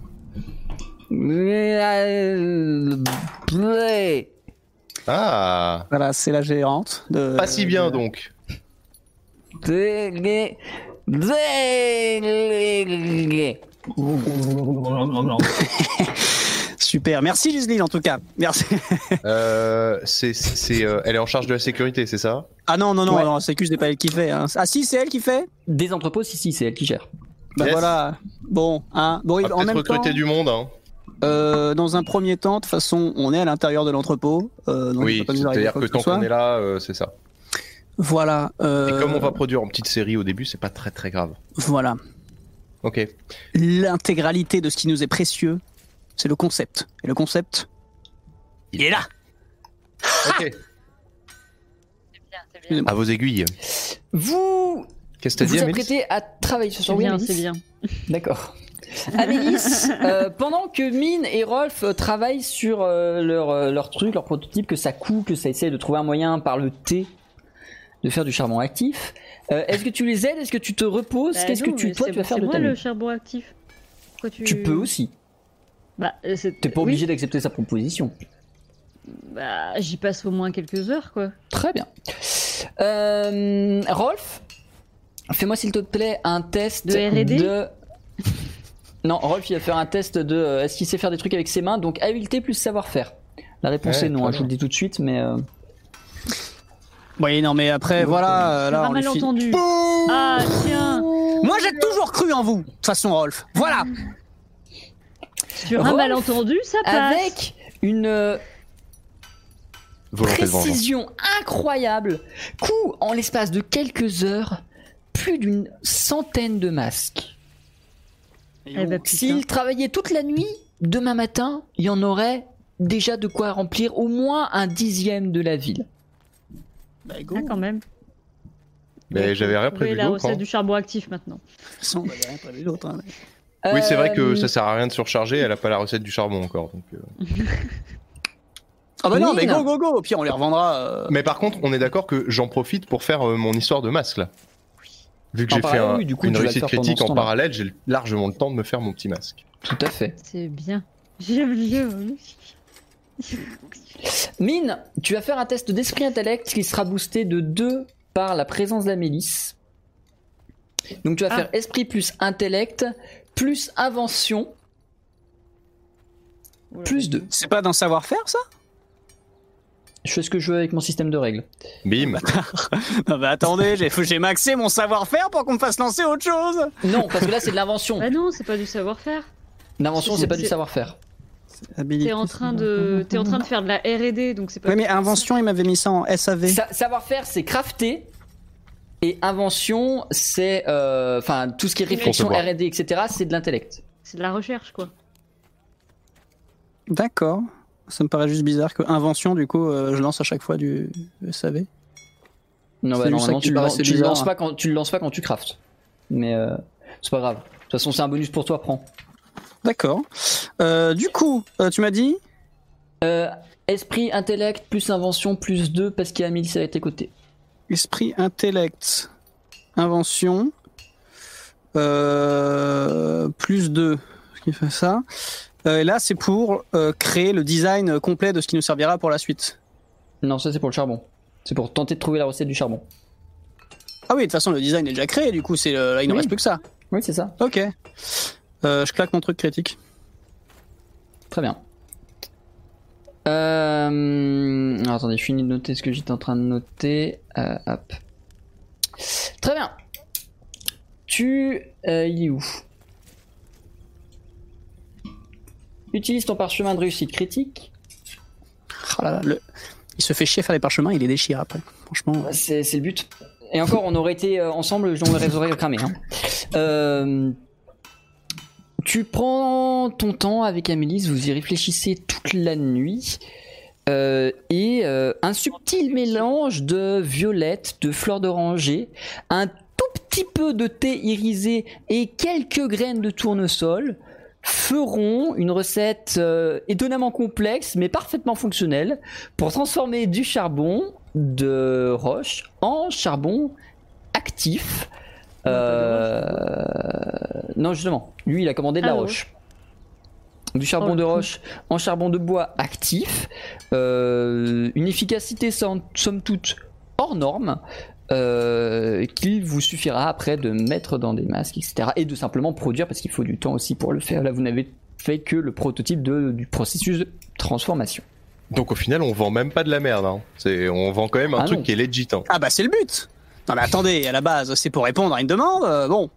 Euh. Ah, Voilà, c'est la gérante. De, pas si bien de- donc. <laughs> Super. Merci Gisline en tout cas. Merci. Euh, c'est, c'est, euh, elle est en charge de la sécurité, c'est ça? Ah non, non, non, Ouais. non c'est que c'est pas elle qui fait. hein. Ah si, c'est elle qui fait? Des entrepôts, si, si, c'est elle qui gère. Bah Yes. voilà. Bon, hein. Bon, On va en peut-être même recruter temps, du monde. Hein. Euh, dans un premier temps, de toute façon, on est à l'intérieur de l'entrepôt. Euh, donc Oui, c'est-à-dire que tant qu'on est là, euh, c'est ça. Voilà. euh, Et comme on va produire en petite série au début, c'est pas très très grave. Voilà. Ok. L'intégralité de ce qui nous est précieux, c'est le concept. Et le concept, il est là. Ok. <laughs> C'est bien, c'est bien. À vos aiguilles. Vous Qu'est-ce que vous dit, Amélie apprêtez à travailler sur bien, c'est bien. D'accord. <laughs> Amélis, euh, pendant que Mine et Rolf euh, travaillent sur euh, leur, leur truc, leur prototype, que ça coule, que ça essaie de trouver un moyen par le thé de faire du charbon actif, euh, est-ce que tu les aides? Est-ce que tu te reposes? Bah Qu'est-ce que tu, toi tu vas faire de moi ta le nuit charbon actif. Tu... Tu peux aussi. Bah, T'es pas oui. obligé d'accepter sa proposition. Bah, j'y passe au moins quelques heures, quoi. Très bien. Euh, Rolf, fais-moi s'il te plaît un test De R&D? de- Non, Rolf il va faire un test de euh, est-ce qu'il sait faire des trucs avec ses mains, donc habileté plus savoir-faire. La réponse Ouais, est non, très hein, je vous le dis tout de suite, mais euh, Oui, non, mais après, voilà. euh, là, file-. Ah, tiens Moi, j'ai toujours cru en vous. De toute façon, Rolf. Voilà. Sur un Rolf, malentendu, ça passe avec une euh, Volonté de vengeance. précision incroyable, coup en l'espace de quelques heures, plus d'une centaine de masques. Eh putain. S'il travaillait toute la nuit, demain matin, il y en aurait déjà de quoi remplir au moins un dixième de la ville. Bah, go. Ah, quand même. Mais j'avais rien prévu la d'autre. recette hein. du charbon actif, maintenant. De toute façon, on avait rien prévu d'autre. hein, mais- Oui, c'est vrai que Euh, ça sert à rien de surcharger. Elle a pas la recette du charbon encore. donc, euh. Ah bah non, mais go, go, go. Au pire, on les revendra. euh, Mais par contre, on est d'accord que j'en profite pour faire euh, mon histoire de masque là. Vu que j'ai fait parallèle, un- oui, du coup, une réussite critique en parallèle, j'ai largement le temps de me faire mon petit masque. Tout à fait. C'est bien. J'aime bien. Mine, tu vas faire un test d'esprit intellect qui sera boosté de 2 par la présence d'Amélis. Donc tu vas Ah. faire esprit plus intellect plus invention plus 2. C'est pas d'un savoir-faire, ça? Je fais ce que je veux avec mon système de règles. Bim. <laughs> Non, bah attendez, j'ai j'ai maxé mon savoir-faire pour qu'on me fasse lancer autre chose. Non, parce que là c'est de l'invention. Bah non, c'est pas du savoir-faire. L'invention c'est- pas du savoir-faire. T'es en train de, t'es en train de faire de la R&D, donc c'est pas. Oui, mais invention, il m'avait mis ça en SAV. Sa- savoir-faire c'est crafter et invention c'est euh, enfin tout ce qui est réflexion. R&D etc c'est de l'intellect. C'est de la recherche, quoi. D'accord. Ça me paraît juste bizarre que invention, du coup, euh, je lance à chaque fois du SAV. Non, C'est bah, normalement, qui tu, paraissait tu lances pas quand tu le lances pas quand tu craftes. Mais euh, c'est pas grave. De toute façon, c'est un bonus pour toi, prends. D'accord. Euh, du coup, euh, tu m'as dit esprit, intellect, plus invention, plus 2 parce qu'il y a 1000 à tes côtés. esprit, intellect, invention, plus 2. Ce qui fait ça. Euh, et là, c'est pour euh, créer le design complet de ce qui nous servira pour la suite. Non, ça c'est pour le charbon. C'est pour tenter de trouver la recette du charbon. Ah oui, de toute façon, le design est déjà créé, du coup, c'est euh, là, il ne Oui. reste plus que ça. Oui, c'est ça. Ok. Euh, je claque mon truc critique. Très bien. Euh... alors, attendez, je finis de noter ce que j'étais en train de noter. Euh, hop. Très bien. Tu... euh, il est où? Utilise ton parchemin de réussite critique. Oh là là, le- Il se fait chier à faire les parchemins, il les déchire après. Franchement. C'est c'est le but. Et encore, on aurait été euh, ensemble, on les aurait cramés. Hein. Euh, tu prends ton temps avec Amélis, vous y réfléchissez toute la nuit. euh, et euh, un subtil mélange de violette, de fleurs d'oranger, un tout petit peu de thé irisé et quelques graines de tournesol feront une recette euh, étonnamment complexe mais parfaitement fonctionnelle pour transformer du charbon de roche en charbon actif. Euh, non, justement, lui il a commandé de la Ah, roche. Du charbon Oh, de roche en charbon de bois actif. Euh, une efficacité somme, somme toute hors norme. Euh, qu'il vous suffira après de mettre dans des masques, etc. Et de simplement produire parce qu'il faut du temps aussi pour le faire. Là, vous n'avez fait que le prototype de- du processus de transformation. Donc au final, on vend même pas de la merde. Hein. C'est, on vend quand même un Ah truc non. qui est legit. Hein. Ah bah c'est le but Non mais attendez, à la base, c'est pour répondre à une demande, euh, bon.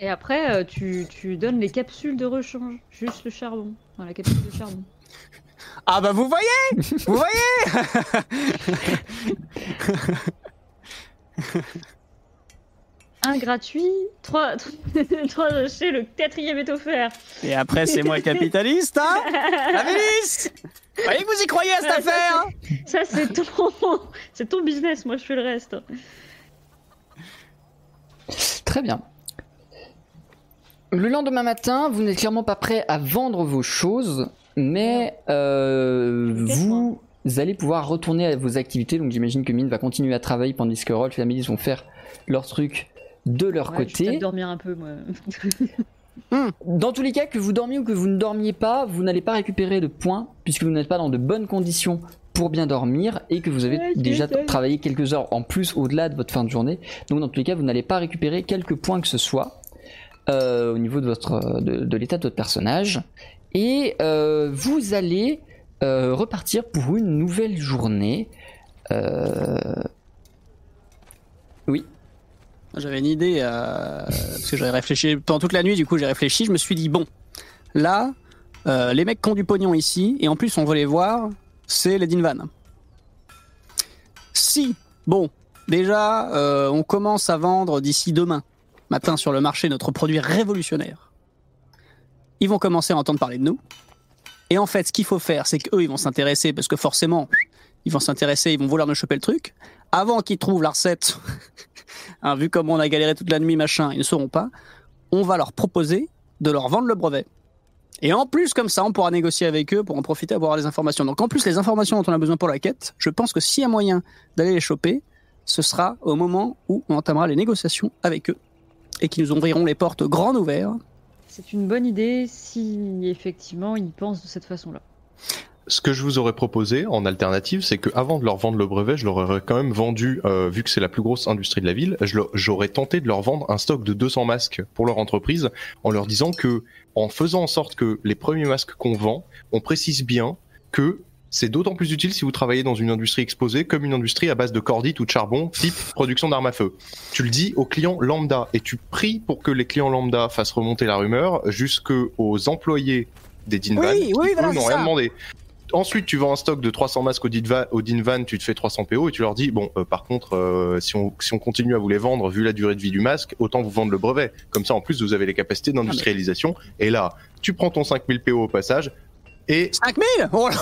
Et après, euh, tu, tu donnes les capsules de rechange. Juste le charbon. Enfin, la capsule de charbon. Ah bah vous voyez Vous voyez <laughs> <laughs> Un gratuit, trois, <laughs> trois chez le quatrième est offert. Et après c'est moi capitaliste, hein <laughs> Amélis Vous voyez que vous y croyez à cette Ouais, affaire hein Ça, c'est ton, c'est ton business. Moi, je fais le reste. Très bien. Le lendemain matin, vous n'êtes clairement pas prêt à vendre vos choses, mais euh, Peut-être, vous allez pouvoir retourner à vos activités. Donc j'imagine que Mine va continuer à travailler pendant que Rolf et Amélie vont faire leur truc de leur Ouais, Je vais côté. dormir un peu, moi. <laughs> Dans tous les cas, que vous dormiez ou que vous ne dormiez pas, vous n'allez pas récupérer de points puisque vous n'êtes pas dans de bonnes conditions pour bien dormir et que vous avez Ouais, déjà travaillé quelques heures en plus au-delà de votre fin de journée. Donc dans tous les cas, vous n'allez pas récupérer quelques points que ce soit euh, au niveau de, votre, de, de l'état de votre personnage. Et euh, vous allez euh, repartir pour une nouvelle journée. Euh, Oui. J'avais une idée, euh, parce que j'avais réfléchi pendant toute la nuit, du coup j'ai réfléchi, je me suis dit, bon, là, les mecs qui ont du pognon ici, et en plus on veut les voir, c'est les Dinvan. Si, bon, déjà, on commence à vendre d'ici demain matin sur le marché notre produit révolutionnaire, ils vont commencer à entendre parler de nous. Et en fait, ce qu'il faut faire, c'est qu'eux, ils vont s'intéresser, parce que forcément, ils vont s'intéresser, ils vont vouloir nous choper le truc. Avant qu'ils trouvent la recette, <laughs> hein, vu comme on a galéré toute la nuit, machin, ils ne sauront pas. On va leur proposer de leur vendre le brevet. Et en plus, comme ça, on pourra négocier avec eux pour en profiter, avoir les informations. Donc en plus, les informations dont on a besoin pour la quête, je pense que s'il y a moyen d'aller les choper, ce sera au moment où on entamera les négociations avec eux. Et qui nous ouvriront les portes grandes ouvertes. C'est une bonne idée si effectivement ils pensent de cette façon-là. Ce que je vous aurais proposé en alternative, c'est que avant de leur vendre le brevet, je leur aurais quand même vendu, euh, vu que c'est la plus grosse industrie de la ville, j'aurais tenté de leur vendre un stock de 200 masques pour leur entreprise, en leur disant que, en faisant en sorte que les premiers masques qu'on vend, on précise bien que c'est d'autant plus utile si vous travaillez dans une industrie exposée comme une industrie à base de cordite ou de charbon, type production d'armes à feu. Tu le dis aux clients lambda et tu pries pour que les clients lambda fassent remonter la rumeur jusqu'aux employés des Dinvan Oui, qui, oui, voilà, n'ont rien demandé. Ensuite, tu vends un stock de 300 masques au Dinvan, tu te fais 300 PO et tu leur dis bon, euh, par contre, euh, si on si on continue à vous les vendre, vu la durée de vie du masque, autant vous vendre le brevet. Comme ça, en plus, vous avez les capacités d'industrialisation. Et là, tu prends ton 5000 PO au passage et, 5000 Oh là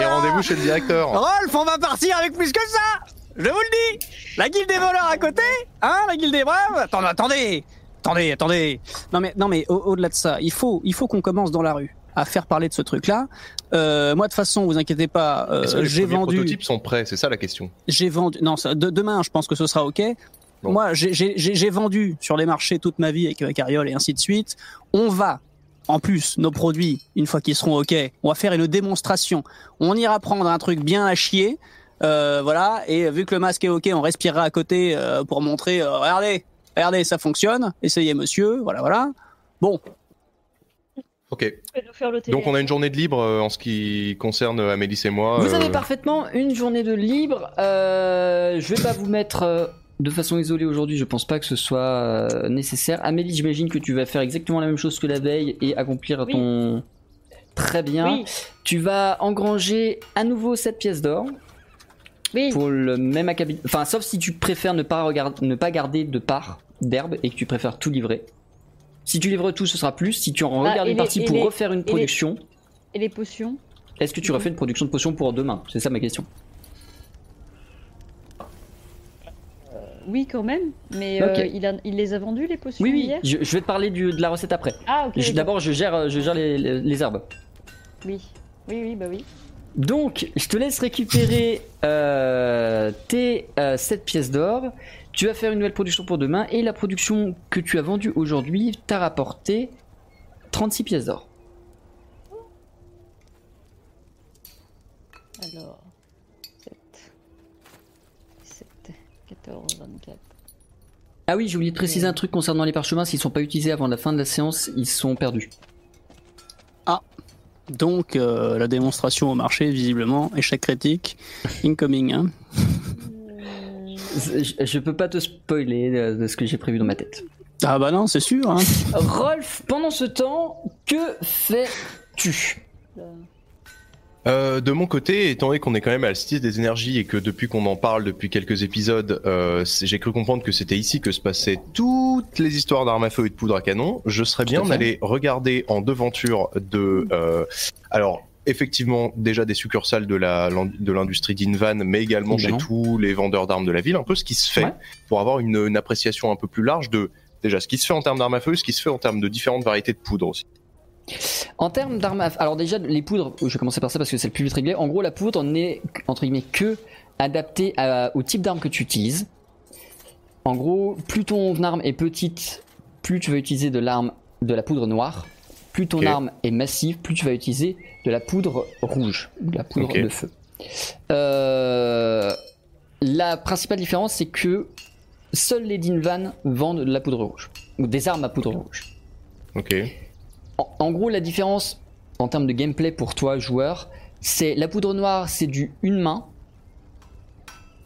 et rendez-vous chez le directeur. Rolf, on va partir avec plus que ça Je vous le dis La guilde des voleurs à côté Hein La guilde des braves Attendez, attendez Attendez, attendez Non mais, non mais au- au-delà de ça, il faut, il faut qu'on commence dans la rue à faire parler de ce truc-là. Euh, moi, de façon, vous inquiétez pas, euh, les j'ai vendu... prototypes sont prêts? C'est ça la question. J'ai vendu... Non, ça- de- demain, je pense que ce sera OK. Bon. Moi, j'ai vendu sur les marchés toute ma vie avec, avec Ariol et ainsi de suite. On va, en plus, nos produits, une fois qu'ils seront OK, on va faire une démonstration. On ira prendre un truc bien à chier. euh, voilà, et vu que le masque est OK, on respirera à côté euh, pour montrer, euh, regardez, regardez, ça fonctionne, essayez monsieur, voilà, voilà. Bon, Ok. Donc on a une journée de libre en ce qui concerne Amélie et moi. Vous euh, avez parfaitement une journée de libre. Euh, je vais pas vous mettre de façon isolée aujourd'hui. Je pense pas que ce soit euh, nécessaire. Amélie, j'imagine que tu vas faire exactement la même chose que la veille et accomplir Oui. ton. Très bien. Oui, Tu vas engranger à nouveau 7 pièces d'or oui. pour le même acabit. Enfin, sauf si tu préfères ne pas, regarder, ne pas garder de part d'herbe et que tu préfères tout livrer. Si tu livres tout, ce sera plus. Si tu en Ah, regardes une les- partie pour les- refaire une les- production, Et les potions est-ce que tu refais une production de potions pour demain? C'est ça ma question. Oui, quand même. Mais euh, il, a, il les a vendus, les potions Oui, oui, hier je, je vais te parler du- de la recette après. Ah, ok. D'abord, je gère, je gère les, les- les herbes. Oui. Oui, oui, bah oui. Donc, je te laisse récupérer euh, tes 7 pièces d'or. Tu vas faire une nouvelle production pour demain. Et la production que tu as vendue aujourd'hui t'a rapporté 36 pièces d'or. Alors, 7, 17, 14, 24. Ah oui, j'ai oublié de préciser un truc concernant les parchemins. S'ils sont pas utilisés avant la fin de la séance, ils sont perdus. Donc, euh, la démonstration au marché, visiblement, échec critique, incoming. Hein. Je, je peux pas te spoiler de, de ce que j'ai prévu dans ma tête. Ah bah non, c'est sûr. Hein. Rolf, pendant ce temps, que fais-tu? Euh, de mon côté, étant donné qu'on est quand même à la Cité des Énergies et que depuis qu'on en parle depuis quelques épisodes, euh, j'ai cru comprendre que c'était ici que se passaient toutes les histoires d'armes à feu et de poudre à canon, je serais bien d'aller regarder en devanture de... euh, alors, effectivement, déjà des succursales de l'industrie d'Invan, mais également chez tous les vendeurs d'armes de la ville, un peu ce qui se fait Ouais. pour avoir une, une appréciation un peu plus large de déjà ce qui se fait en termes d'armes à feu, ce qui se fait en termes de différentes variétés de poudre aussi. En termes d'armes à alors déjà les poudres, je vais commencer par ça parce que c'est le plus vite réglé. En gros, la poudre n'est entre guillemets que adaptée à- au type d'arme que tu utilises. En gros, plus ton arme est petite, plus tu vas utiliser de l'arme de la poudre noire. Plus ton arme est massive, plus tu vas utiliser de la poudre rouge, de la poudre de feu. Euh, la principale différence, c'est que seuls les Dinvan vendent de la poudre rouge ou des armes à poudre rouge. Ok. En, en gros, la différence en termes de gameplay pour toi, joueur, c'est la poudre noire, c'est du une main.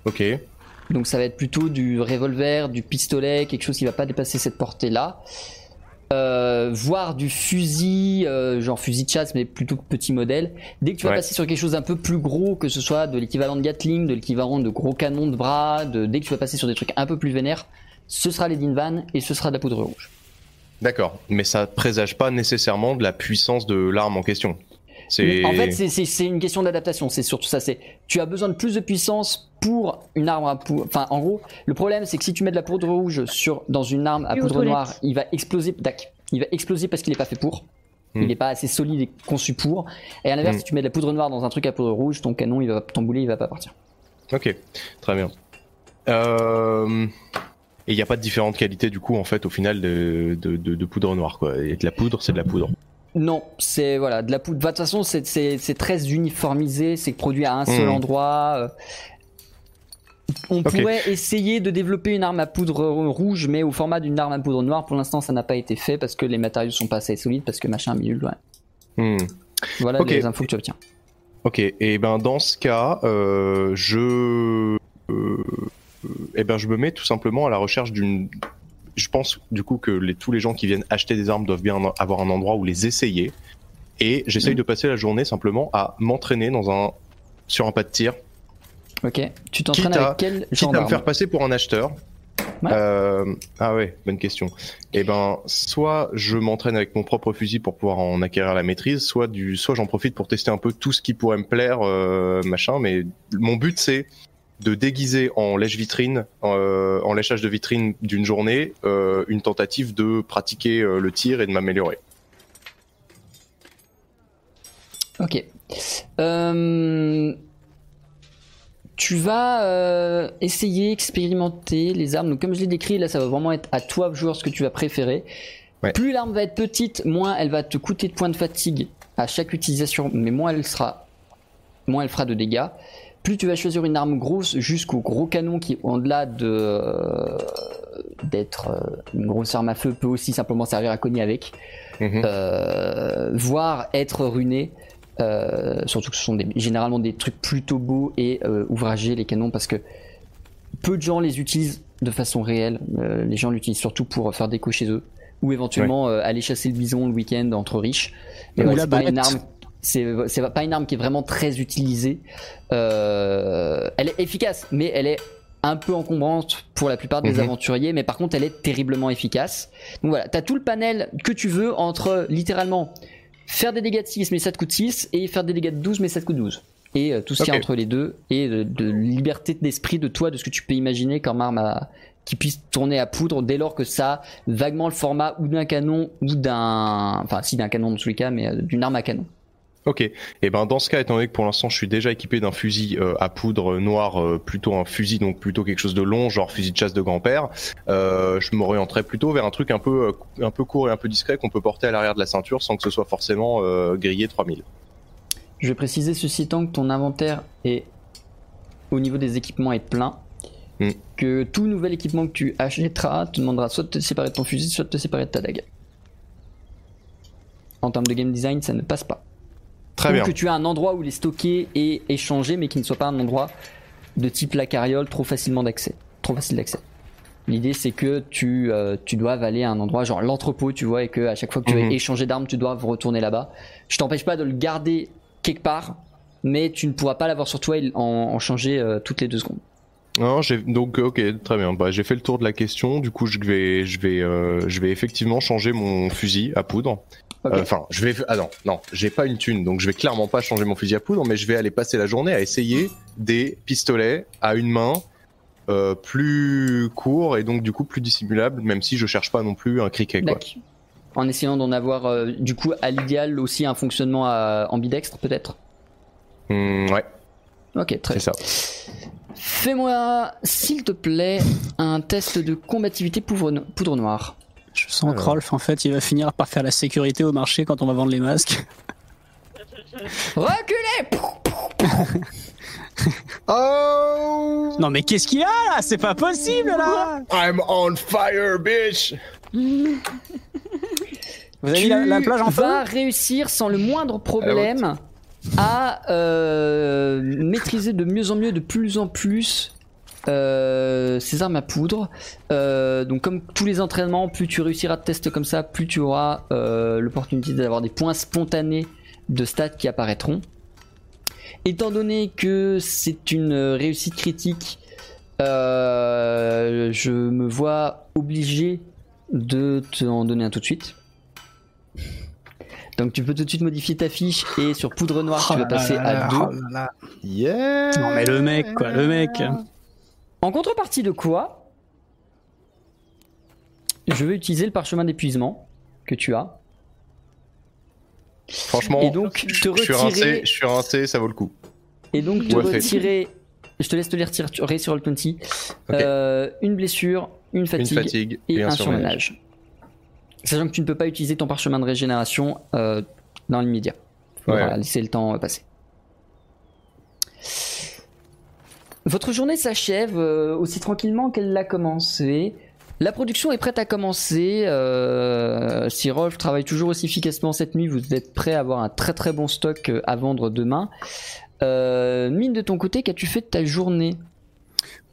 Ok. Donc ça va être plutôt du revolver, du pistolet, quelque chose qui va pas dépasser cette portée-là. Euh, voire du fusil, euh, genre fusil de chasse, mais plutôt petit modèle. Dès que tu vas Ouais. passer sur quelque chose un peu plus gros, que ce soit de l'équivalent de Gatling, de l'équivalent de gros canons de bras, de, dès que tu vas passer sur des trucs un peu plus vénères, ce sera les Dinvan et ce sera de la poudre rouge. D'accord, mais ça présage pas nécessairement de la puissance de l'arme en question. C'est En fait, c'est- une question d'adaptation. C'est surtout ça. C'est tu as besoin de plus de puissance pour une arme à poudre. Enfin, en gros, le problème, c'est que si tu mets de la poudre rouge sur dans une arme à Et poudre noire, il va exploser. Tac. Il va exploser parce qu'il n'est pas fait pour. Hmm. Il n'est pas assez solide et conçu pour. Et à l'inverse, Hmm. si tu mets de la poudre noire dans un truc à poudre rouge, ton canon, il va ton boulet, il va pas partir. ok, très bien. Euh... Et il n'y a pas de différente qualité du coup en fait au final de, de, de- de poudre noire quoi. Et de la poudre, c'est de la poudre. Non, c'est voilà de la poudre. De toute façon, c'est- très uniformisé. C'est produit à un seul Hmm. endroit. euh. On pourrait essayer de développer une arme à poudre rouge, mais au format d'une arme à poudre noire. Pour l'instant, ça n'a pas été fait parce que les matériaux sont pas assez solides, parce que machin, bidule. ouais. Hmm. Voilà Ok. les infos que tu obtiens. Ok, et ben dans ce cas, euh, je, euh, eh ben je me mets tout simplement à la recherche d'une. Je pense du coup que les, tous les gens qui viennent acheter des armes doivent bien avoir un endroit où les essayer. Et j'essaye Mhm. de passer la journée simplement à m'entraîner dans un sur un pas de tir, Ok. Tu t'entraînes Quitte à- avec quel genre à me d'arme faire passer pour un acheteur. Ouais. Euh, ah ouais, bonne question. Et ben, soit je m'entraîne avec mon propre fusil pour pouvoir en acquérir la maîtrise, soit du, soit j'en profite pour tester un peu tout ce qui pourrait me plaire, euh, machin. Mais mon but c'est de déguiser en lèche-vitrine, euh, en léchage de vitrine d'une journée, euh, une tentative de pratiquer euh, le tir et de m'améliorer. Ok. Euh, Tu vas euh, essayer, expérimenter les armes. Donc, comme je l'ai décrit, là, ça va vraiment être à toi, joueur, ce que tu vas préférer. Ouais. Plus l'arme va être petite, moins elle va te coûter de points de fatigue à chaque utilisation, mais moins elle sera, moins elle fera de dégâts. Plus tu vas choisir une arme grosse jusqu'au gros canon qui, au-delà de euh, d'être euh, une grosse arme à feu, peut aussi simplement servir à cogner avec Mhm. euh, voire être ruiné. Euh, surtout que ce sont des- généralement des trucs plutôt beaux et euh, ouvragés, les canons, parce que peu de gens les utilisent de façon réelle. Les gens l'utilisent surtout pour faire déco chez eux, ou éventuellement aller chasser le bison le week-end entre riches. Mais Ou ouais, la c'est pas une arme. C'est pas une arme qui est vraiment très utilisée. Euh, elle est efficace, mais elle est un peu encombrante pour la plupart des Mhm. aventuriers, mais par contre elle est terriblement efficace. Donc voilà, t'as tout le panel que tu veux entre littéralement faire des dégâts de 6 mais ça te coûte 6 et faire des dégâts de 12 mais ça te coûte 12. Et euh, tout ce qu'il y a entre les deux et de, de liberté d'esprit de toi, de ce que tu peux imaginer comme arme à- qui puisse tourner à poudre dès lors que ça a vaguement le format ou d'un canon ou d'un... Enfin si d'un canon dans tous les cas, mais euh, d'une arme à canon. Ok. Et ben dans ce cas, étant donné que pour l'instant je suis déjà équipé d'un fusil euh, à poudre noir, euh, plutôt un fusil donc plutôt quelque chose de long, genre fusil de chasse de grand-père, euh, je m'orienterais plutôt vers un truc un peu euh, un peu court et un peu discret qu'on peut porter à l'arrière de la ceinture sans que ce soit forcément euh, grillé 3000. Je vais préciser ceci étant que ton inventaire est au niveau des équipements est plein. Hmm. Que tout nouvel équipement que tu achèteras te demandera soit de te séparer de ton fusil, soit de te séparer de ta dague. En termes de game design, ça ne passe pas. Très bien. que tu as un endroit où il est stocké et échangé, mais qui ne soit pas un endroit de type la carriole trop facilement d'accès, trop facile d'accès. L'idée c'est que tu, euh, tu doives aller à un endroit genre l'entrepôt, tu vois, et que à chaque fois que tu Mhm. veux échanger d'armes, tu dois retourner là-bas. Je t'empêche pas de le garder quelque part, mais tu ne pourras pas l'avoir sur toi et en, en changer euh, toutes les deux secondes. Non, j'ai donc ok, très bien. Bah, j'ai fait le tour de la question. Du coup, je vais, je vais, euh, je vais effectivement changer mon fusil à poudre. Euh, Enfin, je vais. Ah non, non, j'ai pas une thune, donc je vais clairement pas changer mon fusil à poudre, mais je vais aller passer la journée à essayer des pistolets à une main euh, plus courts et donc du coup plus dissimulables, même si je cherche pas non plus un criquet quoi. En essayant d'en avoir euh, du coup à l'idéal aussi un fonctionnement à- ambidextre peut-être? Hmm, ouais, Ok, très c'est bien. ça. Fais-moi, s'il te plaît, un test de combativité poudre, no- poudre noire. Je sens que Alors. Rolf, en fait, il va finir par faire la sécurité au marché quand on va vendre les masques. <laughs> Reculez <laughs> Oh, Non, mais qu'est-ce qu'il y a là? C'est pas possible là I'm on fire, bitch. Vous avez mis la, la plage en Tu feu? vas réussir sans le moindre problème à euh, maîtriser de mieux en mieux, de plus en plus euh, ces armes à poudre. Euh, donc comme tous les entraînements, plus tu réussiras de tests comme ça, plus tu auras euh, l'opportunité d'avoir des points spontanés de stats qui apparaîtront. Étant donné que c'est une réussite critique, je me vois obligé de t'en donner un tout de suite. Donc tu peux tout de suite modifier ta fiche et sur poudre noire tu Oh vas passer là à là, 2. oh là là. Yeah. Non, mais le mec, quoi, le mec. En contrepartie de quoi Je vais utiliser le parchemin d'épuisement que tu as. Franchement, Et donc te je suis rincé, retirer. je suis rincé, ça vaut le coup. Et donc te Ouais, retirer. Je te laisse te les retirer sur le 20. Ok. Euh, une blessure, une Une fatigue, et, et un un surmenage. Sachant que tu ne peux pas utiliser ton parchemin de régénération euh, dans l'immédiat. Faut Ouais. voilà, laisser le temps euh, passer. Votre journée s'achève euh, aussi tranquillement qu'elle l'a commencé. La production est prête à commencer. euh, si Rolf travaille toujours aussi efficacement cette nuit, vous êtes prêt à avoir un très très bon stock à vendre demain. Euh, mine de ton côté, qu'as-tu fait de ta journée?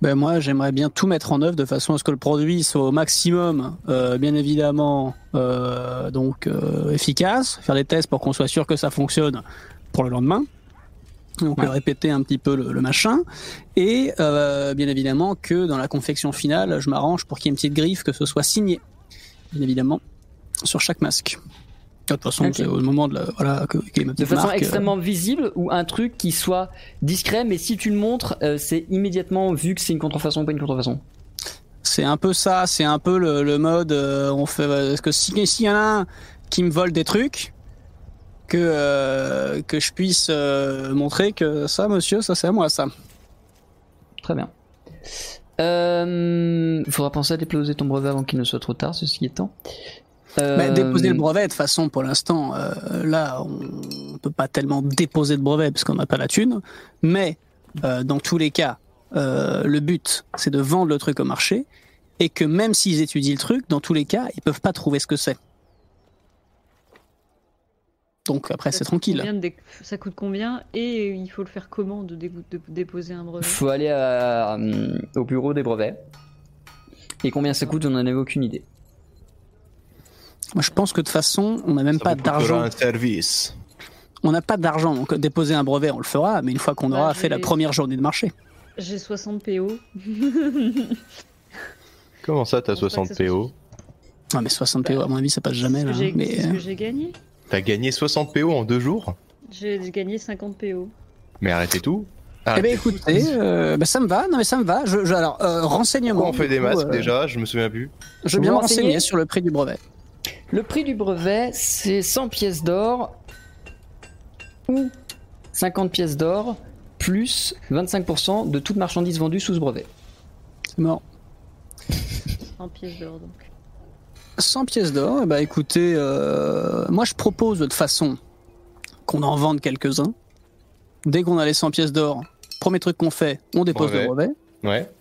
Ben moi, j'aimerais bien tout mettre en œuvre de façon à ce que le produit soit au maximum, euh, bien évidemment, euh, donc euh, efficace. Faire des tests pour qu'on soit sûr que ça fonctionne pour le lendemain. Donc Ouais. répéter un petit peu le, le machin. Et bien évidemment que dans la confection finale, je m'arrange pour qu'il y ait une petite griffe, que ce soit signé, bien évidemment, sur chaque masque. De toute façon, c'est au moment de la, voilà, que, De façon marque, euh, extrêmement visible ou un truc qui soit discret, mais si tu le montres, euh, c'est immédiatement vu que c'est une contrefaçon ou pas une contrefaçon. C'est un peu ça, c'est un peu le, le mode euh, on fait parce que si s'il y en a un qui me vole des trucs que que je puisse montrer que ça monsieur, ça c'est à moi ça. Très bien. Il faudra penser à déposer ton brevet avant qu'il ne soit trop tard, ceci étant. Euh, Mais déposer le brevet de toute façon pour l'instant euh, là on, peut pas tellement déposer de brevet parce qu'on n'a pas la thune, mais euh, dans tous les cas euh, le but c'est de vendre le truc au marché et que même s'ils étudient le truc, dans tous les cas ils peuvent pas trouver ce que c'est. Donc après c'est tranquille. dé- Ça coûte combien? Et il faut le faire comment de, dé- de déposer un brevet? Faut aller à- euh, au bureau des brevets. Et combien ça coûte, on n'en avait aucune idée. Moi, je pense que de toute façon, on n'a même Ça pas d'argent. un service. On n'a pas d'argent. Donc, déposer un brevet, on le fera, mais une fois qu'on Bah, aura fait la vais- première journée de marché. J'ai 60 PO. <laughs> Comment ça, t'as Je pense pas 60 que ça PO Non, mais 60 PO, à mon avis, ça passe jamais. C'est Là, ce que hein. j'ai- c'est ce euh, que j'ai gagné. T'as gagné 60 PO en deux jours J'ai gagné 50 PO. Mais arrêtez tout. Eh ben, écoutez, euh, bah, ça me va. Non, mais ça me va. Je, je- alors, euh, renseignement. On fait des coup, masques euh, déjà? Je me souviens plus. Je veux Vous bien me renseigner sur le prix du brevet. Le prix du brevet, c'est 100 pièces d'or ou 50 pièces d'or plus 25% de toute marchandise vendue sous ce brevet. C'est mort. 100 pièces d'or donc. 100 pièces d'or, ben, écoutez, euh, moi je propose de toute façon qu'on en vende quelques-uns. Dès qu'on a les 100 pièces d'or, premier truc qu'on fait, on dépose Brevet. le brevet. Ouais.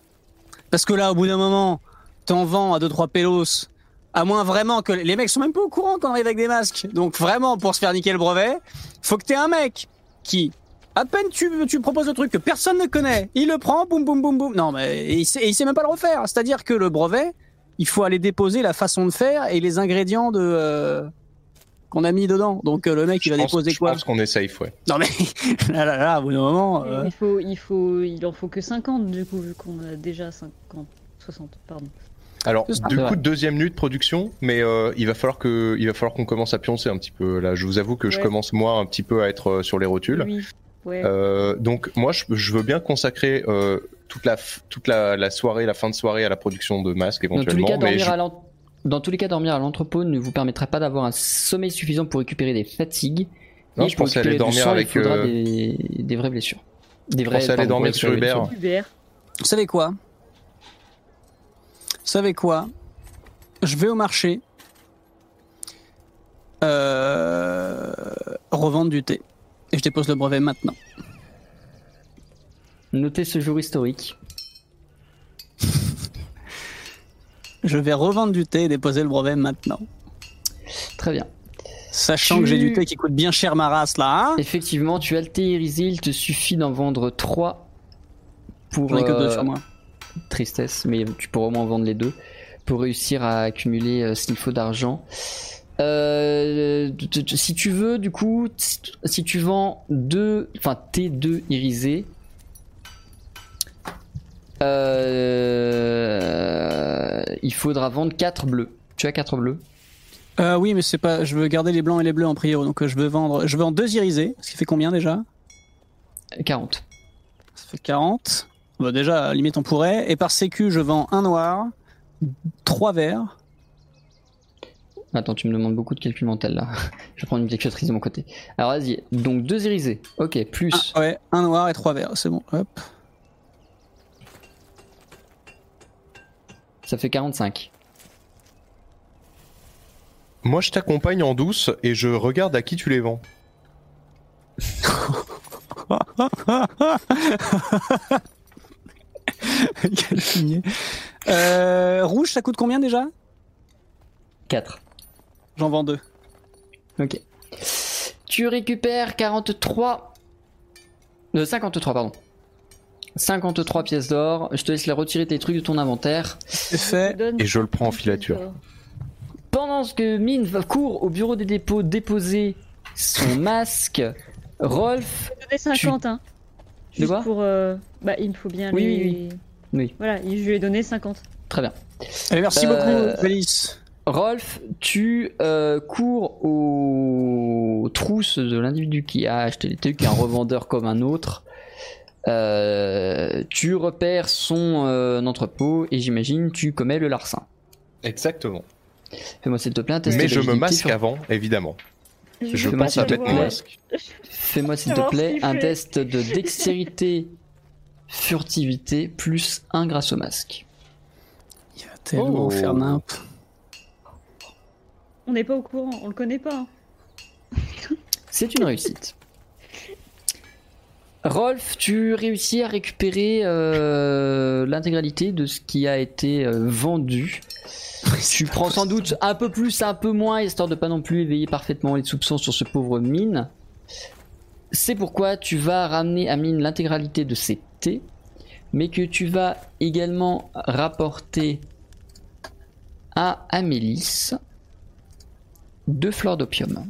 Parce que là, au bout d'un moment, t'en vends à 2-3 pélos, À moins vraiment que les mecs sont même pas au courant qu'on arrive avec des masques. Donc vraiment, pour se faire niquer le brevet, faut que t'aies un mec qui, à peine tu, tu proposes le truc que personne ne connaît, il le prend, boum boum boum boum. Non mais et il sait, et il sait même pas le refaire. C'est-à-dire que le brevet, il faut aller déposer la façon de faire et les ingrédients de euh, qu'on a mis dedans. Donc euh, le mec il Je va pense, déposer je quoi pense qu'on est safe, ouais. Non mais <laughs> là là là, au bout d'un moment. euh, Il, faut, il, faut, il en faut que 50 du coup, vu qu'on a déjà 50, 60, pardon. Alors, du coup, vrai. deuxième nuit de production, mais euh, il va falloir que, il va falloir qu'on commence à pioncer un petit peu. Là, je vous avoue que je commence moi un petit peu à être euh, sur les rotules. Oui, ouais. Euh, donc moi, je, je veux bien consacrer euh, toute la toute la, la soirée, la fin de soirée à la production de masques Dans tous les éventuellement. cas, mais dormir je- à l'en- dans tous les cas, dormir à l'entrepôt ne vous permettra pas d'avoir un sommeil suffisant pour récupérer des fatigues. Non, Et je pour pensais aller dormir sang, avec, Il faudra euh, des, des vraies blessures. Des vraies, pensais aller dormir sur. Hubert. Vous savez quoi? Savez quoi? Je vais au marché euh, revendre du thé. Et je dépose le brevet maintenant. Notez ce jour historique. <laughs> Je vais revendre du thé et déposer le brevet maintenant. Très bien. Sachant Tu- que j'ai du thé qui coûte bien cher ma race là, hein? Effectivement, tu as le thé irisé, il te suffit d'en vendre 3 pour J'en ai que deux euh, sur moi. Tristesse, mais tu pourras au moins en vendre les deux pour réussir à accumuler euh, ce qu'il faut d'argent. Euh, si tu veux, du coup, si- tu vends deux, enfin T2 irisés, euh, il faudra vendre 4 bleus. Tu as 4 bleus? Euh, oui, mais c'est pas. Je veux garder les blancs et les bleus en priori, donc je veux vendre. Je en deux irisés. Ce qui fait combien déjà? 40. Ça fait 40. Bah déjà, à la limite on pourrait. Et par sécu, je vends un noir, trois verts. Attends, tu me demandes beaucoup de calcul mental là. <laughs> Je vais prendre une calculatrice de mon côté. Alors vas-y, donc deux irisés. Ok, plus. Ah, ouais, un noir et trois verts. C'est bon. Hop. Ça fait 45. Moi, je t'accompagne en douce et je regarde à qui tu les vends. <laughs> <laughs> Quel fumier. Euh, rouge, ça coûte combien déjà 4. J'en vends deux. Ok. Tu récupères 43. Euh, 53, pardon. 53 pièces d'or. Je te laisse les retirer tes trucs de ton inventaire. C'est fait. Et je le prends en 50 filature. Pendant ce que Mine va- court au bureau des dépôts déposer son masque, Rolf. Donner 50, hein. De Juste quoi pour. euh, Bah, il me faut bien Oui, les. oui, Oui. Voilà, je lui ai donné 50. Très bien. Allez, merci Euh, beaucoup, Félix. Rolf, tu euh, cours aux trousses de l'individu qui a acheté les trucs, un revendeur comme un autre. Euh, tu repères son euh, entrepôt et j'imagine tu commets le larcin. Exactement. Fais-moi s'il te plaît un test Mais je me masque avant, évidemment. Je Fais-moi pense à s'il te plaît- masque. Fais-moi s'il te Savoir plaît un test de dextérité, furtivité plus 1 grâce au masque. Il va tellement Oh. faire nimp. On n'est pas au courant, on le connaît pas. <laughs> C'est une réussite. Rolf, tu réussis à récupérer euh, l'intégralité de ce qui a été euh, vendu. Tu prends sans doute un peu plus, un peu moins, histoire de pas non plus éveiller parfaitement les soupçons sur ce pauvre mine. C'est pourquoi tu vas ramener à mine l'intégralité de ses thés, mais que tu vas également rapporter à Amélis deux fleurs d'opium.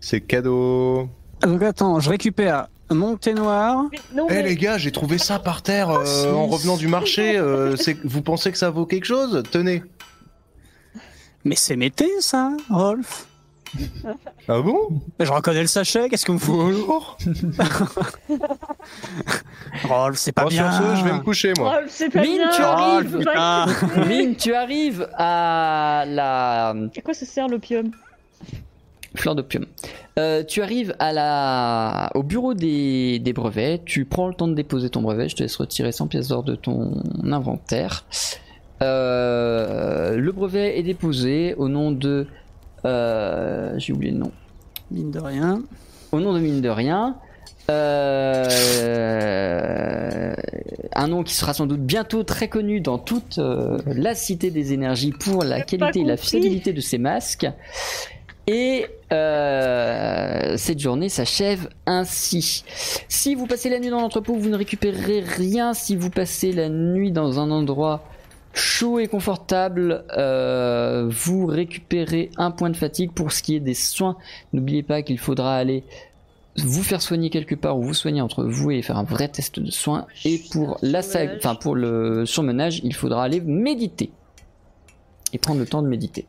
C'est cadeau. Donc attends, je récupère mon thé noir. Mais non, Eh mais- les gars, j'ai trouvé ça par terre euh, si. en revenant du marché. euh, vous pensez que ça vaut quelque chose? Tenez. Mais c'est mes thés, ça, Rolf. Ah bon? Mais Je reconnais le sachet, qu'est-ce que vous fout alors? <laughs> Rolf, c'est pas Bon, bien. Sur ce, je vais me coucher moi. Oh, c'est pas Mine, bien tu Oh, arrives. putain. <laughs> Mine, tu arrives à la À quoi ça sert l'opium? Fleur d'opium. Euh, tu arrives à la au bureau des, des brevets. Tu prends le temps de déposer ton brevet. Je te laisse retirer 100 pièces d'or de ton inventaire. Euh, le brevet est déposé au nom de euh, j'ai oublié le nom. Mine de rien. Au nom de mine de rien. Euh, un nom qui sera sans doute bientôt très connu dans toute euh, la cité des énergies pour la qualité et la fiabilité de ses masques. Et euh, cette journée s'achève ainsi. Si vous passez la nuit dans l'entrepôt, vous ne récupérerez rien. Si vous passez la nuit dans un endroit chaud et confortable, euh, vous récupérez un point de fatigue. Pour ce qui est des soins, n'oubliez pas qu'il faudra aller vous faire soigner quelque part ou vous soigner entre vous et faire un vrai test de soins. Et pour la enfin pour le surmenage, il faudra aller méditer et prendre le temps de méditer.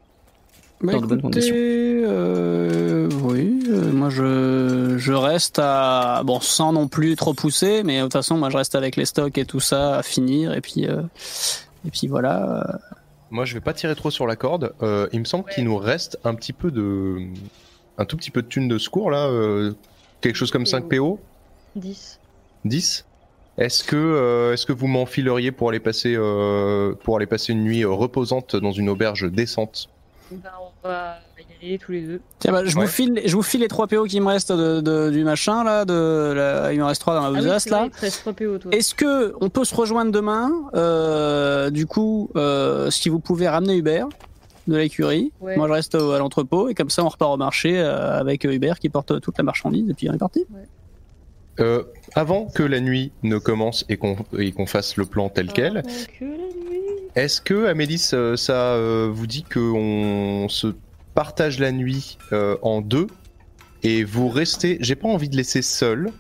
Bah, Dans de bonnes conditions. euh, oui, euh, moi je, je reste à. Bon, sans non plus trop pousser, mais de toute façon, moi je reste avec les stocks et tout ça à finir, et puis, euh, et puis voilà. Moi, je vais pas tirer trop sur la corde. Euh, il me semble qu'il nous reste un petit peu de, un tout petit peu de thunes de secours là, euh, quelque chose comme 5 PO, 10. 10. Est-ce que, euh, est-ce que vous m'enfileriez pour aller passer, euh, pour aller passer une nuit euh, reposante dans une auberge décente? Ben, on va y aller tous les deux. Tiens, bah, je, Ouais. vous file, je vous file les 3 PO qui me restent de, de- du machin là, de, la- il me reste 3 dans la Ah oui, besace là. vrai, il te reste 3 PO, toi. Est-ce que on peut se rejoindre demain euh, Du coup, euh, si vous pouvez ramener Hubert de l'écurie, Ouais. moi je reste à l'entrepôt et comme ça on repart au marché euh, avec Hubert qui porte toute la marchandise et puis on est parti. Euh, Avant que la nuit ne commence et qu'on fasse le plan tel quel, Est-ce que Amélis, euh, ça euh, vous dit qu'on se partage la nuit euh, en deux et vous restez J'ai pas envie de laisser seul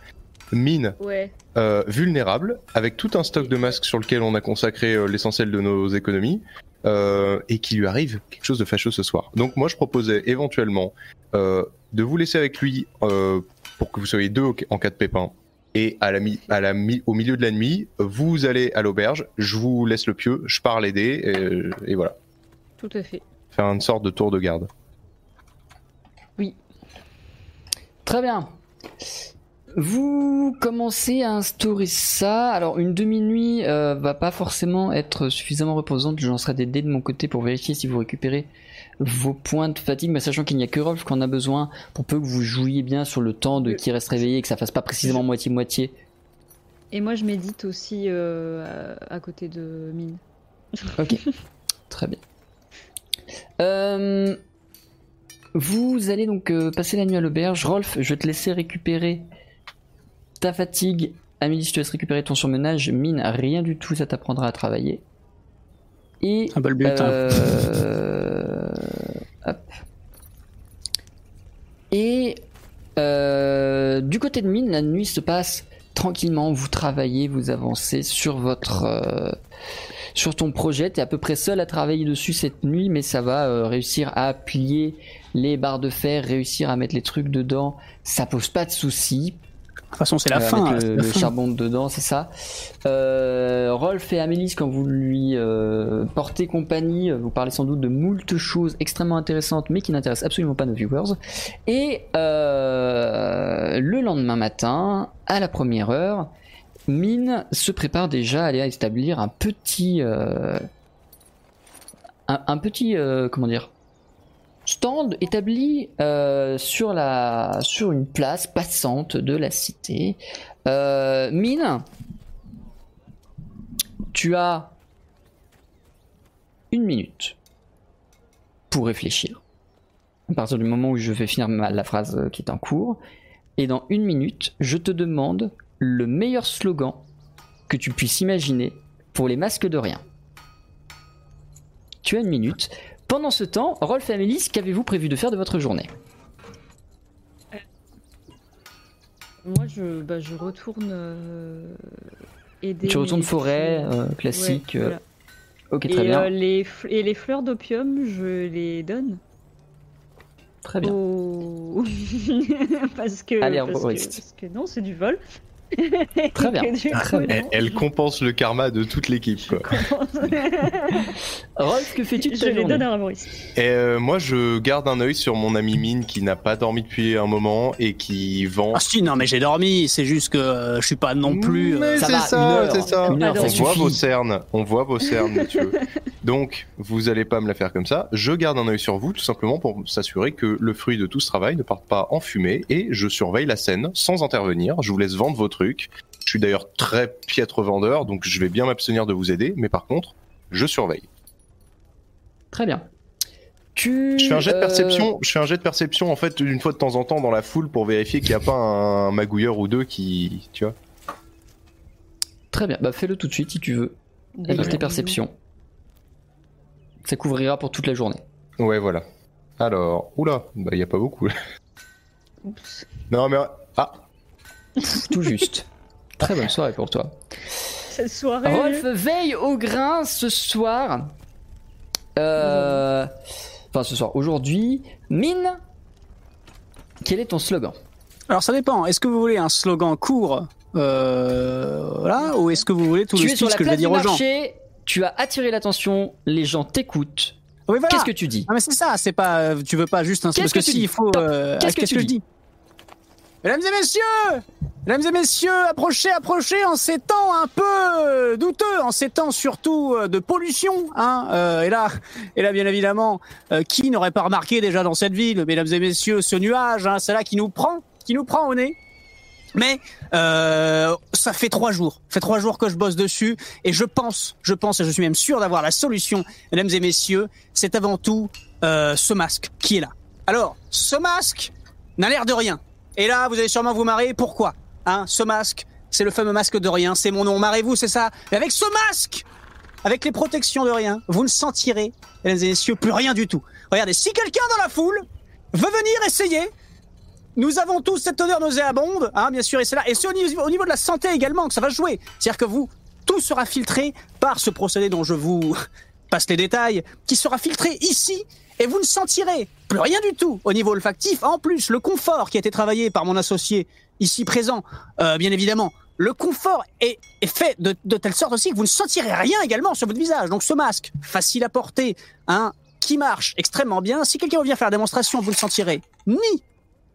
Mine Ouais. euh, vulnérable avec tout un stock de masques sur lequel on a consacré l'essentiel de nos économies et qui lui arrive quelque chose de fâcheux ce soir. Donc moi je proposais éventuellement de vous laisser avec lui pour que vous soyez deux en cas de pépin. Et à la mi à la mi au milieu de la nuit, vous allez à l'auberge, je vous laisse le pieu, je pars l'aider, et, et voilà. Tout à fait. Faire une sorte de tour de garde. Très bien. Vous commencez à instaurer ça. Alors une demi-nuit euh, va pas forcément être suffisamment reposante. Je lancerai des dés de mon côté pour vérifier si vous récupérez vos points de fatigue, mais sachant qu'il n'y a que Rolf qu'on a besoin pour peu que vous jouiez bien sur le temps de qui reste réveillé et que ça fasse pas précisément moitié-moitié. Et moi, je médite aussi euh, à, à côté de Mine. <laughs> Ok, très bien. Euh, vous allez donc euh, passer la nuit à l'auberge. Rolf, je vais te laisser récupérer ta fatigue. Amélie, je te laisse récupérer ton surmenage. Mine, rien du tout, ça t'apprendra à travailler. Et. Un peu le but. hein. euh, Et. euh, du côté de Mine, la nuit se passe tranquillement. Vous travaillez, vous avancez sur votre. euh, sur ton projet, tu es à peu près seul à travailler dessus cette nuit, mais ça va euh, réussir à plier les barres de fer, réussir à mettre les trucs dedans, ça pose pas de soucis. De toute façon, c'est la Euh, fin. avec le, la le fin. charbon dedans, c'est ça. Euh, Rolf et Amélis, quand vous lui euh, portez compagnie, vous parlez sans doute de moult choses extrêmement intéressantes, mais qui n'intéressent absolument pas nos viewers. Et euh, le lendemain matin, à la première heure, Mine se prépare déjà à aller établir un petit, euh, un, un petit, comment dire, stand établi euh, sur la sur une place passante de la cité. Euh, Mine, tu as une minute pour réfléchir. À partir du moment où je vais finir la phrase euh, qui est en cours, et dans une minute, je te demande le meilleur slogan que tu puisses imaginer pour les masques de rien. Tu as une minute. Pendant ce temps, Rolf et Amélis, qu'avez-vous prévu de faire de votre journée Moi, je, bah, je retourne euh, aider. Tu retournes forêt, euh, classique. Ouais, euh, voilà. Ok, et, très bien. euh, les et les fleurs d'opium, je les donne. Très bien. <laughs> parce que. Allez, parce, que parce que non, c'est du vol. <laughs> Très bien, coup. Elle, je- compense le karma de toute l'équipe. <laughs> Rolf, que fais-tu de je ta les journée donne à. Et euh, moi, je garde un œil sur mon ami Mine qui n'a pas dormi depuis un moment et qui vend. Ah si, non mais j'ai dormi, c'est juste que euh, je suis pas non plus... euh, ça c'est ça, c'est ça. Une heure, ça on voit vos cernes, on voit vos cernes, monsieur. <laughs> Donc, vous allez pas me la faire comme ça. Je garde un œil sur vous, tout simplement pour s'assurer que le fruit de tout ce travail ne parte pas en fumée. Et je surveille la scène sans intervenir. Je vous laisse vendre vos trucs. Je suis d'ailleurs très piètre vendeur, donc je vais bien m'abstenir de vous aider. Mais par contre, je surveille. Très bien. Tu, Je fais un jet de euh, perception. Je fais un jet de perception en fait une fois de temps en temps dans la foule pour vérifier qu'il n'y a pas un magouilleur ou deux qui, tu vois. Très bien, bah fais-le tout de suite si tu veux, avec tes perceptions. Ça couvrira pour toute la journée. Ouais, voilà. Alors, oula, bah il y a pas beaucoup. Oups. non mais Tout juste. Très bonne soirée pour toi. Cette soirée. Rolf veille au grain ce soir. Euh... Enfin, ce soir, aujourd'hui. Mine, quel est ton slogan? Alors ça dépend. Est-ce que vous voulez un slogan court, euh, voilà, ou est-ce que vous voulez tout Tu le speech que je vais dire aux gens? tu as attiré l'attention, les gens t'écoutent. Oui, voilà. Qu'est-ce que tu dis? Ah mais c'est ça, c'est pas, euh, tu veux pas juste un parce que, que tu si dis? il faut. Euh, Qu'est-ce que tu dis? Mesdames et messieurs, mesdames et messieurs, approchez, approchez en ces temps un peu douteux, en ces temps surtout euh, de pollution, hein. euh, et là, et là bien évidemment, euh, qui n'aurait pas remarqué déjà dans cette ville, mesdames et messieurs, ce nuage, hein, c'est là qui nous prend, qui nous prend au nez. Mais euh, ça fait trois jours, fait trois jours que je bosse dessus et je pense, je pense et je suis même sûr d'avoir la solution, mesdames et messieurs. C'est avant tout euh, ce masque qui est là. Alors, ce masque n'a l'air de rien. Et là, vous allez sûrement vous marrer. Pourquoi Hein Ce masque, c'est le fameux masque de rien. C'est mon nom. Marrez-vous, c'est ça. Mais avec ce masque, avec les protections de rien, vous ne sentirez, mesdames et messieurs, plus rien du tout. Regardez, si quelqu'un dans la foule veut venir essayer, nous avons tous cette odeur nauséabonde, hein, bien sûr, et c'est là. Et c'est au niveau, au niveau de la santé également que ça va jouer. C'est-à-dire que vous, tout sera filtré par ce procédé dont je vous <laughs> passe les détails, qui sera filtré ici, et vous ne sentirez plus rien du tout au niveau olfactif. En plus, le confort qui a été travaillé par mon associé ici présent, euh, bien évidemment, le confort est, est fait de, de telle sorte aussi que vous ne sentirez rien également sur votre visage. Donc ce masque, facile à porter, hein, qui marche extrêmement bien. Si quelqu'un vient faire la démonstration, vous ne sentirez ni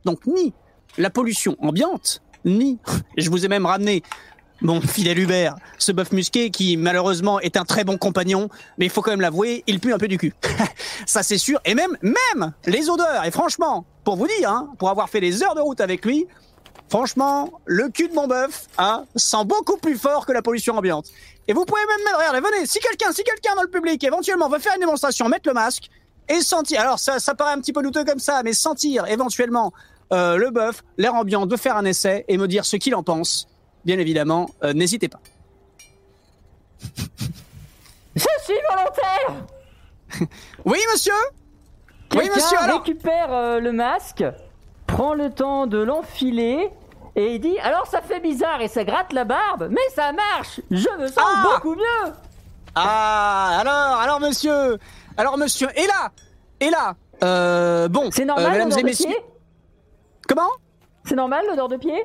donc ni la pollution ambiante, ni, <laughs> je vous ai même ramené mon fidèle Hubert, ce bœuf musqué qui malheureusement est un très bon compagnon, mais il faut quand même l'avouer, il pue un peu du cul. <laughs> Ça c'est sûr, et même, même les odeurs, et franchement, pour vous dire, hein, pour avoir fait des heures de route avec lui, franchement, le cul de mon bœuf hein, sent beaucoup plus fort que la pollution ambiante. Et vous pouvez même mettre, regardez, venez, si quelqu'un, si quelqu'un dans le public éventuellement veut faire une démonstration, mettre le masque, et sentir, alors ça, ça paraît un petit peu douteux comme ça, mais sentir éventuellement euh, le bœuf, l'air ambiant, de faire un essai et me dire ce qu'il en pense, bien évidemment, euh, n'hésitez pas. <laughs> Je suis volontaire! <laughs> Oui, monsieur! Oui, monsieur, alors. récupère euh, le masque, prend le temps de l'enfiler et il dit alors ça fait bizarre et ça gratte la barbe, mais ça marche! Je me sens Ah beaucoup mieux! Ah, alors, alors, monsieur! Alors, monsieur, et là! Et là! Euh, Bon, C'est euh, normal mesdames l'odeur et de messieurs... pied? Comment? C'est normal l'odeur de pied?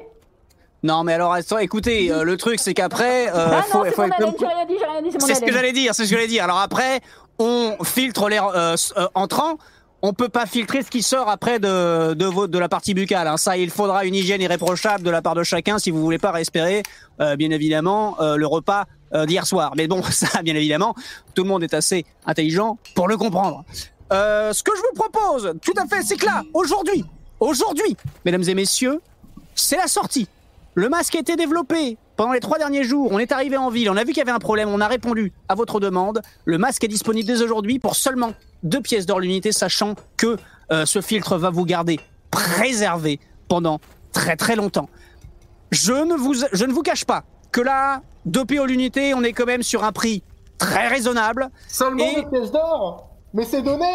Non, mais alors, attends, écoutez, euh, le truc, c'est qu'après... euh, Ah faut, non, faut mon haleine, rien dit, rien dit, c'est ce que j'allais dire, c'est ce que j'allais dire. Alors après, on filtre l'air euh, entrant. On peut pas filtrer ce qui sort après de de, de la partie buccale. hein. Ça, il faudra une hygiène irréprochable de la part de chacun si vous voulez pas respirer, bien évidemment, le repas d'hier soir. Mais bon, <laughs> ça, bien évidemment, tout le monde est assez intelligent pour le comprendre. Ce que je vous propose, tout à fait, c'est que là, aujourd'hui, aujourd'hui, mesdames et messieurs, c'est la sortie. Le masque a été développé pendant les trois derniers jours. On est arrivé en ville, on a vu qu'il y avait un problème, on a répondu à votre demande. Le masque est disponible dès aujourd'hui pour seulement deux pièces d'or l'unité, sachant que euh, ce filtre va vous garder préservé pendant très très longtemps. Je ne vous, je ne vous cache pas que là, deux PO l'unité, on est quand même sur un prix très raisonnable. Seulement Et- des pièces d'or Mais c'est donné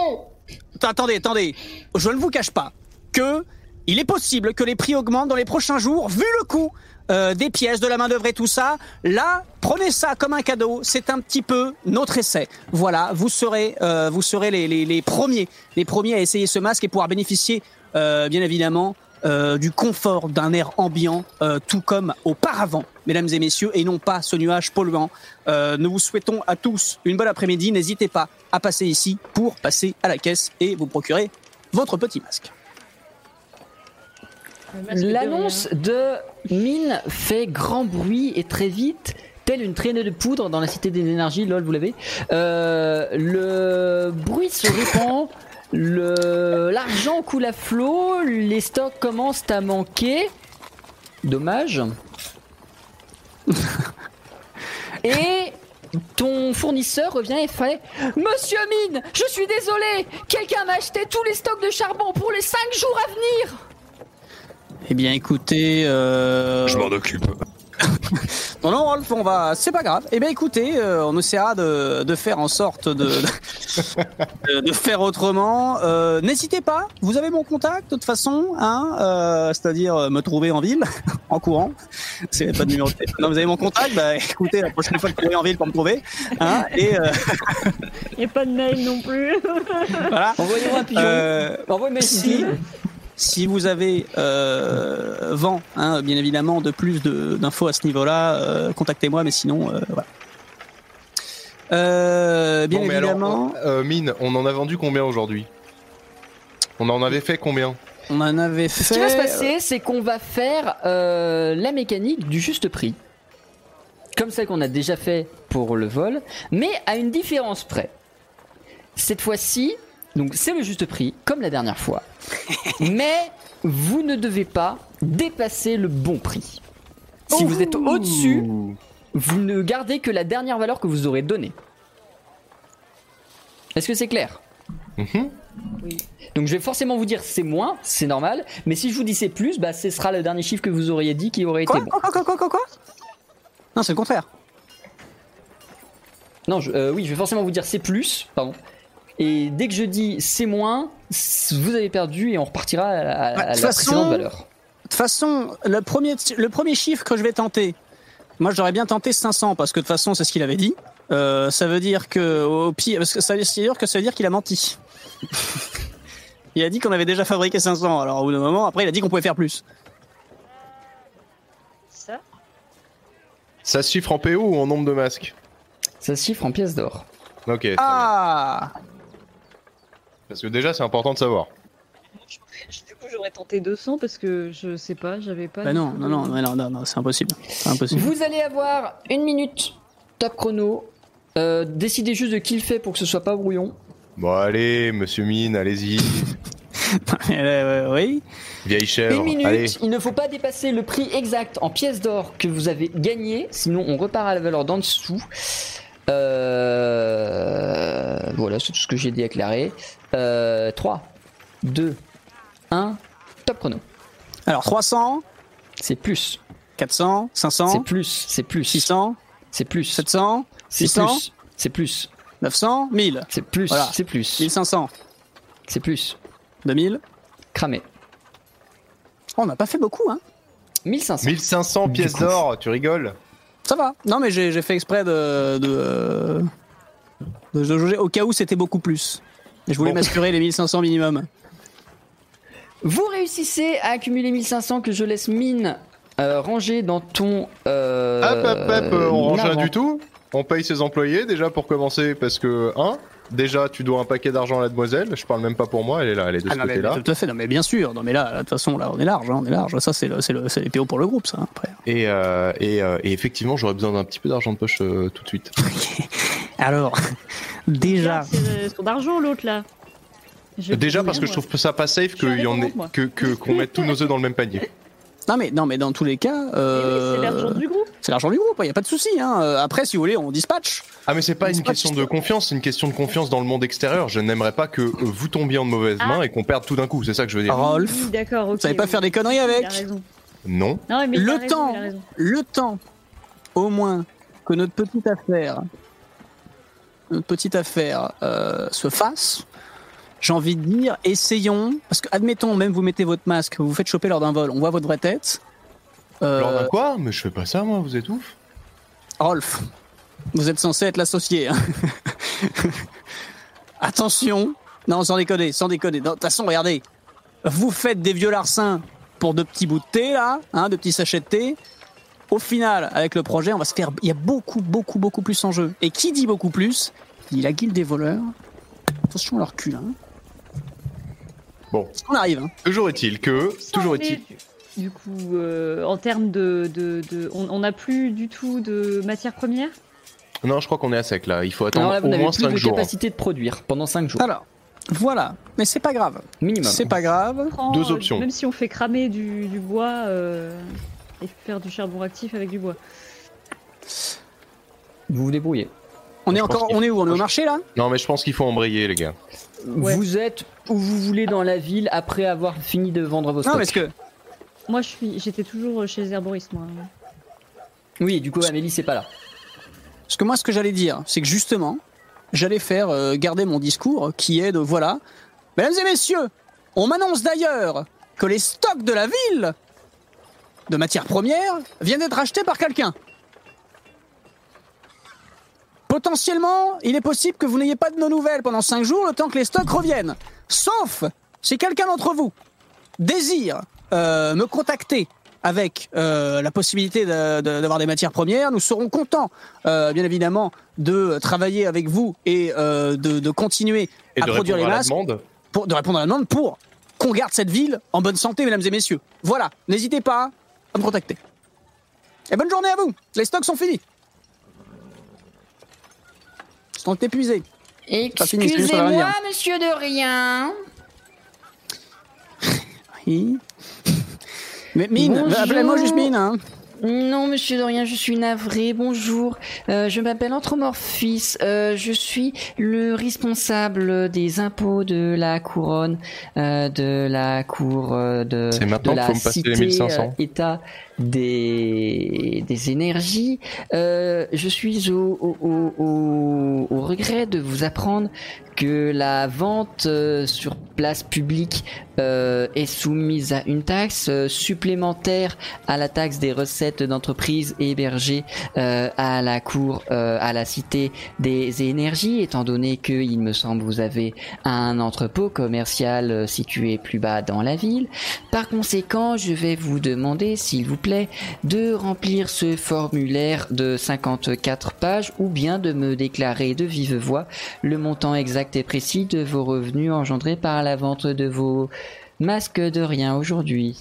Attendez, attendez. Je ne vous cache pas que il est possible que les prix augmentent dans les prochains jours, vu le coût euh, des pièces, de la main d'œuvre et tout ça. Là, prenez ça comme un cadeau. C'est un petit peu notre essai. Voilà, vous serez, euh, vous serez les, les, les premiers, les premiers à essayer ce masque et pouvoir bénéficier, euh, bien évidemment, euh, du confort d'un air ambiant, euh, tout comme auparavant, mesdames et messieurs, et non pas ce nuage polluant. Euh, nous vous souhaitons à tous une bonne après-midi. N'hésitez pas à passer ici pour passer à la caisse et vous procurer votre petit masque. L'annonce de Mine fait grand bruit et très vite, telle une traînée de poudre dans la cité des énergies, lol, vous l'avez. Euh, le bruit se répand, l'argent coule à flot, les stocks commencent à manquer. Dommage. <laughs> et ton fournisseur revient et fait Monsieur Mine, je suis désolé, quelqu'un m'a acheté tous les stocks de charbon pour les 5 jours à venir. Eh bien, écoutez. euh, Je m'en occupe. <laughs> Non, non, Rolf, on va. C'est pas grave. Eh bien, écoutez, euh, on essaiera de, de faire en sorte de, de, de faire autrement. Euh, N'hésitez pas, vous avez mon contact de toute façon, hein, euh, c'est-à-dire me trouver en ville, <laughs> en courant. C'est pas de numéro de téléphone. Non, vous avez mon contact, bah écoutez, la prochaine fois que vous courez en ville pour me trouver. Hein, et euh, Et pas de mail non plus. voilà. Envoyez-moi un pigeon. Euh, Envoyez-moi si, si vous avez euh, vent, hein, bien évidemment, de plus d'infos à ce niveau-là, euh, contactez-moi, mais sinon, euh, voilà. Euh, bien Bon, mais alors, évidemment, euh, Mine, on en a vendu combien aujourd'hui? On en avait fait combien? On en avait fait. Ce qui va se passer, c'est qu'on va faire euh, la mécanique du juste prix, comme celle qu'on a déjà fait pour le vol, mais à une différence près. Cette fois-ci, donc c'est le juste prix, comme la dernière fois, <laughs> mais vous ne devez pas dépasser le bon prix. Si vous êtes au-dessus, vous ne gardez que la dernière valeur que vous aurez donnée. Est-ce que c'est clair? Mhm. donc je vais forcément vous dire c'est moins, c'est normal, mais si je vous dis c'est plus, bah ce sera le dernier chiffre que vous auriez dit qui aurait été Quoi, bon. quoi, quoi, quoi, quoi, quoi? Non, c'est le contraire. Non, je- euh, oui, je vais forcément vous dire c'est plus, pardon. Et dès que je dis c'est moins, vous avez perdu et on repartira à, la- à Bah, de la toute façon, précédente valeur. De toute façon, le premier, le premier chiffre que je vais tenter, moi j'aurais bien tenté 500 parce que de toute façon c'est ce qu'il avait dit. Euh, ça veut dire que au pire, parce que ça veut dire que ça veut dire qu'il a menti. <laughs> il a dit qu'on avait déjà fabriqué 500. Alors au bout d'un moment, après il a dit qu'on pouvait faire plus. Ça? Ça se chiffre en PO ou en nombre de masques? Ça se chiffre en pièces d'or. Ok. Ah Parce que déjà, c'est important de savoir. Du coup, j'aurais tenté 200 parce que je sais pas, j'avais pas. Bah non, non, non, non, non, non, non, c'est impossible. Impossible. Vous allez avoir une minute top chrono. Euh, décidez juste de qui le fait pour que ce soit pas brouillon. Bon, allez, monsieur Mine, allez-y. <laughs> Oui. Vieille chèvre. Une minute, Allez. il ne faut pas dépasser le prix exact en pièces d'or que vous avez gagné, sinon on repart à la valeur d'en dessous. Euh, Voilà, c'est tout ce que j'ai déclaré. Euh, 3, 2, 1, top chrono. Alors 300, C'est plus, 400, c'est 500, plus, c'est plus, 600, c'est plus, 700, c'est 600, plus, c'est plus, 900, 1000, c'est plus, Voilà. c'est plus, 1500, c'est plus, 2000. cramé. Oh, on n'a pas fait beaucoup, hein. 1500. 1500 Du pièces d'or, tu rigoles? Ça va. Non, mais j'ai fait exprès de de, de jauger au cas où c'était beaucoup plus. Je voulais Bon. m'assurer les 1500 minimum. Vous réussissez à accumuler 1500 que je laisse mine euh, ranger dans ton. Euh, Hop, hop, hop, euh, on range rien du tout. On paye ses employés déjà pour commencer parce que, hein, déjà tu dois un paquet d'argent à la demoiselle. Je parle même pas pour moi, elle est là, elle est de Ah ce non, mais, côté-là. tout à fait. Non, mais bien sûr. Non, mais là, de toute façon, là, on est large. hein, on est large. Ça, c'est le, c'est le, c'est les PO pour le groupe, ça. hein, Après. Et, euh, et, euh, et effectivement, j'aurais besoin d'un petit peu d'argent de poche euh, tout de suite. <laughs> Alors, déjà. C'est euh, son d'argent l'autre là. Je vais Déjà parce que je trouve ça pas safe Je suis qu'il y en ait, indépendante, moi. que que- qu'on mette tous nos œufs dans le même panier. <laughs> Non, mais non, mais dans tous les cas. Eh euh, oui, c'est l'argent du groupe. c'est l'argent du groupe. Il y a pas de souci. Hein. Euh, Après, si vous voulez, on dispatch. Ah mais c'est pas une c'est question de confiance, c'est une question de confiance dans le monde extérieur. Je n'aimerais pas que euh, vous tombiez en de mauvaises Ah. mains et qu'on perde tout d'un coup. C'est ça que je veux dire. Rolf, Oui, d'accord, vous savez pas oui. faire des conneries avec. Non. Non, mais Le raison, temps. le temps, au moins, que notre petite affaire, petite affaire euh, se fasse, j'ai envie de dire, essayons, parce que admettons, même vous mettez votre masque, vous vous faites choper lors d'un vol, on voit votre vraie tête. Euh, Lors d'un quoi? Mais je fais pas ça moi, vous êtes ouf. Rolf, vous êtes censé être l'associé. hein. <laughs> Attention, non, sans déconner, sans déconner. De toute façon, regardez, vous faites des vieux larcins pour de petits bouts de thé, là, hein, de petits sachets de thé. Au final, avec le projet, on va se faire. Il y a beaucoup, beaucoup, beaucoup plus en jeu. Et qui dit beaucoup plus dit la guilde des voleurs. Attention à leur cul, hein. Bon. On arrive, hein? Toujours est-il que, toujours est-il. Du coup, euh, en termes de, de, de- on n'a plus du tout de matières premières? Non, je crois qu'on est à sec là. Il faut attendre Alors là, vous au moins plus 5 de jours. capacité de produire pendant 5 jours. Alors, voilà. Mais c'est pas grave. Minimum. C'est pas grave. Prends, Deux euh, options. Même si on fait cramer du, du bois euh, et faire du charbon actif avec du bois. Vous vous débrouillez. On est encore, on est où? On est au marché là? Non, mais je pense qu'il faut embrayer, les gars. Ouais. Vous êtes où vous voulez dans la ville après avoir fini de vendre vos Non, stocks. parce que Moi, je suis, j'étais toujours chez les herboristes, moi. Oui, du coup, Amélie, c'est pas là. Parce que moi, ce que j'allais dire, c'est que justement, j'allais faire euh, garder mon discours qui est de voilà. Mesdames et messieurs, on m'annonce d'ailleurs que les stocks de la ville de matières premières viennent d'être achetés par quelqu'un. Potentiellement, il est possible que vous n'ayez pas de nos nouvelles pendant 5 jours le temps que les stocks reviennent. Sauf si quelqu'un d'entre vous désire euh, me contacter avec euh, la possibilité de- de- d'avoir des matières premières, nous serons contents, euh, bien évidemment, de travailler avec vous et de, de continuer Et à produire les à masques, pour, de répondre à la demande pour qu'on garde cette ville en bonne santé, mesdames et messieurs. Voilà, n'hésitez pas à me contacter. Et bonne journée à vous. Les stocks sont finis. Ils sont épuisés. Excusez-moi, monsieur de rien. <laughs> Oui. Mais mine, appelez-moi juste mine. Hein. Non, monsieur de rien, je suis navré. Bonjour, Euh, je m'appelle Anthropomorphis. Euh, je suis le responsable des impôts de la couronne, euh, de la cour euh, de, C'est maintenant de la qu'il faut me passer les cité, 1500. État des, des énergies. Euh, je suis au, regret de vous apprendre que la vente euh, sur place publique euh, est soumise à une taxe supplémentaire à la taxe des recettes d'entreprise hébergée euh, à la cour, à la cité des énergies, étant donné que, il me semble, vous avez un entrepôt commercial situé plus bas dans la ville. Par conséquent, je vais vous demander, s'il vous plaît, de remplir ce formulaire de 54 pages ou bien de me déclarer de vive voix le montant exact et précis de vos revenus engendrés par la vente de vos masques de rien aujourd'hui.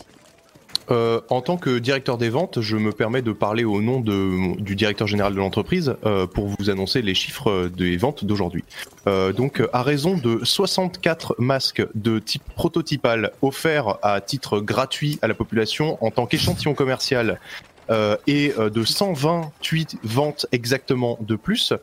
Euh, en tant que directeur des ventes, je me permets de parler au nom du directeur général de l'entreprise euh, pour vous annoncer les chiffres des ventes d'aujourd'hui. Euh, donc, à raison de 64 masques de type prototypal offerts à titre gratuit à la population en tant qu'échantillon commercial euh, et euh, de 128 ventes exactement de plus,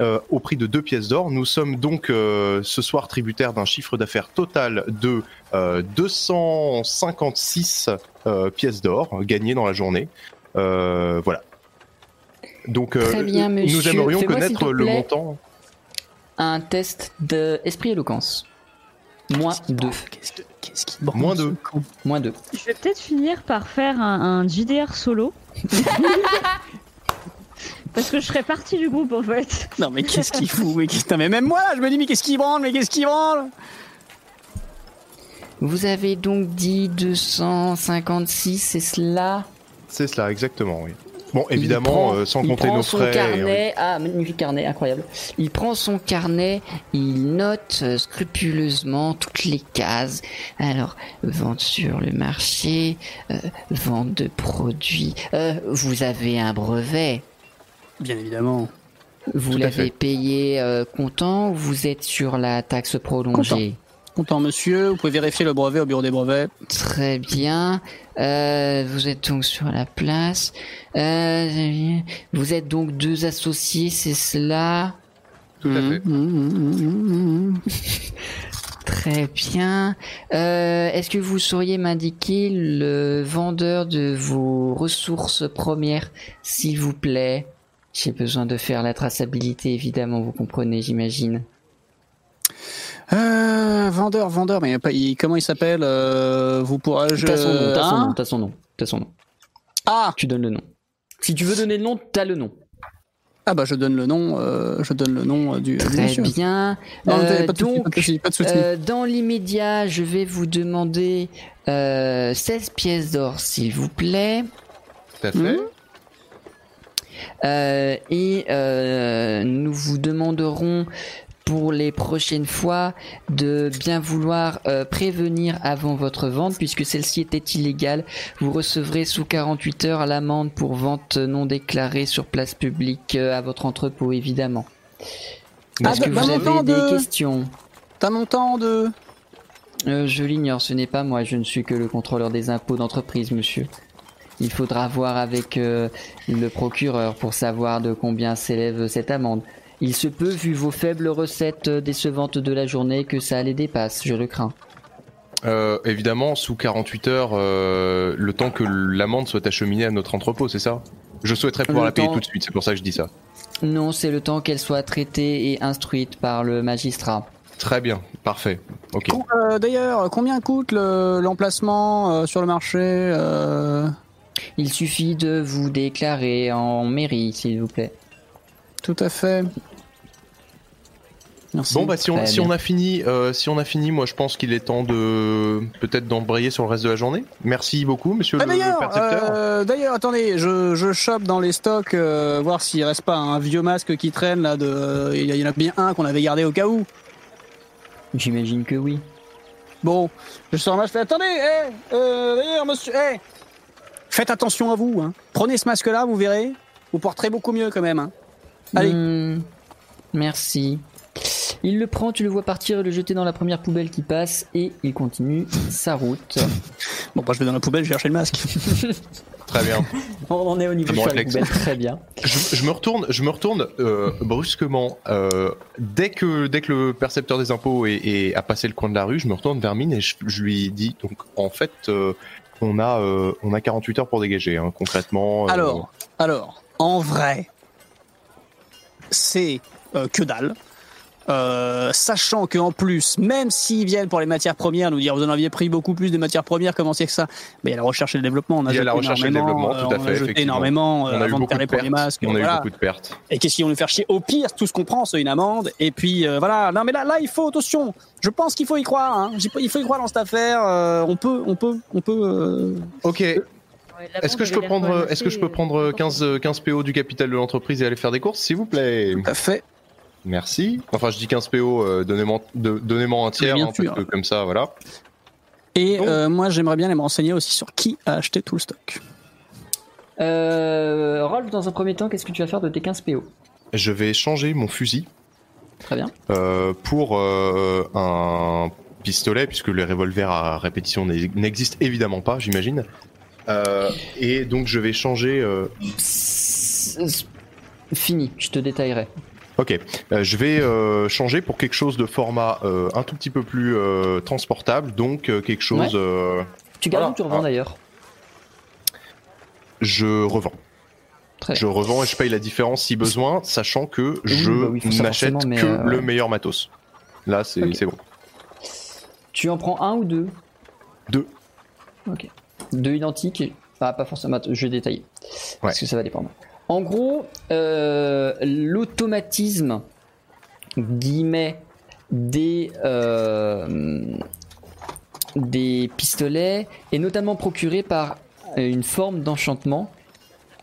euh, au prix de deux pièces d'or. Nous sommes donc euh, ce soir tributaires d'un chiffre d'affaires total de euh, 256 euh, pièces d'or gagnées dans la journée. Euh, voilà. Donc, euh, Très bien, nous aimerions connaître le montant. Un test d'esprit éloquence. Moins 2. Qu'est-ce que- qu'est-ce qui Moins ce deux. con Moins 2. Je vais peut-être finir par faire un, un JDR solo. <laughs> Parce que je serais partie du groupe en fait. Non mais qu'est-ce qu'il fout mais, Putain, mais même moi là, je me dis mais qu'est-ce qui branle Mais qu'est-ce qui branle? Vous avez donc dit 256, c'est cela? C'est cela, exactement, oui. Bon, Il évidemment, prend- euh, sans il compter prend nos son frais. et- carnet, ah magnifique carnet, incroyable. Il prend son carnet, il note euh, scrupuleusement toutes les cases. Alors, vente sur le marché, euh, vente de produits. Euh, vous avez un brevet. Bien évidemment. Vous l'avez payé euh, comptant ou vous êtes sur la taxe prolongée? Content monsieur, vous pouvez vérifier le brevet au bureau des brevets. Très bien. Euh, vous êtes donc sur la place. Euh, vous êtes donc deux associés, c'est cela Tout à fait. Mmh, mmh, mmh, mmh, mmh. Très bien. Euh, Est-ce que vous sauriez m'indiquer le vendeur de vos ressources premières, s'il vous plaît? J'ai besoin de faire la traçabilité, évidemment, vous comprenez, j'imagine. Euh, vendeur, vendeur, mais il- comment il s'appelle euh, Vous pourrais-je... T'as son nom, t'as son nom, t'as son nom, t'as son nom. ah Tu donnes le nom. Si tu veux donner le nom, t'as le nom. Ah bah je donne le nom, euh, je donne le nom euh, du, Très monsieur. bien. Non, Euh, pas de souci, donc, pas de souci, pas de souci. Euh, dans l'immédiat, je vais vous demander euh, 16 pièces d'or, s'il vous plaît. Tout à fait. Mmh. Euh, et euh, nous vous demanderons pour les prochaines fois de bien vouloir euh, prévenir avant votre vente puisque celle-ci était illégale. Vous recevrez sous 48 heures l'amende pour vente non déclarée sur place publique euh, à votre entrepôt évidemment. Ah, Est-ce que bah, vous bah, avez montant des de- questions T'as mon temps de. Euh, Je l'ignore, ce n'est pas moi, je ne suis que le contrôleur des impôts d'entreprise, monsieur. Il faudra voir avec le procureur pour savoir de combien s'élève cette amende. Il se peut, vu vos faibles recettes décevantes de la journée, que ça les dépasse, je le crains. Euh, évidemment, sous 48 heures, euh, le temps que l'amende soit acheminée à notre entrepôt, c'est ça? Je souhaiterais pouvoir Le la payer temps- tout de suite, c'est pour ça que je dis ça. Non, c'est le temps qu'elle soit traitée et instruite par le magistrat. Très bien, parfait. Ok. Euh, D'ailleurs, combien coûte le- l'emplacement euh, sur le marché euh, Il suffit de vous déclarer en mairie, s'il vous plaît. Tout à fait. Merci. Bon bah si on, si on a fini, euh, si on a fini, moi je pense qu'il est temps de peut-être d'embrayer sur le reste de la journée. Merci beaucoup, monsieur Ah, le, percepteur. euh, d'ailleurs, attendez, je, je chope dans les stocks, euh, voir s'il reste pas un vieux masque qui traîne là. De, il y en a bien un qu'on avait gardé au cas où. J'imagine que oui. Bon, je sors là, je fais attendez, hé, euh, d'ailleurs, monsieur, hé, faites attention à vous, hein. Prenez ce masque-là, vous verrez, vous porterez beaucoup mieux quand même, hein. Allez. Hmm, merci. Il le prend, tu le vois partir et le jeter dans la première poubelle qui passe et il continue sa route. <laughs> Bon, bah, je vais dans la poubelle, je vais chercher le masque. <laughs> Très bien. On en est au niveau Bon de la poubelle, très bien. je, je me retourne, je me retourne euh, brusquement euh, dès que dès que le percepteur des impôts est, est- a passé le coin de la rue, je me retourne vers Mine et je, je lui dis donc en fait euh, on a euh, on a 48 heures pour dégager hein, concrètement. euh, Alors, alors, en vrai, c'est euh, que dalle. Euh, sachant qu'en plus, même s'ils viennent pour les matières premières nous dire vous en aviez pris beaucoup plus de matières premières, comment c'est que ça? Mais il y a la recherche et le développement. On a Il y a la recherche et le développement, tout à euh, on fait, a jeté énormément euh, on a eu avant de beaucoup faire de les premiers pertes. masques. On a eu beaucoup de pertes. Et qu'est-ce qu'ils vont nous faire chier? Au pire, tout ce qu'on prend, c'est une amende. Et puis euh, voilà. Non, mais là, là, il faut attention. Je pense qu'il faut y croire. Hein. Il faut y croire dans cette affaire. Euh, on peut, on peut, on peut. euh, Ok. Est-ce que je peux prendre est-ce que je peux prendre 15 15 PO du capital de l'entreprise et aller faire des courses s'il vous plaît? Tout à fait. Merci. Enfin, je dis 15 PO, euh, donnez-moi donnez-moi un tiers, bien hein, parce sûr. que comme ça, voilà. Et Bon. euh, moi, j'aimerais bien aller me renseigner aussi sur qui a acheté tout le stock. Euh, Rolf, dans un premier temps, qu'est-ce que tu vas faire de tes 15 PO Je vais changer mon fusil Très bien. euh, pour euh, un pistolet, puisque les revolvers à répétition n'e- n'existent évidemment pas, j'imagine. Euh, et donc je vais changer. euh, Fini, je te détaillerai. Ok, Euh, je vais euh, changer pour quelque chose de format euh, un tout petit peu plus transportable, donc quelque chose. Ouais. Tu gardes Voilà. ou tu revends Ah. d'ailleurs? Je revends. Très. Je revends et je paye la différence si besoin, sachant que Oui, je bah oui, n'achète que le meilleur matos. Là, c'est bon. Tu en prends un ou deux? Deux. Ok. Deux identiques Pas, pas forcément, je vais détailler. Parce que ça va dépendre. En gros, euh, l'automatisme, guillemets, des, euh, des pistolets est notamment procuré par une forme d'enchantement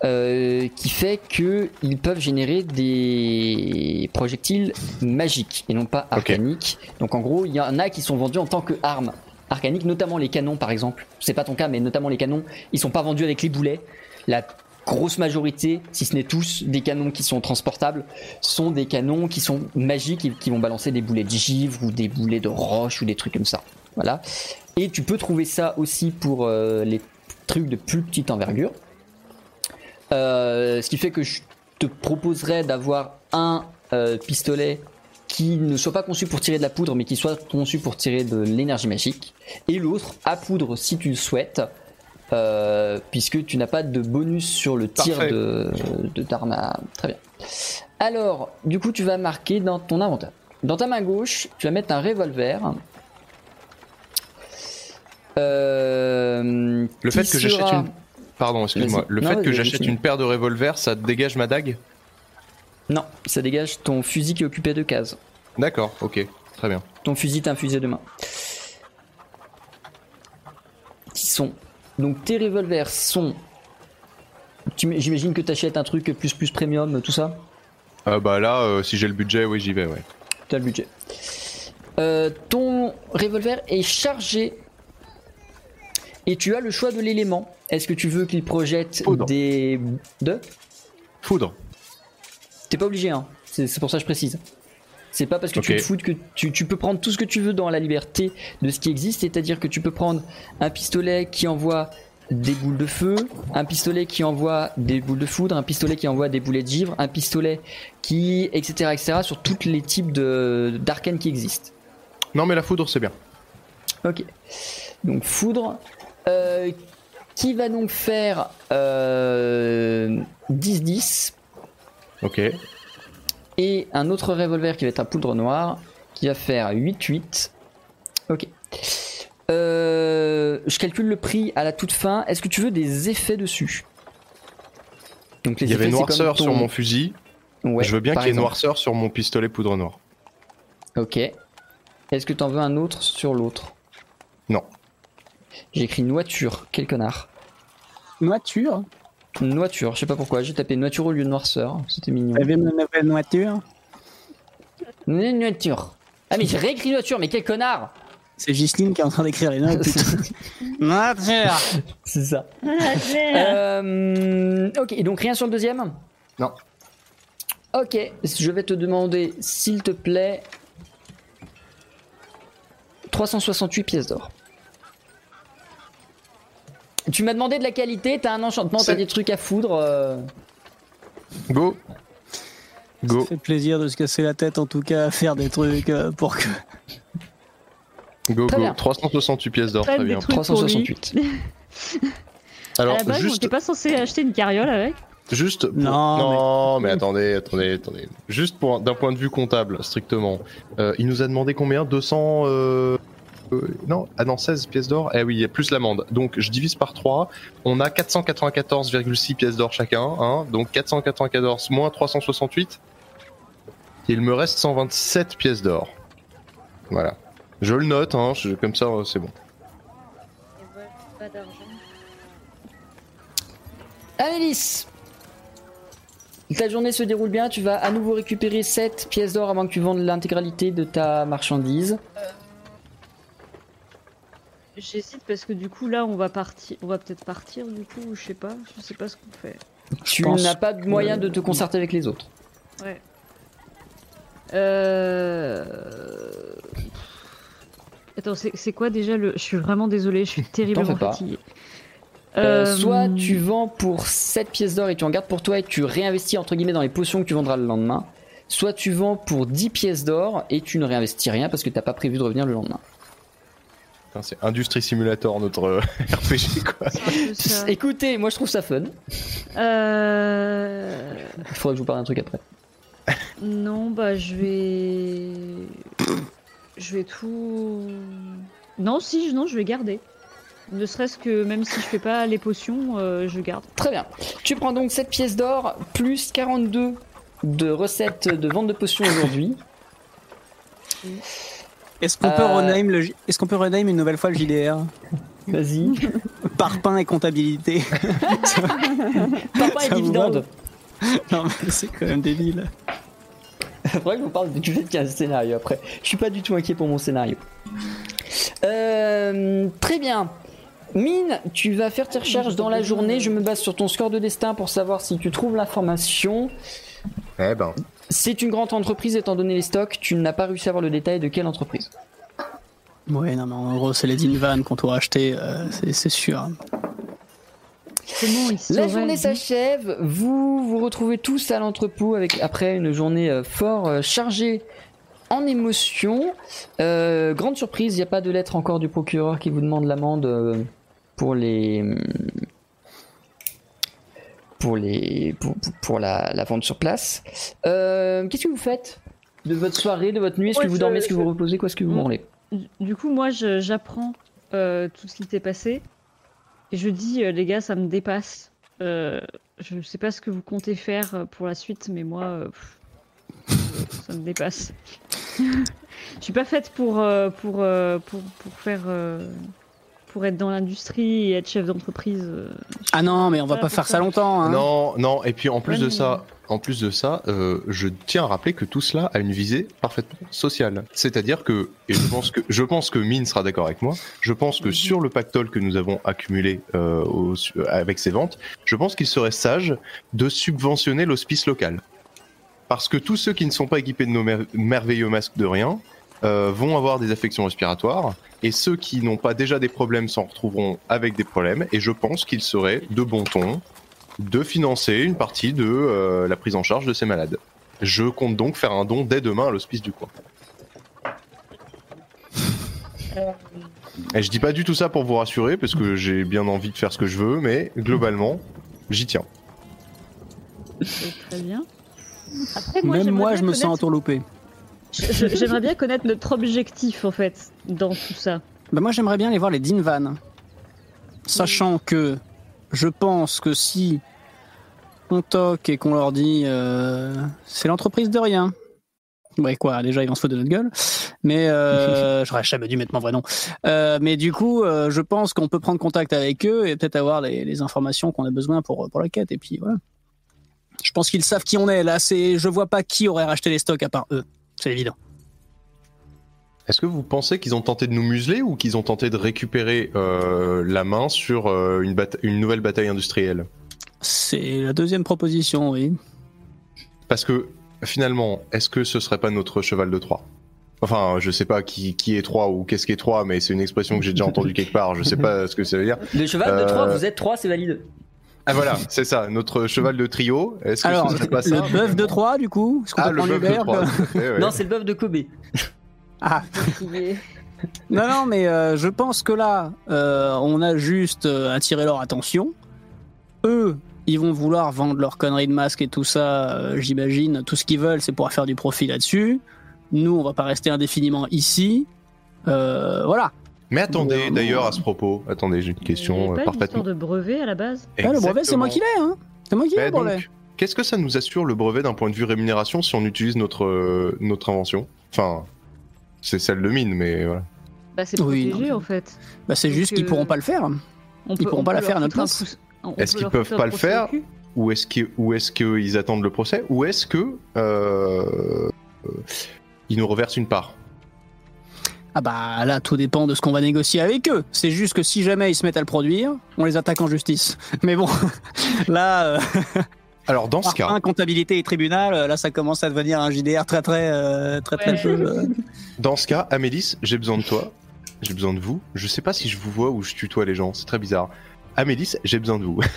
euh, qui fait qu'ils peuvent générer des projectiles magiques et non pas arcaniques. Donc en gros, il y en a qui sont vendus en tant que armes notamment les canons par exemple. C'est pas ton cas, mais notamment les canons, ils sont pas vendus avec les boulets. La grosse majorité, si ce n'est tous, des canons qui sont transportables sont des canons qui sont magiques et qui vont balancer des boulets de givre ou des boulets de roche ou des trucs comme ça. Voilà. Et tu peux trouver ça aussi pour euh, les trucs de plus petite envergure. Euh, ce qui fait que je te proposerais d'avoir un euh, pistolet qui ne soit pas conçu pour tirer de la poudre, mais qui soit conçu pour tirer de l'énergie magique, et l'autre à poudre si tu le souhaites, euh, puisque tu n'as pas de bonus sur le tir Parfait. de de. Très bien. Alors, du coup, tu vas marquer dans ton inventaire. Dans ta main gauche, tu vas mettre un revolver. Euh, Le fait que j'achète une. Pardon, excuse-moi. Le Non, fait que j'achète une paire de revolvers, ça dégage ma dague? Non, ça dégage ton fusil qui est occupé de cases. D'accord, ok, très bien. Ton fusil, t'as un fusil de main. Qui sont. Donc tes revolvers sont. J'imagine que t'achètes un truc plus plus premium, tout ça Euh, bah là, euh, si j'ai le budget, oui, j'y vais, ouais. t'as le budget. Euh, ton revolver est chargé et tu as le choix de l'élément. Est-ce que tu veux qu'il projette Foudre. des. De Foudre. T'es pas obligé, hein. C'est pour ça que je précise. C'est pas parce que tu te fous que tu, tu peux prendre tout ce que tu veux dans la liberté de ce qui existe, c'est-à-dire que tu peux prendre un pistolet qui envoie des boules de feu, un pistolet qui envoie des boules de foudre, un pistolet qui envoie des boulets de givre, un pistolet qui, etc., etc., sur tous les types de d'arcanes qui existent. Non, mais la foudre, c'est bien. Ok. Donc foudre. Euh, qui va donc faire euh, 10-10 Ok. et un autre revolver qui va être un poudre noire qui va faire 8-8. Ok. Euh, je calcule le prix à la toute fin. Est-ce que tu veux des effets dessus? Donc les Il y avait effets, noirceur ton- sur mon fusil. Ouais, je veux bien qu'il y ait noirceur sur mon pistolet poudre noire. Ok. Est-ce que t'en veux un autre sur l'autre? Non. J'ai écrit noiture. Quel connard. Noiture? Noiture. Je sais pas pourquoi. J'ai tapé noiture au lieu de noirceur. C'était mignon. Avez une nouvelle noiture Noiture. Ah mais j'ai réécrit noiture. Mais quel connard C'est Gisline qui est en train d'écrire les notes. <laughs> noiture C'est ça. Euh, ok, donc rien sur le deuxième Non. Ok, je vais te demander, s'il te plaît, 368 pièces d'or. Tu m'as demandé de la qualité, t'as un enchantement, t'as des trucs à foudre. euh, Go. Go. Ça fait plaisir de se casser la tête en tout cas à faire des trucs euh, pour que. Go, Très go. bien. 368 pièces d'or, très bien. trucs pour lui. 368. <laughs> Alors, à la base, on juste, n'était pas censé acheter une carriole avec. juste pour- Non, non, mais... attendez, attendez, attendez. Juste pour d'un point de vue comptable, strictement, euh, il nous a demandé combien? 200 euh, euh, non, ah non, 16 pièces d'or. Eh oui, il y a plus l'amende. Donc je divise par 3. On a 494,6 pièces d'or chacun. Hein, donc 494 moins 368. Il me reste 127 pièces d'or. Voilà. Je le note, hein, je- comme ça euh, c'est bon. Pas d'argent. Amélis Ta journée se déroule bien, tu vas à nouveau récupérer 7 pièces d'or avant que tu vendes l'intégralité de ta marchandise. J'hésite parce que du coup là on va partir, on va peut-être partir du coup, ou je sais pas, je sais pas ce qu'on fait. Tu n'as pas de moyen de te concerter avec les autres. Ouais. Euh... Attends, c'est quoi déjà le... Je suis vraiment désolée, je suis terriblement fais pas. fatiguée. Euh, Euh, soit tu vends pour 7 pièces d'or et tu en gardes pour toi et tu réinvestis entre guillemets dans les potions que tu vendras le lendemain. Soit tu vends pour 10 pièces d'or et tu ne réinvestis rien parce que t'as pas prévu de revenir le lendemain. Putain, C'est Industrie Simulator notre euh, <laughs> RPG quoi. ça. Écoutez, moi je trouve ça fun. Euh... Il faudrait que je vous parle d'un truc après. Non, bah je vais... Je vais tout... Non, si, je- non, je vais garder. Ne serait-ce que même si je fais pas les potions, euh, je garde. Très bien. Tu prends donc 7 pièces d'or plus 42 de recettes de vente de potions aujourd'hui. Est-ce qu'on peut Euh, rename le J- Est-ce qu'on peut rename une nouvelle fois le JDR Vas-y. <laughs> Parpaing et comptabilité. <laughs> Papa et dividende. non mais c'est quand même débile. Faudrait vous parle du fait qu'il y a un scénario après. Je suis pas du tout inquiet pour mon scénario. Euh, très bien. Mine, tu vas faire tes recherches dans la journée. Je me base sur ton score de destin pour savoir si tu trouves l'information. Eh ben. C'est une grande entreprise étant donné les stocks. Tu n'as pas réussi à avoir le détail de quelle entreprise. Ouais non mais en gros c'est les Invan qu'on doit acheter, euh, c'est c'est sûr. Il La journée s'achève, vous vous retrouvez tous à l'entrepôt avec après une journée euh, fort euh, chargée en émotions. Euh, grande surprise, il n'y a pas de lettre encore du procureur qui vous demande l'amende pour les pour les pour, pour- la, la vente sur place. Euh, Qu'est-ce que vous faites de votre soirée, de votre nuit? Est-ce que vous dormez? Est-ce que vous reposez? Quoi Est-ce que vous branlez? Du- coup, moi, je- j'apprends euh, tout ce qui s'est passé. Et je dis, euh, les gars, ça me dépasse. Je sais pas ce que vous comptez faire pour la suite, mais moi, pff, ça me dépasse. <laughs> Je suis pas faite pour, pour, pour, pour faire. Pour être dans l'industrie et être chef d'entreprise. euh, Ah non, mais on va pas faire ça longtemps. Hein. Non, non, et puis en plus Ouais, de mais- ça, en plus de ça, euh, je tiens à rappeler que tout cela a une visée parfaitement sociale. C'est-à-dire que, et je pense que, je pense que Mine sera d'accord avec moi, je pense que sur le pactole que nous avons accumulé euh, au- avec ces ventes, je pense qu'il serait sage de subventionner l'hospice local. Parce que tous ceux qui ne sont pas équipés de nos mer- merveilleux masques de rien euh, vont avoir des affections respiratoires, et ceux qui n'ont pas déjà des problèmes s'en retrouveront avec des problèmes, et je pense qu'il serait de bon ton de financer une partie de euh, la prise en charge de ces malades. Je compte donc faire un don dès demain à l'hospice du coin. Et je dis pas du tout ça pour vous rassurer, parce que j'ai bien envie de faire ce que je veux, mais globalement, j'y tiens. C'est très bien. Après, moi, Même moi, je me sens entourloupé. J'aimerais bien connaître notre objectif en fait dans tout ça. Bah moi, j'aimerais bien aller voir les Dinvan. Sachant que je pense que si on toque et qu'on leur dit euh, c'est l'entreprise de rien. Ouais, quoi, déjà ils vont se foutre de notre gueule. Mais euh, <laughs> j'aurais jamais dû mettre mon vrai nom. Euh, mais du coup, euh, je pense qu'on peut prendre contact avec eux et peut-être avoir les, les informations qu'on a besoin pour, pour la quête. Et puis voilà. Je pense qu'ils savent qui on est. Là, c'est, je vois pas qui aurait racheté les stocks à part eux. C'est évident. Est-ce que vous pensez qu'ils ont tenté de nous museler ou qu'ils ont tenté de récupérer euh, la main sur euh, une, bata- une nouvelle bataille industrielle? C'est la deuxième proposition, oui. Parce que finalement, est-ce que ce serait pas notre cheval de Troie? Enfin, je sais pas qui, qui est Troie ou qu'est-ce qu'est Troie, mais c'est une expression que j'ai déjà entendue <laughs> quelque part. Je sais pas ce que ça veut dire. Le cheval de Euh, 3, vous êtes 3, c'est valide. Ah voilà, c'est ça, notre cheval de trio. Est-ce que Alors, ce serait pas ça le bœuf de Troie, du coup Est-ce qu'on Ah, peut le bœuf de ouais. Non, c'est le bœuf de Kobe. Ah, <laughs> non, non, mais euh, je pense que là, euh, on a juste euh, attiré leur attention. Eux, ils vont vouloir vendre leurs conneries de masques et tout ça, euh, j'imagine. Tout ce qu'ils veulent, c'est pouvoir faire du profit là-dessus. Nous, on va pas rester indéfiniment ici. Euh, voilà. Mais attendez, d'ailleurs, à ce propos, attendez, j'ai une question euh, pas une parfaitement. histoire de brevet à la base Ah, le brevet, c'est moi qui l'ai, hein C'est moi qui l'ai, le brevet. qu'est-ce que ça nous assure le brevet d'un point de vue rémunération si on utilise notre, euh, notre invention? Enfin, c'est celle de mine, mais voilà. Bah, c'est Oui, protégé non. en fait. Bah, c'est juste qu'ils euh, pourront pas le faire. On Ils pourront on pas la faire à notre place. Est-ce peut qu'ils peuvent pas le faire. Ou est-ce qu'ils attendent le procès Ou est-ce que euh, ils nous reversent une part? Ah bah là, tout dépend de ce qu'on va négocier avec eux. C'est juste que si jamais ils se mettent à le produire, on les attaque en justice. <laughs> Mais bon, <laughs> là, euh, Alors dans ce par cas, un, comptabilité et tribunal, euh, là, ça commence à devenir un JDR très très euh, très très Ouais. peu. <laughs> dans ce cas, Amélis, j'ai besoin de toi. J'ai besoin de vous. Je sais pas si je vous vois ou je tutoie les gens. C'est très bizarre. Amélis, j'ai besoin de vous. <laughs>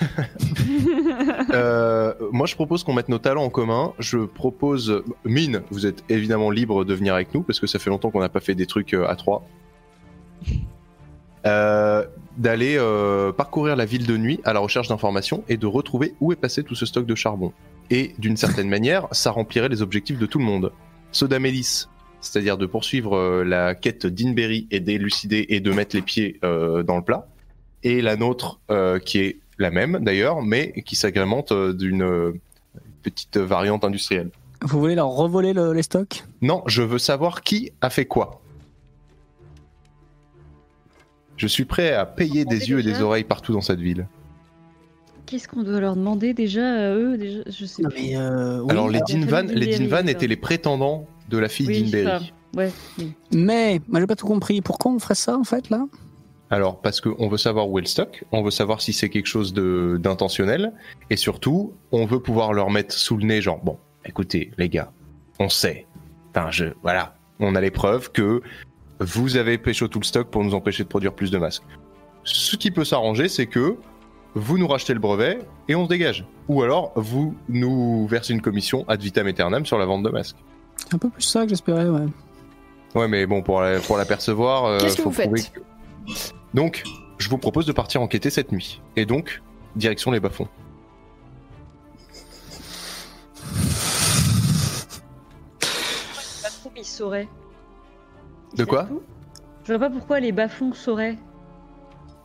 Euh, moi, je propose qu'on mette nos talents en commun. Je propose, Mine, vous êtes évidemment libre de venir avec nous parce que ça fait longtemps qu'on n'a pas fait des trucs euh, à trois. Euh, d'aller euh, parcourir la ville de nuit à la recherche d'informations et de retrouver où est passé tout ce stock de charbon. Et d'une certaine manière, ça remplirait les objectifs de tout le monde. Ceux d'Amélis, c'est-à-dire de poursuivre la quête d'Inberry et d'élucider et de mettre les pieds dans le plat. Et la nôtre, euh, qui est la même d'ailleurs, mais qui s'agrémente euh, d'une euh, petite variante industrielle. Vous voulez leur revoler le- les stocks? Non, je veux savoir qui a fait quoi. Je suis prêt à payer des yeux et des oreilles partout dans cette ville. Qu'est-ce qu'on doit leur demander déjà à eux déjà? Je sais Non plus. mais euh, oui. Alors les Dinvan, les Dinvan étaient les prétendants de la fille Oui, d'Inberry. enfin, ouais, oui. Mais moi j'ai pas tout compris. Pourquoi on ferait ça en fait là? Alors, parce qu'on veut savoir où est le stock, on veut savoir si c'est quelque chose de d'intentionnel, et surtout, on veut pouvoir leur mettre sous le nez, genre, bon, écoutez, les gars, on sait, enfin, je, voilà, on a les preuves que vous avez pécho tout le stock pour nous empêcher de produire plus de masques. Ce qui peut s'arranger, c'est que vous nous rachetez le brevet et on se dégage. Ou alors, vous nous versez une commission ad vitam aeternam sur la vente de masques. C'est un peu plus ça que j'espérais. Ouais. Ouais, mais bon, pour la- pour l'apercevoir, euh, Qu'est-ce que faut vous faites? que- Donc, je vous propose de partir enquêter cette nuit. Et donc, direction les bas-fonds. Ils sauraient. Ils De quoi Je vois pas pourquoi les bas-fonds sauraient.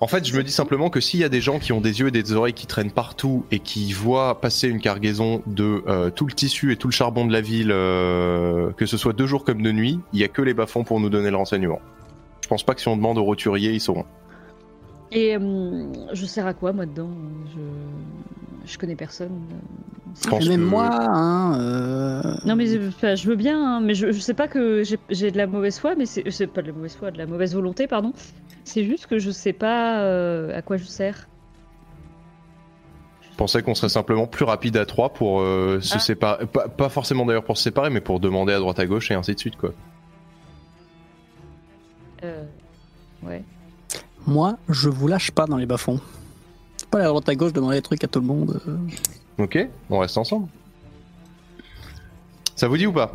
En fait, je me dis simplement que s'il y a des gens qui ont des yeux et des oreilles qui traînent partout et qui voient passer une cargaison de euh, tout le tissu et tout le charbon de la ville, euh, que ce soit de jour comme de nuit, il y a que les bas-fonds pour nous donner le renseignement. Je pense pas que si on demande aux roturiers, ils sauront. Et hum, je sers à quoi moi dedans? Je... je connais personne. Je pense Même que- moi, hein. euh, Non mais je, enfin, je veux bien, hein, mais je, je sais pas que j'ai- j'ai de la mauvaise foi, mais c'est c'est pas de la mauvaise foi, de la mauvaise volonté, pardon. C'est juste que je sais pas euh, à quoi je sers. Je pensais qu'on serait simplement plus rapide à trois pour euh, se Ah. séparer. Pas, pas forcément d'ailleurs pour se séparer, mais pour demander à droite à gauche et ainsi de suite, quoi. Euh, ouais. Moi, je vous lâche pas dans les bas-fonds. Pas la droite à gauche demander des trucs à tout le monde. euh. Ok, on reste ensemble. Ça vous dit ou pas?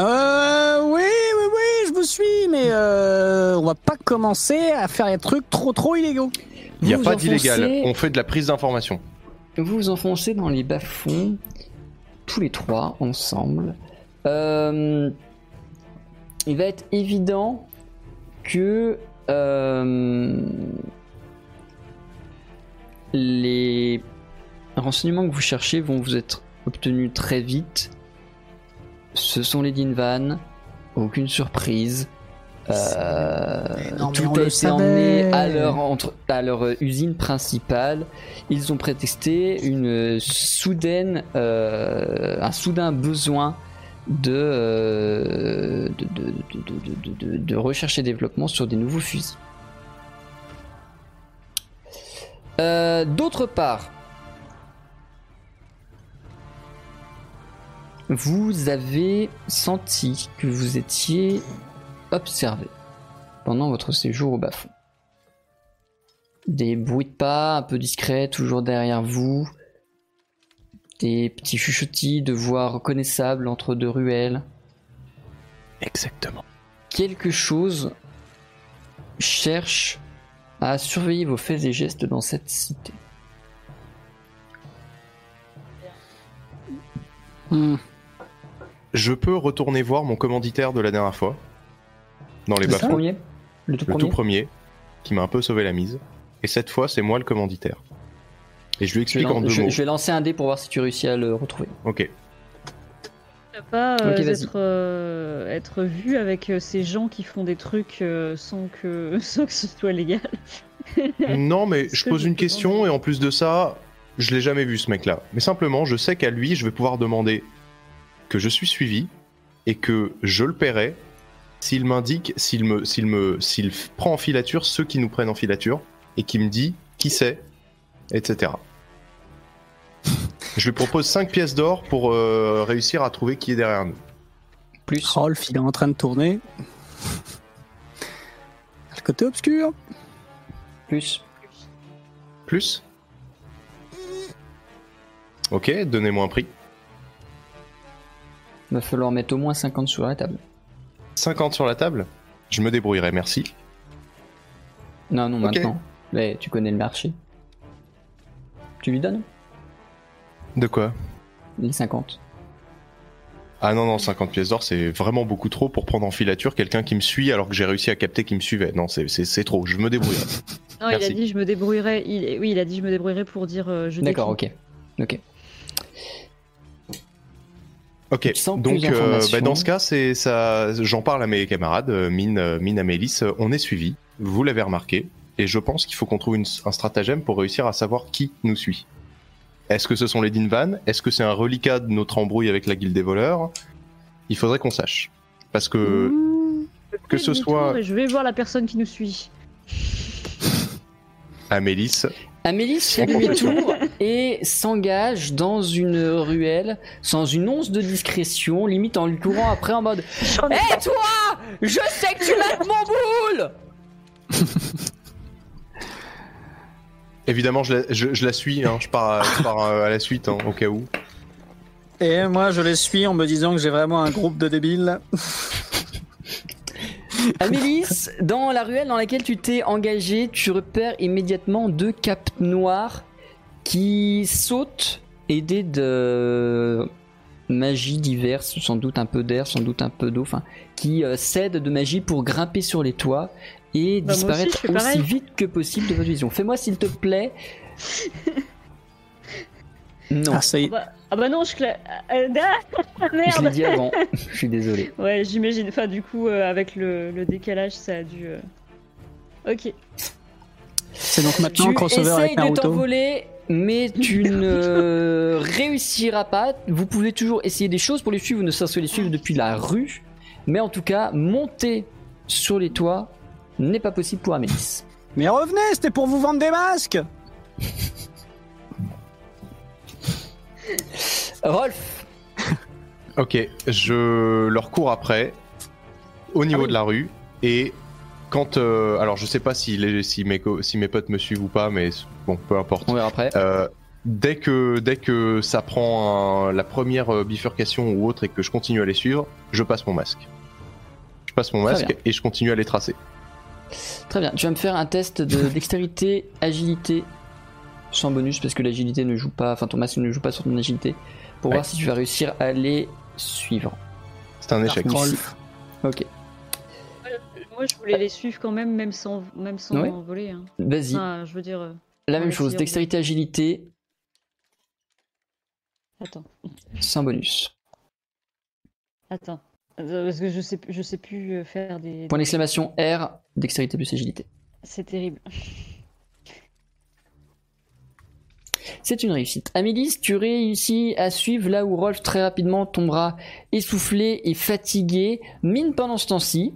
Euh, oui, oui, oui, je vous suis, mais euh, on va pas commencer à faire des trucs trop, trop illégaux. Il n'y a Vous pas enfoncez- d'illégal, on fait de la prise d'information. Vous vous enfoncez dans les bas-fonds, tous les trois ensemble. Euh, il va être évident que euh, les renseignements que vous cherchez vont vous être obtenus très vite. Ce sont les Dinvan, aucune surprise. Euh, Non, tout a été emmené à leur, entre- à leur euh, usine principale. Ils ont prétexté une soudaine, euh, un soudain besoin de, euh, de- de recherche et développement sur des nouveaux fusils. Euh, D'autre part, vous avez senti que vous étiez observé pendant votre séjour au bas-fond. Des bruits de pas un peu discrets toujours derrière vous. Des petits chuchotis de voix reconnaissables entre deux ruelles. Exactement. Quelque chose cherche à surveiller vos faits et gestes dans cette cité. Hmm. Je peux retourner voir mon commanditaire de la dernière fois. Dans les Le tout bas-fonds. premier? Le tout Le premier? tout premier, qui m'a un peu sauvé la mise. Et cette fois, c'est moi le commanditaire. Et je lui je explique en deux je- mots. je vais lancer un dé pour voir si tu réussis à le retrouver. Ok. Tu pas euh, Ok, vas-y. être, euh, être vu avec euh, ces gens qui font des trucs euh, sans, que, <laughs> sans que ce soit légal. <laughs> non, mais je pose une question et en plus de ça, je l'ai jamais vu ce mec-là. Mais simplement, je sais qu'à lui, je vais pouvoir demander que je suis suivi et que je le paierai s'il m'indique, s'il me, s'il me, s'il prend en filature ceux qui nous prennent en filature et qui me dit qui c'est, etc. <laughs> je lui propose 5 pièces d'or pour euh, réussir à trouver qui est derrière nous. Plus. Rolf, il est en train de tourner. Le côté obscur. Plus. Plus Ok, donnez-moi un prix. Il va falloir mettre au moins 50 sur la table. 50 sur la table Je me débrouillerai, merci. Non, non, maintenant. Mais tu connais le marché. Tu lui donnes De quoi les 50. Ah non, non, 50 pièces d'or, c'est vraiment beaucoup trop pour prendre en filature quelqu'un qui me suit alors que j'ai réussi à capter qu'il me suivait. Non, c'est- c'est c'est trop, je me débrouillerai. <laughs> Non, il a dit je me débrouillerai. Il, oui, il a dit je me débrouillerai pour dire euh, je D'accord, ok. Ok. Ok, donc euh, bah, dans ce cas, c'est ça. J'en parle à mes camarades, euh, Mine, Mine, Amélis, on est suivi. Vous l'avez remarqué, et je pense qu'il faut qu'on trouve une- un stratagème pour réussir à savoir qui nous suit. Est-ce que ce sont les Dinvan Est-ce que c'est un reliquat de notre embrouille avec la guilde des voleurs? Il faudrait qu'on sache, parce que Mmh, que ce soit- et Je vais voir la personne qui nous suit. <laughs> Amélis, Amélie fait demi-tour et s'engage dans une ruelle sans une once de discrétion, limite en lui courant après en mode Hé toi! Je sais que tu mates mon boule <laughs> évidemment, je la, je- je la suis. hein, je pars, à, je pars à, à la suite hein, au cas où. Et moi, je les suis en me disant que j'ai vraiment un groupe de débiles. <laughs> Amélis, dans la ruelle dans laquelle tu t'es engagé, tu repères immédiatement deux capes noires qui sautent, aidées de magie diverses, sans doute un peu d'air, sans doute un peu d'eau, enfin, qui euh, cèdent de magie pour grimper sur les toits et Bah, aussi, disparaître aussi vite que possible de votre vision. Fais-moi s'il te plaît. <laughs> Non, Ah, ça y Ah est. bah, ah bah non, je cla... euh, <laughs> ah, je l'ai merde. dit avant. <laughs> Je suis désolé. Ouais, j'imagine. Enfin, du coup, euh, avec le, le décalage, ça a dû. euh, Ok. C'est donc maintenant Tu crossover avec essayes de Naruto. t'envoler, mais tu ne réussiras pas. Vous pouvez toujours essayer des choses pour les suivre, ne serait-ce que les suivre depuis la rue. Mais en tout cas, monter sur les toits n'est pas possible pour Amélis. Mais revenez, c'était pour vous vendre des masques. Rolf, <laughs> Ok, je leur cours après, au niveau Ah oui. de la rue, et quand... euh, alors je sais pas si, les, si, mes, co- si mes potes me suivent ou pas, mais bon, peu importe. on verra après. Euh, dès, que, dès que ça prend un- la première euh, bifurcation ou autre et que je continue à les suivre, je passe mon masque. Je passe mon Très masque et je continue à les tracer. Très bien, tu vas me faire un test de <laughs> dextérité, agilité, sans bonus parce que l'agilité ne joue pas, enfin ton masque ne joue pas sur ton agilité, pour Ouais. voir si tu vas réussir à les suivre. C'est un échec. Ok, Moi, je voulais les suivre quand même, même sans, même sans Ouais. voler. hein. vas-y. Enfin, je veux dire. euh, La même chose, dextérité, agilité, Attends, sans bonus. attends. Euh, Parce que je sais, je sais plus euh, faire des. Point d'exclamation R, dextérité plus agilité. C'est terrible. C'est une réussite. Amélis, tu réussis à suivre là où Rolf très rapidement tombera essoufflé et fatigué. Mine pendant ce temps-ci.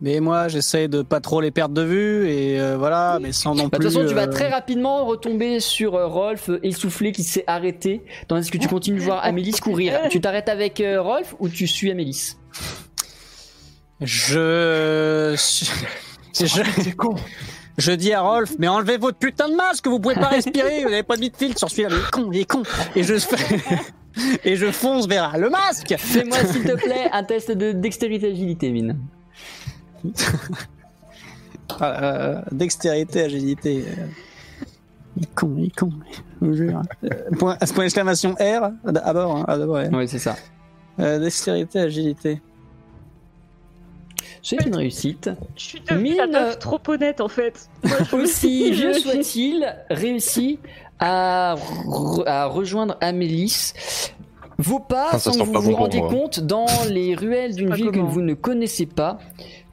Mais moi, j'essaye de pas trop les perdre de vue et euh, voilà, mais sans non Bah, De plus. toute façon, tu vas euh, très rapidement retomber sur euh, Rolf essoufflé qui s'est arrêté, tandis que tu continues de voir Amélis courir. <laughs> Tu t'arrêtes avec euh, Rolf ou tu suis Amélis Je. Je... <laughs> Je dis à Rolf, mais enlevez votre putain de masque, vous pouvez pas respirer, vous n'avez pas de vide filtre sur celui-là, il est con, il est con. Et je. <laughs> Et je fonce vers le masque Fais-moi s'il te <laughs> plaît un test de dextérité agilité, Mine. Ah, euh, Dextérité, agilité. euh, Il est con, il est con, je vous jure. Euh, Point, point d'exclamation R, d'abord, hein, d'abord, ouais. Oui, c'est ça. Euh, dextérité, agilité. C'est une réussite. Je suis devenue Mine, la meuf trop honnête en fait. Moi, je- Aussi vieux je- soit-il, réussit à, re- à rejoindre Amélis. Vos pas, Ah, ça sans que vous vous bon moi. compte, dans les ruelles d'une ville que vous ne connaissez pas,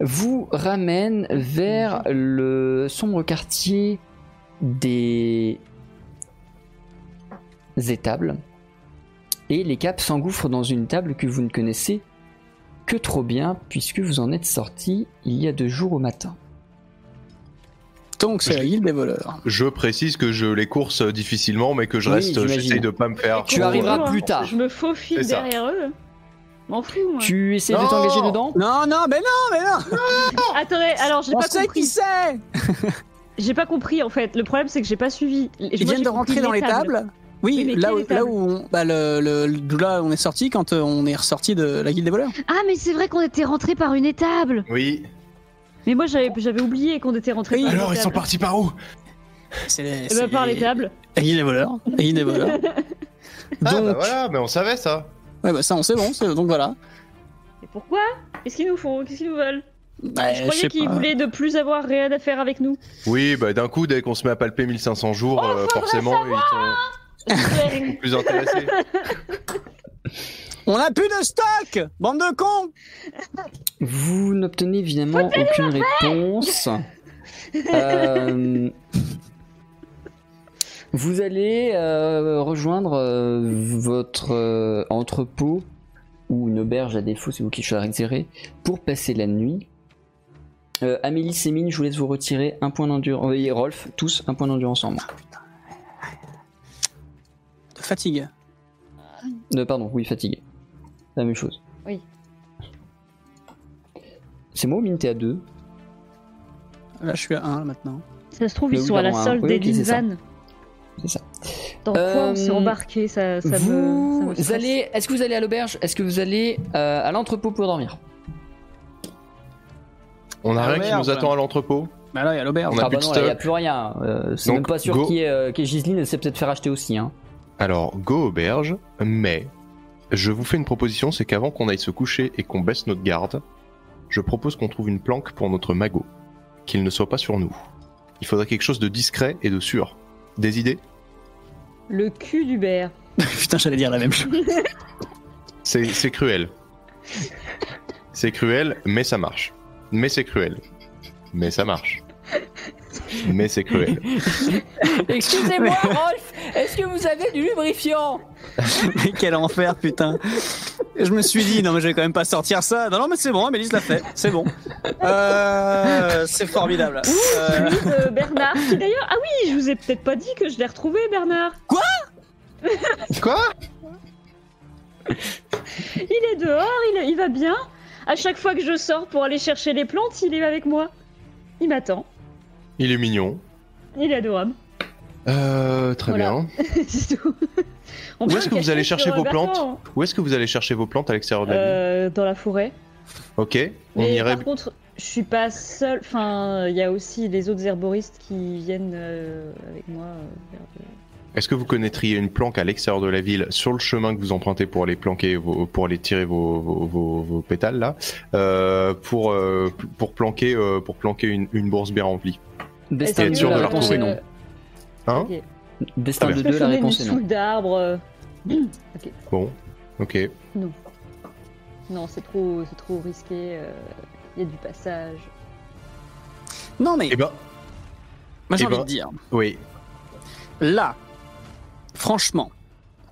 vous ramènent vers le sombre quartier des étables. Et les caps s'engouffrent dans une table que vous ne connaissez que trop bien, puisque vous en êtes sorti il y a deux jours au matin. Donc c'est la guilde des voleurs. Je précise que je les course difficilement, mais que je Oui, reste, j'essaye de pas me faire. Tu trop, arriveras euh, plus tard. Je me faufile derrière eux. M'en fous, moi. Tu essayes de Non t'engager dedans Non, non, mais non, mais non <laughs> Attendez, alors j'ai pas sait qui compris. c'est J'ai pas compris en fait. Le problème c'est que j'ai pas suivi. Ils viennent de rentrer dans les tables Oui, là, où, là où on, bah, le, le- d'où là on est sorti quand euh, on est ressorti de la guilde des voleurs. Ah mais c'est vrai qu'on était rentré par une étable. Oui. Mais moi j'avais j'avais oublié qu'on était rentré Oui. par une Alors, ils sont partis par où? C'est les, Eh ben, par les tables. La guilde des voleurs. La guilde des voleurs. Ah, donc, bah voilà, mais on savait ça. ouais, bah, ça on sait bon, c'est- donc voilà. Et pourquoi? Qu'est-ce qu'ils nous font? Qu'est-ce qu'ils nous veulent? Bah, Je sais croyais qu'ils pas. voulaient de plus avoir rien à faire avec nous. Oui, bah d'un coup, dès qu'on se met à palper 1500 jours, euh, forcément, ils sont <laughs> plus. On a plus de stock Bande de cons Vous n'obtenez évidemment aucune réponse. <laughs> Euh, vous allez euh, rejoindre euh, votre euh, entrepôt ou une auberge à défaut, c'est vous qui choisirez, pour passer la nuit. Euh, Amélie Sémine, je vous laisse vous retirer un point d'endurance. Et Rolf, tous un point d'endurance en moins. Fatigue. Euh, pardon, oui, fatigué. La même chose. Oui. C'est moi ou Mine, t'es à 2 Là je suis à 1 maintenant. Ça se trouve Mais ils oui, sont à la solde Oui, des ok, c'est ça. Linvan. C'est ça. Dans quoi on s'est Euh, embarqué ça, ça me- ça vous me allez, est-ce que vous allez à l'auberge? Est-ce que vous allez euh, à l'entrepôt pour dormir? On a rien qui nous attend à l'entrepôt. Bah là il y a l'auberge. On a Ah plus bah de non, il n'y a plus rien. Euh, c'est Donc, même pas sûr go. qui est, euh, qui est Gisline, elle s'est peut-être fait racheter aussi. Hein. Alors, go auberge, mais je vous fais une proposition, c'est qu'avant qu'on aille se coucher et qu'on baisse notre garde, je propose qu'on trouve une planque pour notre magot, qu'il ne soit pas sur nous. Il faudrait quelque chose de discret et de sûr. Des idées? Le cul d'Hubert. <laughs> Putain j'allais dire la même chose. <laughs> C'est c'est cruel. C'est cruel, mais ça marche. Mais c'est cruel. Mais ça marche. Mais c'est cruel. <laughs> Excusez-moi, Rolf, est-ce que vous avez du lubrifiant? Mais quel enfer, putain. Je me suis dit, non, mais je vais quand même pas sortir ça. Non, non, mais c'est bon, Amélis l'a fait. C'est bon. Euh, c'est formidable. Euh, Celui de Bernard, qui d'ailleurs. Ah oui, je vous ai peut-être pas dit que je l'ai retrouvé, Bernard. Quoi? Il est dehors, il, il va bien. À chaque fois que je sors pour aller chercher les plantes, il est avec moi. Il m'attend. Il est mignon. Il est adorable. Euh, très Voilà. bien. <laughs> C'est tout. On Où est-ce que vous allez chercher vos plantes Où est-ce que vous allez chercher vos plantes à l'extérieur de hein. la ville Euh, Dans la forêt. Ok, on Mais irait. par contre, je suis pas seule. Enfin, il y a aussi les autres herboristes qui viennent euh, avec moi. Est-ce que vous connaîtriez une planque à l'extérieur de la ville sur le chemin que vous empruntez pour aller planquer, vos- pour aller tirer vos, vos, vos- vos pétales là, pour pour planquer pour planquer une, une bourse bien remplie? Destin être sûr de la la réponse est retrouver. non. Hein. Destin de deux, la réponse est non. d'arbres. euh. <clears throat> Bon, ok. Non, c'est trop, c'est trop risqué. euh, Il y a du passage. non, mais Eh ben, moi j'ai eh envie ben- de dire, oui. là, franchement,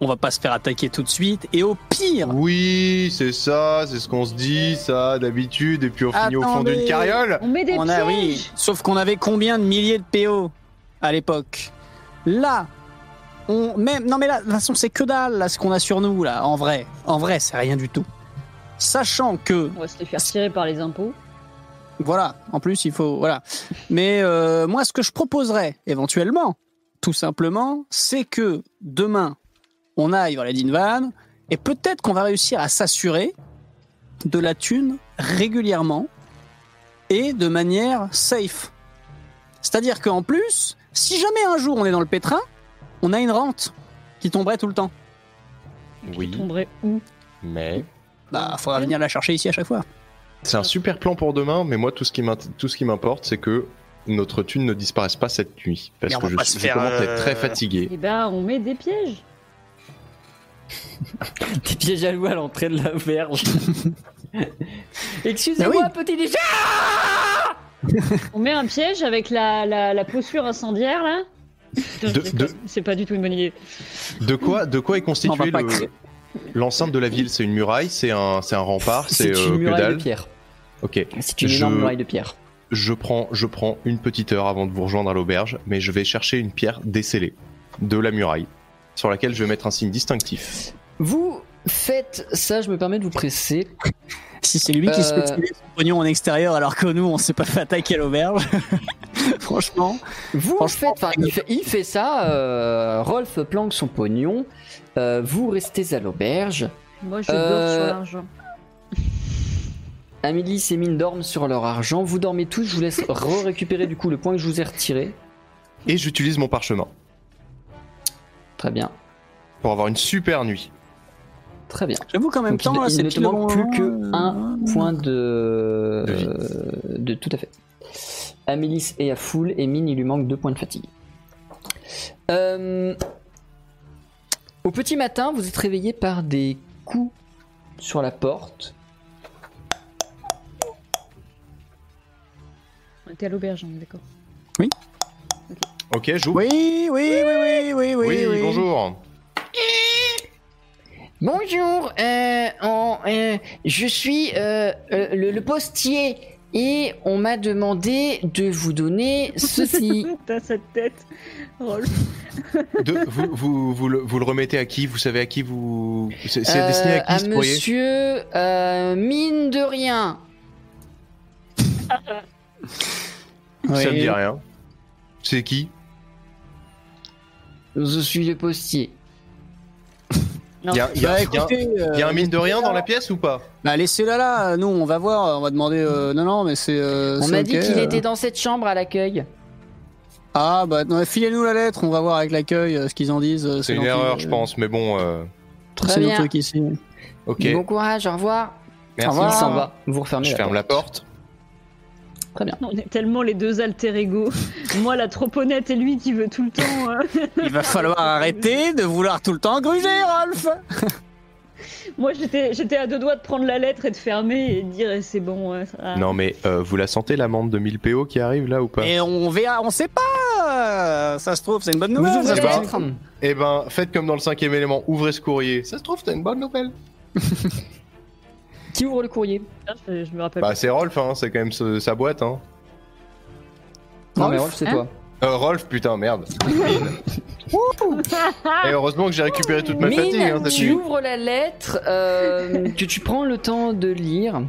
on va pas se faire attaquer tout de suite. Et au pire, Oui, c'est ça, c'est ce qu'on se dit, ça, d'habitude, et puis on finit au fond d'une carriole. On met des on pièges. oui, sauf qu'on avait combien de milliers de PO à l'époque? Là, on même non mais là de toute façon c'est que dalle là ce qu'on a sur nous là en vrai. En vrai, c'est rien du tout. Sachant que On va se les faire tirer par les impôts. voilà, en plus il faut voilà. Mais euh, moi ce que je proposerais éventuellement tout simplement, c'est que demain on aille voir les Dinvan et peut-être qu'on va réussir à s'assurer de la thune régulièrement et de manière safe. C'est-à-dire qu'en plus, si jamais un jour on est dans le pétrin, on a une rente qui tomberait tout le temps. Oui, Tomberait où mais Bah, faudra venir la chercher ici à chaque fois. c'est un super plan pour demain, mais moi tout ce qui m'int- tout ce qui m'importe, c'est que notre thune ne disparaisse pas cette nuit, parce que je, suis- je faire, commence à être euh, très fatigué. Eh ben, on met des pièges. Des pièges à loup à l'entrée de la verge. <laughs> Excusez-moi, Ah petit déjà On met un piège avec la, la, la posture incendiaire là. De- C'est pas du tout une bonne idée. De quoi, de quoi est On constitué va pas le- créer. l'enceinte de la ville? C'est une muraille, c'est un, c'est un rempart, c'est euh, une que muraille dalle. de pierre. Ok. C'est une Je- énorme muraille de pierre. Je prends, je prends une petite heure avant de vous rejoindre à l'auberge, mais je vais chercher une pierre décellée de la muraille, sur laquelle je vais mettre un signe distinctif. Vous faites ça, je me permets de vous presser. Si c'est lui qui se Euh. fait tirer son pognon en extérieur alors que nous on s'est pas fait attaquer à l'auberge. <laughs> Franchement. Vous Franchement, faites, enfin, il fait, il fait ça. euh, Rolf planque son pognon. euh, vous restez à l'auberge. Moi, je Euh, dors sur l'argent. Amélie et Mine dorment sur leur argent. Vous dormez tous. Je vous laisse récupérer du coup le point que je vous ai retiré. Et j'utilise mon parchemin Très bien, pour avoir une super nuit. très bien. J'avoue qu'en même Donc, temps, il, ne te manque plus que moment, un point de... Euh, de tout à fait. Amélis est à full et Mine il lui manque deux points de fatigue. Euh, Au petit matin, vous êtes réveillé par des coups sur la porte. On était à l'auberge, on est d'accord. Ok, j'ouvre. Oui, oui, oui, oui, oui, oui. Oui, oui. bonjour. Bonjour, euh, en- euh, je suis euh, euh, le, le postier et on m'a demandé de vous donner ceci. <laughs> T'as cette tête. Rolf. <laughs> De- vous, vous, vous, le, vous le remettez à qui? Vous savez à qui vous. C'est Euh, destiné à qui ce courrier monsieur euh, mine de rien. Oui. Ça me dit rien. C'est qui? Je suis le postier. Il y a, il y a- Bah, il y a- écoutez, il y a un mine de rien dans la pièce ou pas? Bah laissez-la là, nous on va voir, on va demander. euh, non, non, mais c'est. euh, On m'a dit qu'il euh. était dans cette chambre à l'accueil. Ah bah non, filez-nous la lettre, on va voir avec l'accueil euh, ce qu'ils en disent. euh, C'est une erreur, euh, je pense, mais bon. euh, Très bien. trucs ici. ok. Bon courage, au revoir. Merci. Au revoir. Il s'en va. Vous refermez Je la ferme porte. la porte. Très bien. On est tellement les deux alter ego. Moi, la trop honnête et lui qui veut tout le temps. euh, Il va falloir arrêter de vouloir tout le temps gruger, Rolf <laughs> Moi, j'étais, j'étais à deux doigts de prendre la lettre et de fermer et de dire eh, c'est bon. ouais, ça- Non mais euh, vous la sentez l'amende de 1000 PO qui arrive là ou pas? Et on verra, on sait pas. Ça se trouve, c'est une bonne Vous nouvelle. ouvrez ça se. Eh ben, faites comme dans le cinquième élément, ouvrez ce courrier. Ça se trouve, c'est une bonne nouvelle. <laughs> Qui ouvre le courrier Je, je me rappelle. Bah c'est Rolf, hein, c'est quand même ce- sa boîte. Hein. Non, mais Rolf, c'est hein toi. Euh, Rolf, putain, merde. <laughs> <laughs> Et heureusement que j'ai récupéré toute ma Mine, fatigue. Hein, tu ouvres la lettre euh, <laughs> que tu prends le temps de lire.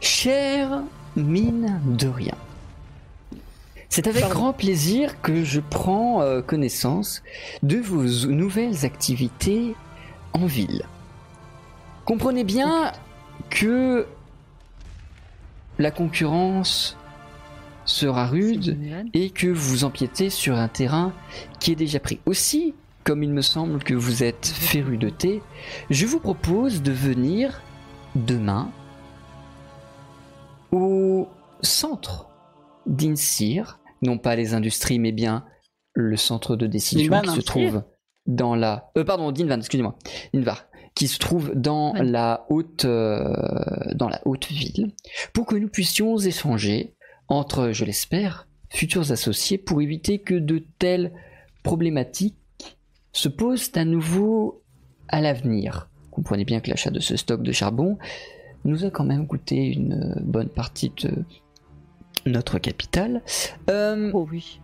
Chère mine de rien. C'est avec grand plaisir que je prends euh, connaissance de vos nouvelles activités en ville. Comprenez bien que la concurrence sera rude et que vous empiétez sur un terrain qui est déjà pris. Aussi, comme il me semble que vous êtes féru de thé, je vous propose de venir demain au centre d'Insir, non pas les industries, mais bien le centre de décision qui se trouve dans la... Euh, pardon, Dinvan, excusez-moi. Dinvar, qui se trouve dans Ouais. la haute, euh, dans la haute ville, pour que nous puissions échanger entre, je l'espère, futurs associés pour éviter que de telles problématiques se posent à nouveau à l'avenir. Comprenez bien que l'achat de ce stock de charbon nous a quand même coûté une bonne partie de notre capital. Euh, Oh oui.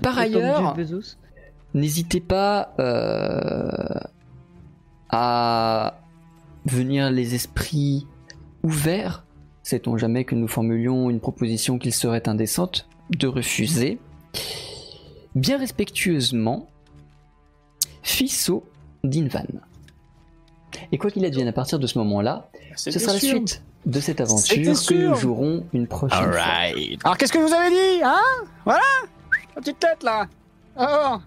par ailleurs. N'hésitez pas euh, à venir les esprits ouverts. Sait-on jamais que nous formulions une proposition qu'il serait indécente de refuser. Bien respectueusement, Fisso d'Invan. Et quoi qu'il advienne à partir de ce moment-là, ce sera la sûr. suite de cette aventure que nous jouerons une prochaine fois. Alors qu'est-ce que vous avez dit, hein? Voilà? La petite tête là. Oh.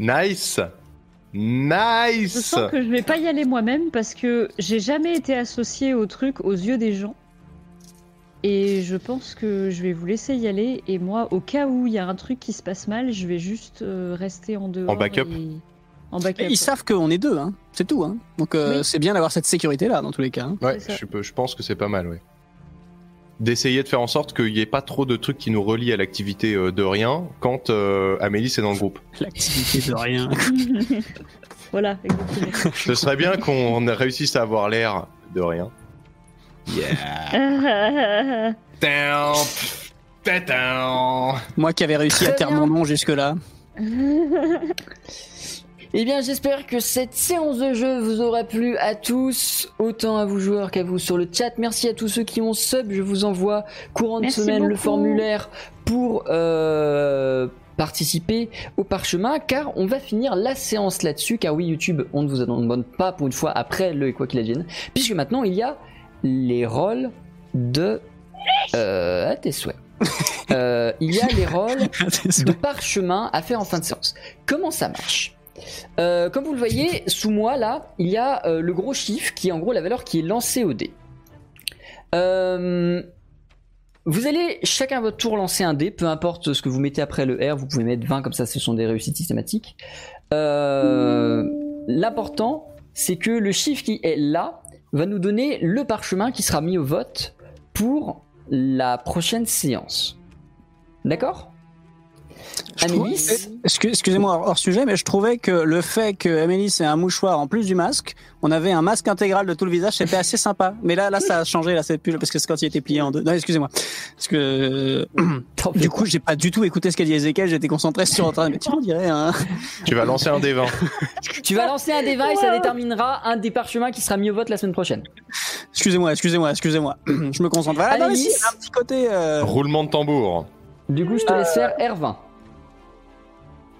Nice Je Nice sens que je vais pas y aller moi-même parce que j'ai jamais été associé au truc aux yeux des gens. Et je pense que je vais vous laisser y aller. Et moi, au cas où il y a un truc qui se passe mal, je vais juste euh, rester en dehors. En backup. et- En backup. Et ils savent qu'on est deux, hein. C'est tout, hein. Donc euh, Oui. c'est bien d'avoir cette sécurité là dans tous les cas. hein. Ouais, je, je pense que c'est pas mal, ouais. D'essayer de faire en sorte qu'il n'y ait pas trop de trucs qui nous relient à l'activité euh, de rien quand euh, Amélie c'est dans le groupe. <laughs> L'activité de rien. <laughs> voilà, exactement. Ce serait bien qu'on réussisse à avoir l'air de rien. <laughs> Down, down. Moi qui avais réussi à taire bien. mon nom jusque là. Eh bien, j'espère que cette séance de jeu vous aura plu à tous, autant à vous joueurs qu'à vous sur le chat. Merci à tous ceux qui ont sub. Je vous envoie courant de Merci semaine le formulaire pour euh, participer au parchemin, car on va finir la séance là-dessus. Car oui, YouTube, on ne vous abandonne pas pour une fois après le quoi qu'il advienne, puisque maintenant il y a les rôles de euh, à tes souhaits. Euh, il y a les <laughs> rôles de parchemin à faire en fin de séance. Comment ça marche? Euh, Comme vous le voyez, sous moi là, il y a euh, le gros chiffre qui est en gros la valeur qui est lancée au dé. Euh, vous allez chacun à votre tour lancer un dé, peu importe ce que vous mettez après le R, vous pouvez mettre 20 comme ça, ce sont des réussites systématiques. L'important, c'est que le chiffre qui est là va nous donner le parchemin qui sera mis au vote pour la prochaine séance. D'accord? Amélis Excu- Excusez-moi hors, sujet, mais je trouvais que le fait que Amélie ait un mouchoir en plus du masque, on avait un masque intégral de tout le visage, c'était assez sympa. Mais là, là, ça a changé, là, c'est plus parce que c'est quand il était plié en deux. Non, excusez-moi. Parce que euh, du coup, j'ai pas du tout écouté ce qu'a dit Ezekiel. J'étais concentré sur en train de. Mais tiens, on dirait. Hein. Tu vas lancer un D20. <laughs> Tu vas lancer un débat et ça déterminera un des parchemins qui sera mis au vote la semaine prochaine. Excusez-moi, excusez-moi, excusez-moi. je me concentre. Voilà, non, mais Amélie si, il y a un petit côté. euh, Roulement de tambour. Du coup, je te laisse faire R20.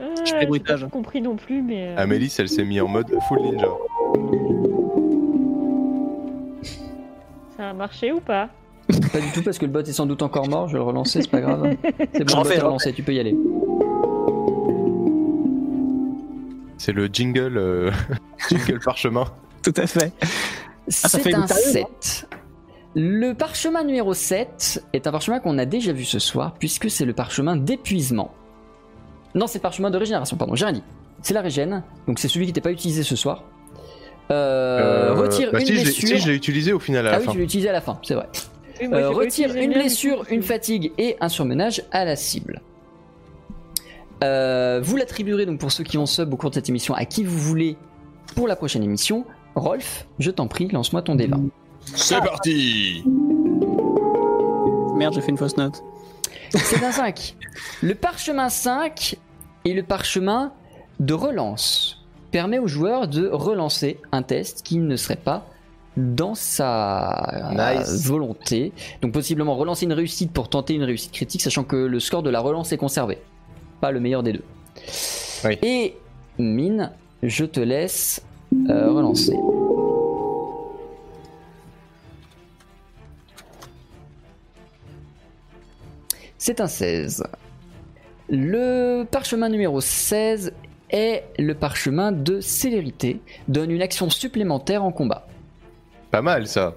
Ah, Je fais j'ai pas compris non plus, mais. euh, Amélie, elle s'est mise en mode full ninja. Ça a marché ou pas Pas du tout parce que le bot est sans doute encore mort, je vais le relancer, c'est pas grave. <laughs> C'est Je bon, le refais, bot est je relancé, tu peux y aller. C'est le jingle, euh, <laughs> jingle parchemin. Tout à fait. ça fait C'est un une sérieux, 7. Le parchemin numéro 7 est un parchemin qu'on a déjà vu ce soir, puisque c'est le parchemin d'épuisement. Non, c'est parchemin de régénération, pardon, j'ai rien dit. c'est la régène, donc c'est celui qui n'était pas utilisé ce soir. Euh, retire bah une si, je blessure. si, je l'ai utilisé au final à la ah oui, fin. tu l'as utilisé à la fin, c'est vrai. Oui, moi, Euh, retire une blessure, une fatigue et un surmenage à la cible. Euh, vous l'attribuerez donc pour ceux qui ont sub au cours de cette émission à qui vous voulez pour la prochaine émission. Rolf, je t'en prie, lance-moi ton D20. C'est parti Merde, j'ai fait une fausse note. C'est un 5. Le parchemin 5 est le parchemin de relance. Permet au joueur de relancer un test qui ne serait pas dans sa Nice. volonté. Donc possiblement relancer une réussite pour tenter une réussite critique, sachant que le score de la relance est conservé. Pas le meilleur des deux. Oui. Et mine, je te laisse euh, relancer. C'est un 16. Le parchemin numéro 16 est le parchemin de célérité, donne une action supplémentaire en combat. Pas mal ça.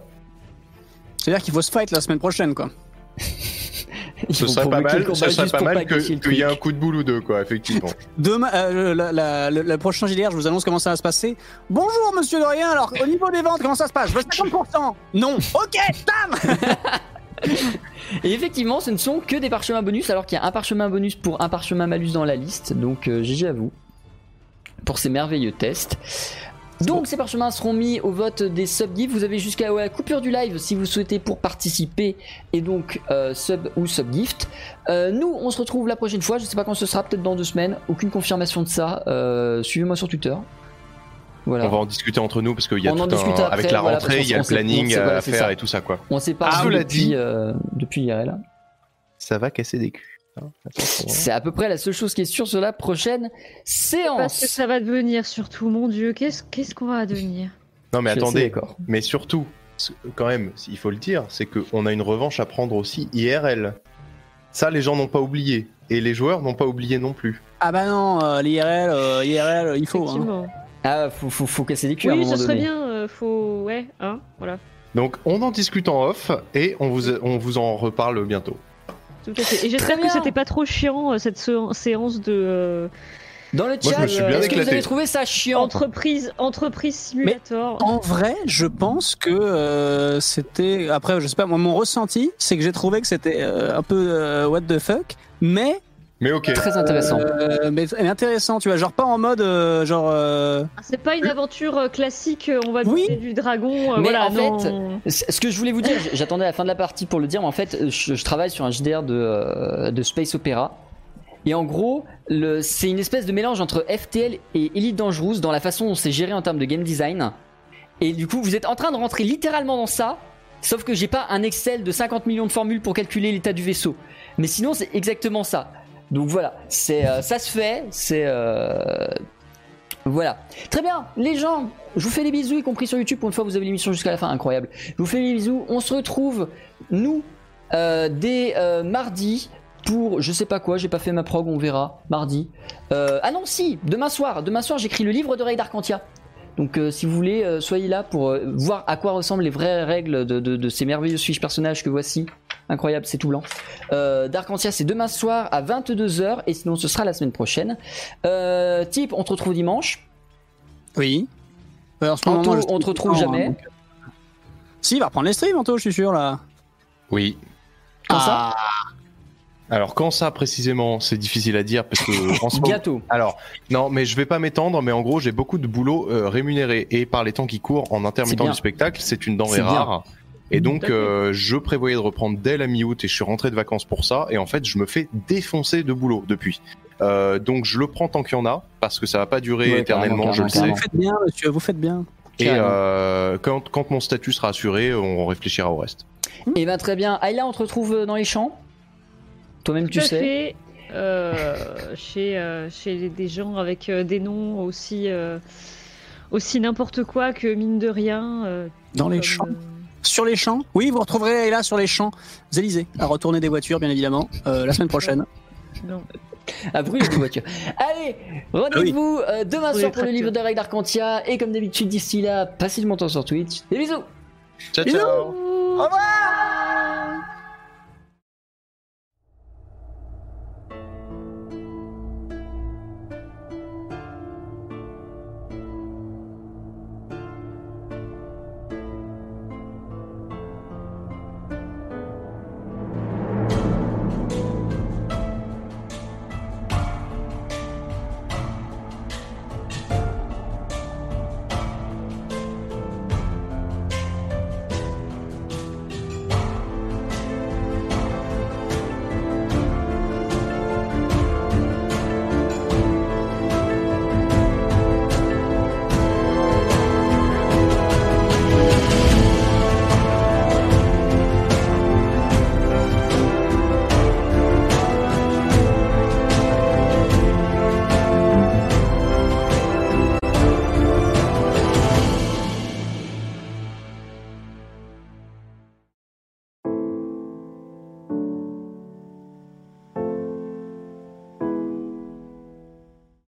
C'est-à-dire qu'il faut se fight la semaine prochaine, quoi. <laughs> Ce serait pas mal, ce serait pas mal qu'il y ait un coup de boule ou deux, quoi, effectivement. <laughs> Demain, euh, la, la- la- le prochain JDR, je vous annonce comment ça va se passer. Bonjour, monsieur de rien. Alors, au niveau des ventes, comment ça se passe? Je veux 50%. Non. Ok, tam <laughs> Et effectivement, ce ne sont que des parchemins bonus, alors qu'il y a un parchemin bonus pour un parchemin malus dans la liste. Donc, euh, GG à vous pour ces merveilleux tests. Donc, ces parchemins seront mis au vote des sub-gifts. Vous avez jusqu'à la coupure du live si vous souhaitez pour participer et donc euh, sub ou sub-gift. Euh, nous, on se retrouve la prochaine fois. Je sais pas quand ce sera, peut-être dans deux semaines. Aucune confirmation de ça. Euh, Suivez-moi sur Twitter. Voilà. On va en discuter entre nous parce qu'il y a On en tout discute un... après, avec la voilà, rentrée, il y a le planning sait, voilà, à faire ça. et tout ça, quoi. On s'est pas Ah, depuis, dit- euh, depuis IRL. Ça va casser des culs. hein. C'est à peu près la seule chose qui est sûre sur la prochaine séance. Parce que ça va devenir surtout, mon dieu, qu'est-ce qu'on va devenir? Non mais Je attendez, d'accord. mais surtout, quand même, il faut le dire, c'est qu'on a une revanche à prendre aussi IRL. Ça, les gens n'ont pas oublié. Et les joueurs n'ont pas oublié non plus. Ah bah non, euh, l'IRL, euh, IRL, il faut. hein. Ah, faut, faut, faut casser les culs à un Oui, moment ce serait donné. bien, euh, faut. Ouais, hein, voilà. Donc on en discute en off et on vous, on vous en reparle bientôt. Tout à fait. Et j'espère bien. que c'était pas trop chiant euh, cette sé- séance de euh, Dans le je chat, me suis bien est-ce que vous éclaté. avez trouvé ça chiant entreprise, entreprise simulator. En vrai, je pense que euh, c'était. Après, je sais pas, moi, mon ressenti, c'est que j'ai trouvé que c'était euh, un peu euh, what the fuck, mais. Mais ok. Très intéressant. euh, mais, mais intéressant, tu vois, genre pas en mode euh, genre. euh, C'est pas une aventure classique, on va Oui. buter du dragon. euh, Mais voilà, en non. fait, Ce que je voulais vous dire, j'attendais la fin de la partie pour le dire, mais en fait, je, je travaille sur un JDR de, de Space Opera. Et en gros, le- c'est une espèce de mélange entre FTL et Elite Dangerous dans la façon dont c'est géré en termes de game design. Et du coup, vous êtes en train de rentrer littéralement dans ça, sauf que j'ai pas un Excel de 50 millions de formules pour calculer l'état du vaisseau. Mais sinon, c'est exactement ça. Donc voilà, c'est euh, ça se fait, c'est euh, voilà. Très bien, les gens, je vous fais des bisous, y compris sur YouTube. Pour une fois, vous avez l'émission jusqu'à la fin, incroyable. Je vous fais des bisous. On se retrouve, nous, euh, dès mardi pour je sais pas quoi. J'ai pas fait ma prog, on verra. Mardi. Ah non, si, demain soir. Demain soir, j'écris le livre de Ray d'Arcantia. Donc, si vous voulez, soyez là pour voir à quoi ressemblent les vraies règles de, de- de ces merveilleux fiches personnages que voici. Incroyable, c'est tout blanc. Euh, D'Arcantia, c'est demain soir à 22h et sinon ce sera la semaine prochaine. Euh, Type, on te retrouve dimanche. Oui. Euh, en ce Anto, on te retrouve Non, jamais. donc, Si, il va reprendre les streams, Anto, je suis sûr, là. Oui. Quand ça Alors quand ça précisément, c'est difficile à dire parce que <laughs> en ce moment- Bientôt. Alors non, mais je vais pas m'étendre, mais en gros j'ai beaucoup de boulot euh, rémunéré et par les temps qui courent en intermittent du spectacle, c'est une denrée bien. Et donc euh, je prévoyais de reprendre dès la mi-août et je suis rentré de vacances pour ça et en fait je me fais défoncer de boulot depuis. Euh, donc je le prends tant qu'il y en a parce que ça va pas durer Ouais, éternellement, je le sais. Vous faites bien, monsieur, vous faites bien. Et euh, quand, quand mon statut sera assuré, on réfléchira au reste. Et ben très bien. Ayla, on te retrouve dans les champs. Toi-même, tu sais. fait. Euh, <laughs> chez, euh, chez des gens avec euh, des noms aussi, euh, aussi n'importe quoi que mine de rien. euh, Dans les champs. Sur les champs Oui, vous retrouverez là sur les champs Zélizé à retourner des voitures, bien évidemment, euh, la semaine prochaine. non. à brûler des voitures. Allez, rendez-vous euh, demain soir pour le livre de Règle d'Arcantia. Et comme d'habitude, d'ici là, passez du bon temps sur Twitch. Des bisous Ciao Bisous. ciao Au revoir